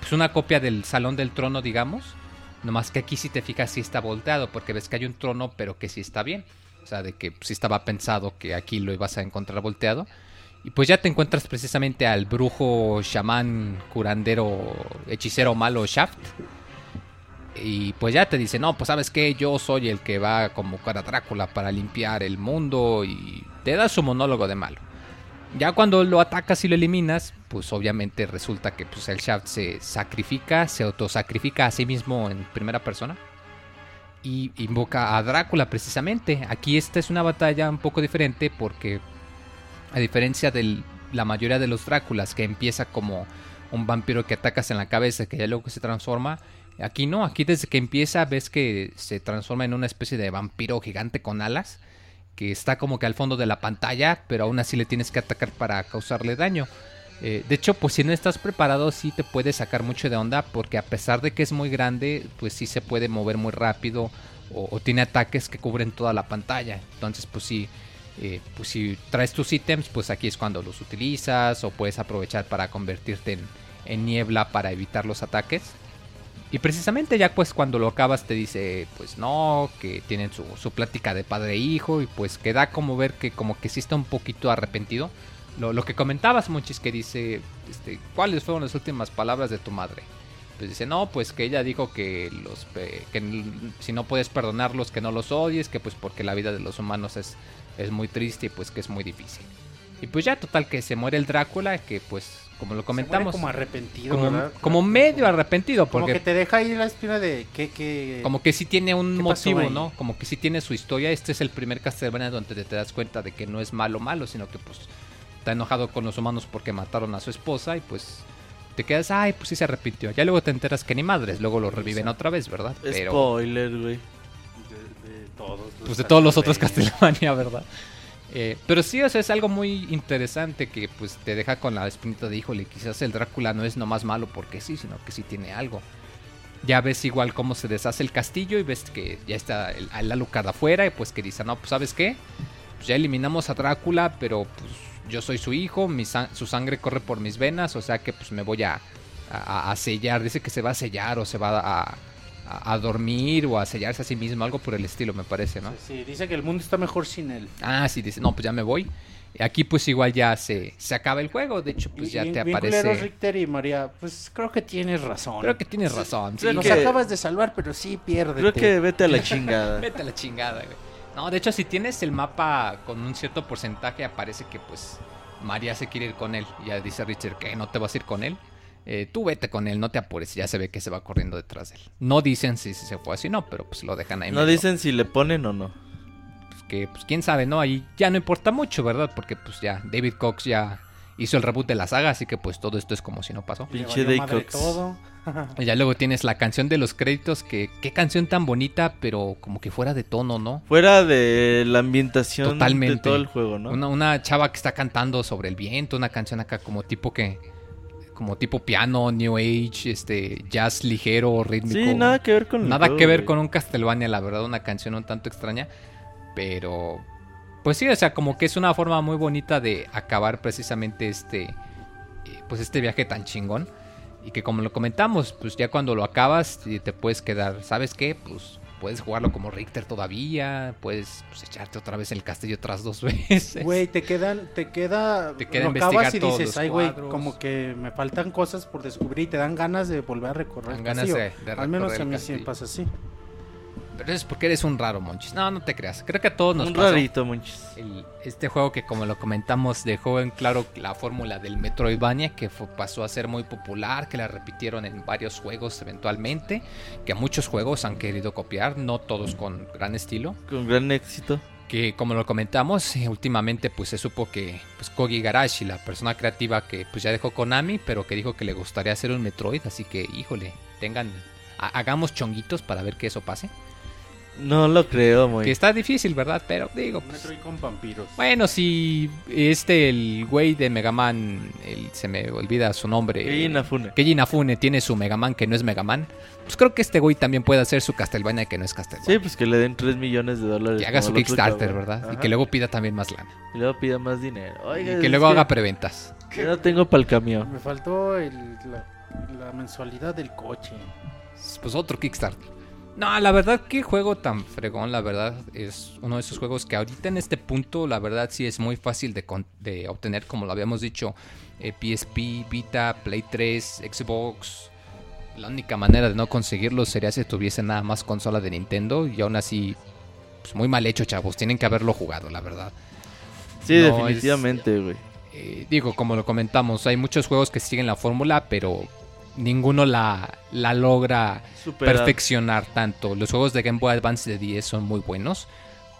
Pues una copia del Salón del Trono, digamos. Nomás que aquí si te fijas sí está volteado, porque ves que hay un trono, pero que sí está bien. O sea, de que sí estaba pensado que aquí lo ibas a encontrar volteado. Y pues ya te encuentras precisamente al brujo, chamán, curandero, hechicero malo Shaft. Y pues ya te dice, no, pues sabes que yo soy el que va como cara Drácula para limpiar el mundo y te da su monólogo de malo. Ya cuando lo atacas y lo eliminas, pues obviamente resulta que pues, el Shaft se sacrifica, se autosacrifica a sí mismo en primera persona. Y invoca a Drácula precisamente. Aquí esta es una batalla un poco diferente porque a diferencia de la mayoría de los Dráculas que empieza como un vampiro que atacas en la cabeza que ya luego se transforma, aquí no, aquí desde que empieza ves que se transforma en una especie de vampiro gigante con alas que está como que al fondo de la pantalla, pero aún así le tienes que atacar para causarle daño. Eh, de hecho, pues si no estás preparado, sí te puede sacar mucho de onda, porque a pesar de que es muy grande, pues sí se puede mover muy rápido o, o tiene ataques que cubren toda la pantalla. Entonces, pues sí, eh, pues si traes tus ítems, pues aquí es cuando los utilizas o puedes aprovechar para convertirte en, niebla para evitar los ataques. Y precisamente ya pues cuando lo acabas te dice pues no, que tienen su, su plática de padre e hijo y pues que da como ver que como que sí está un poquito arrepentido. Lo, lo que comentabas Monchis que dice, este, ¿cuáles fueron las últimas palabras de tu madre? Pues dice, no, pues que ella dijo que los que si no puedes perdonarlos que no los odies, que pues porque la vida de los humanos es, es muy triste y pues que es muy difícil. Y pues ya total que se muere el Drácula, que pues como lo Se muere comentamos, como arrepentido, como, ¿verdad? como medio arrepentido, Como porque que te deja ahí la espina de que... que... como que sí tiene un ¿Qué pasó motivo? ¿no? Como que sí tiene su historia. Este es el primer Castlevania donde te, te das cuenta de que no es malo malo, sino que pues está enojado con los humanos porque mataron a su esposa y pues te quedas, ay, pues sí se arrepintió. Ya luego te enteras que ni madres, luego lo reviven otra vez, ¿verdad? Pero Spoiler, güey. Todos los pues de todos los otros Castlevania. ¿verdad? Eh, pero sí, o sea, es algo muy interesante que pues te deja con la espinita de híjole, quizás el Drácula no es nomás malo porque sí, sino que sí tiene algo. Ya ves igual cómo se deshace el castillo y ves que ya está el, el Alucard afuera y pues que dice, no, pues sabes qué, pues ya eliminamos a Drácula, pero pues yo soy su hijo, mi su sangre corre por mis venas, o sea que pues me voy a, a- a sellar. Dice que se va a sellar o se va a, a- a dormir o a sellarse a sí mismo, algo por el estilo, me parece, ¿no? Sí, dice que el mundo está mejor sin él. Ah, sí, dice, no, pues ya me voy. Aquí pues igual ya se, se acaba el juego, de hecho pues Y- ya te bien culeros, aparece... Richter y María, pues creo que tienes razón. Creo que tienes razón. sí. creo Nos que- acabas de salvar, pero sí pierde. Creo que vete a la chingada. Vete a la chingada, güey. No, de hecho, si tienes el mapa con un cierto porcentaje, aparece que pues María se quiere ir con él. Y ya dice Richard que no te vas a ir con él. Eh, tú vete con él, no te apures. y Ya se ve que se va corriendo detrás de él. No dicen si, si se fue así, no, pero pues lo dejan ahí. No medio, dicen si le ponen o no. pues, que pues quién sabe, ¿no? Ahí ya no importa mucho, ¿verdad? Porque pues ya David Cox ya hizo el reboot de la saga, así que pues todo esto es como si no pasó. Pinche madre Cox. todo. Ya luego tienes la canción de los créditos, que qué canción tan bonita, pero como que fuera de tono, ¿no? Fuera de la ambientación Totalmente. de todo el juego, ¿no? Una, una chava que está cantando sobre el viento, una canción acá como tipo que como tipo piano, new age, este jazz ligero, rítmico. Sí, nada que ver con Nada que ver güey. con un Castlevania, la verdad, una canción un tanto extraña, pero pues sí, o sea, como que es una forma muy bonita de acabar precisamente este eh, pues este viaje tan chingón y que como lo comentamos, pues ya cuando lo acabas y te puedes quedar, ¿sabes qué? Pues puedes jugarlo como Richter todavía, puedes pues, echarte otra vez el castillo otras dos veces. Güey, te quedan, te queda, Te queda lo investigar y todos dices, ay, güey, cuadros". como que me faltan cosas por descubrir y te dan ganas de volver a recorrer Dan el ganas de- de Al menos recorrer a mí castillo. pasa así. Pero es porque eres un raro, Monchis. No, no te creas. Creo que a todos nos Un pasó. rarito, monchis. El- este juego que como lo comentamos dejó en claro la fórmula del Metroidvania que fue- pasó a ser muy popular, que la repitieron en varios juegos eventualmente, que muchos juegos han querido copiar, no todos con gran estilo, Con gran éxito. que como lo comentamos, eh, últimamente pues se supo que pues Kogi Garashi, la persona creativa que pues ya dejó Konami, pero que dijo que le gustaría hacer un Metroid, así que híjole, tengan ha- hagamos chonguitos para ver que eso pase. No lo creo, muy. Que está difícil, ¿verdad? Pero digo, pues, Metroid con vampiros. bueno, si este, el güey de Mega Man, el- se me olvida su nombre. Y Inafune. Keiji Inafune tiene su Mega Man que no es Mega Man. Pues creo que este güey también puede hacer su Castlevania que no es Castlevania. Sí, pues que le den 3 millones de dólares. que haga su otro Kickstarter. ¿verdad? Y que luego pida también más lana. Y luego pida más dinero. Oiga, y que luego haga preventas. Yo no tengo para el camión. Me faltó el- la, la mensualidad del coche. Pues otro Kickstarter. No, la verdad, qué juego tan fregón, la verdad. Es uno de esos juegos que ahorita en este punto, la verdad, sí es muy fácil de, obtener, como lo habíamos dicho. eh, PSP, Vita, Play 3, Xbox. La única manera de no conseguirlo sería si tuviese nada más consola de Nintendo. Y aún así, pues muy mal hecho, chavos. Tienen que haberlo jugado, la verdad. Sí, No, definitivamente, güey. Eh, digo, como lo comentamos, hay muchos juegos que siguen la fórmula, pero ninguno la, la logra Superar. perfeccionar tanto. Los juegos de Game Boy Advance de 10 son muy buenos,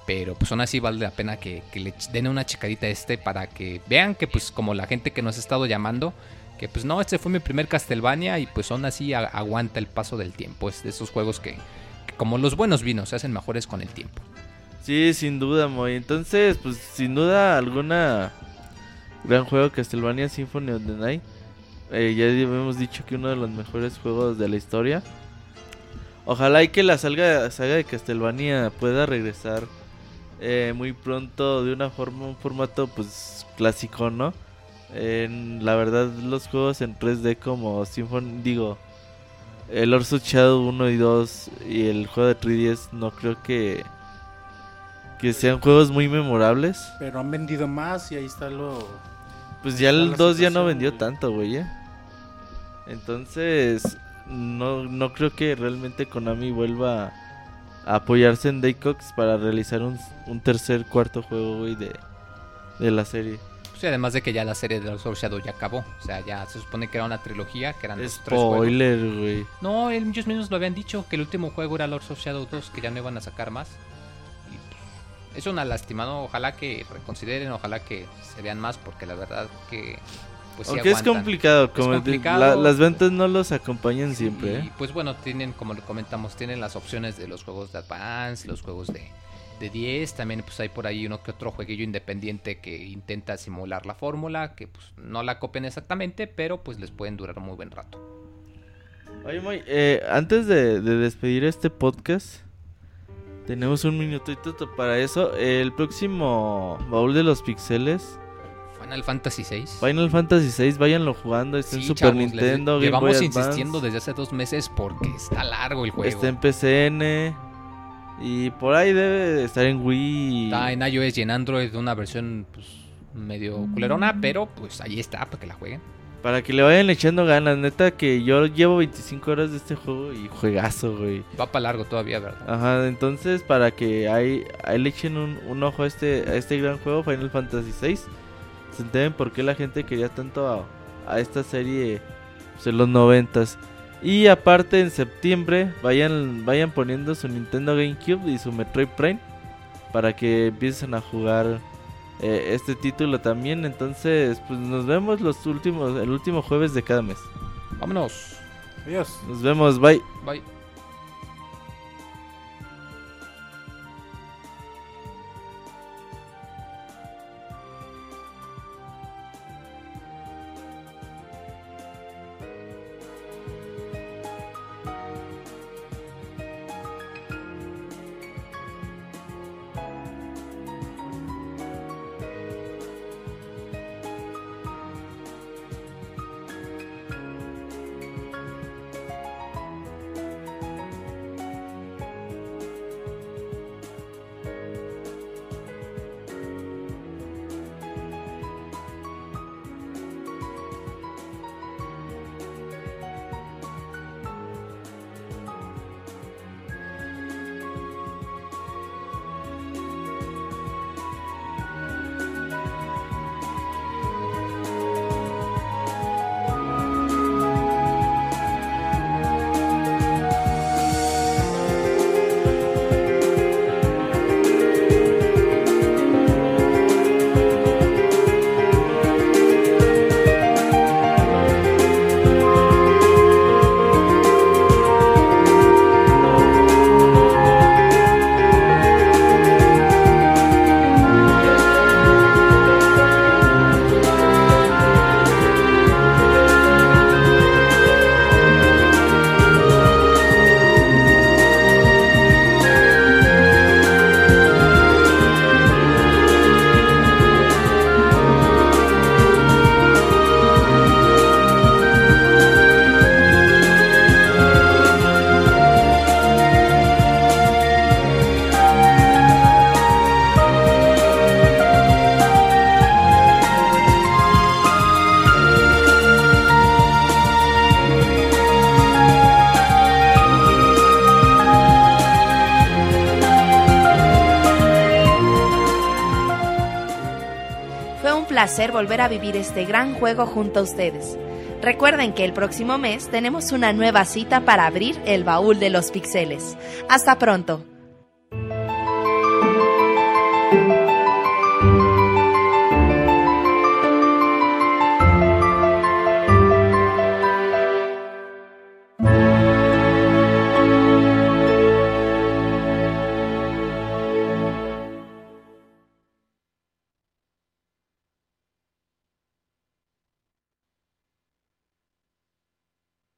pero pues aún así vale la pena que, que le den una checadita a este para que vean que pues como la gente que nos ha estado llamando, que pues no, este fue mi primer Castlevania y pues aún así a- aguanta el paso del tiempo. Es de esos juegos que, que como los buenos vinos se hacen mejores con el tiempo. Sí, sin duda, Moy. Entonces, pues sin duda alguna gran juego Castlevania Symphony of the Night. Eh, ya hemos dicho que uno de los mejores juegos de la historia. Ojalá y que la saga, saga de Castlevania pueda regresar eh, muy pronto de una forma, un formato pues clásico, ¿no? En, la verdad, los juegos en 3D como Symphony, digo, el Lords of Shadow 1 y 2 y el juego de 3DS no creo que que sean juegos muy memorables. Pero han vendido más y ahí está lo... Pues ya el la 2 ya no vendió tanto, güey. ¿eh? Entonces, no, no creo que realmente Konami vuelva a apoyarse en Daycox para realizar un, un tercer, cuarto juego, güey, de, de la serie. Pues, y además de que ya la serie de Lords of Shadow ya acabó. O sea, ya se supone que era una trilogía, que eran los tres juegos. Spoiler, güey. No, ellos mismos lo habían dicho, que el último juego era Lords of Shadow 2, que ya no iban a sacar más. Y, pues, es una lástima, ¿no? Ojalá que reconsideren, ojalá que se vean más, porque la verdad que... Pues, sí Aunque es complicado, como de- complicado. la- las ventas no los acompañan siempre, Y ¿eh? pues bueno, tienen, como lo comentamos, tienen las opciones de los juegos de Advance, los juegos de, de 10. También pues hay por ahí uno que otro jueguillo independiente que intenta simular la fórmula, que pues no la copian exactamente, pero pues les pueden durar un muy buen rato. Oye, Moy, eh, antes de, de despedir este podcast, tenemos un minutito para eso. El próximo baúl de los pixeles Final Fantasy VI. Final Fantasy VI, váyanlo jugando. Está en Super chavos, les- Nintendo, Game Llevamos Boy insistiendo Advance, desde hace dos meses porque está largo el juego. Está en PCN. Y por ahí debe de estar en Wii. Está en iOS y en Android una versión pues, medio culerona, pero pues ahí está para que la jueguen. Para que le vayan echando ganas. Neta que yo llevo 25 horas de este juego y juegazo, güey. Va para largo todavía, ¿verdad? Ajá, entonces para que ahí, ahí le echen un, un ojo a este, a este gran juego, Final Fantasy VI. Se por qué la gente quería tanto a, a esta serie pues, en los noventas. Y aparte en septiembre vayan, vayan poniendo su Nintendo GameCube y su Metroid Prime para que empiecen a jugar eh, este título también. Entonces, pues nos vemos los últimos, el último jueves de cada mes. Vámonos. Adiós. Nos vemos, bye. Bye. Placer volver a vivir este gran juego junto a ustedes. Recuerden que el próximo mes tenemos una nueva cita para abrir el baúl de los pixeles. Hasta pronto.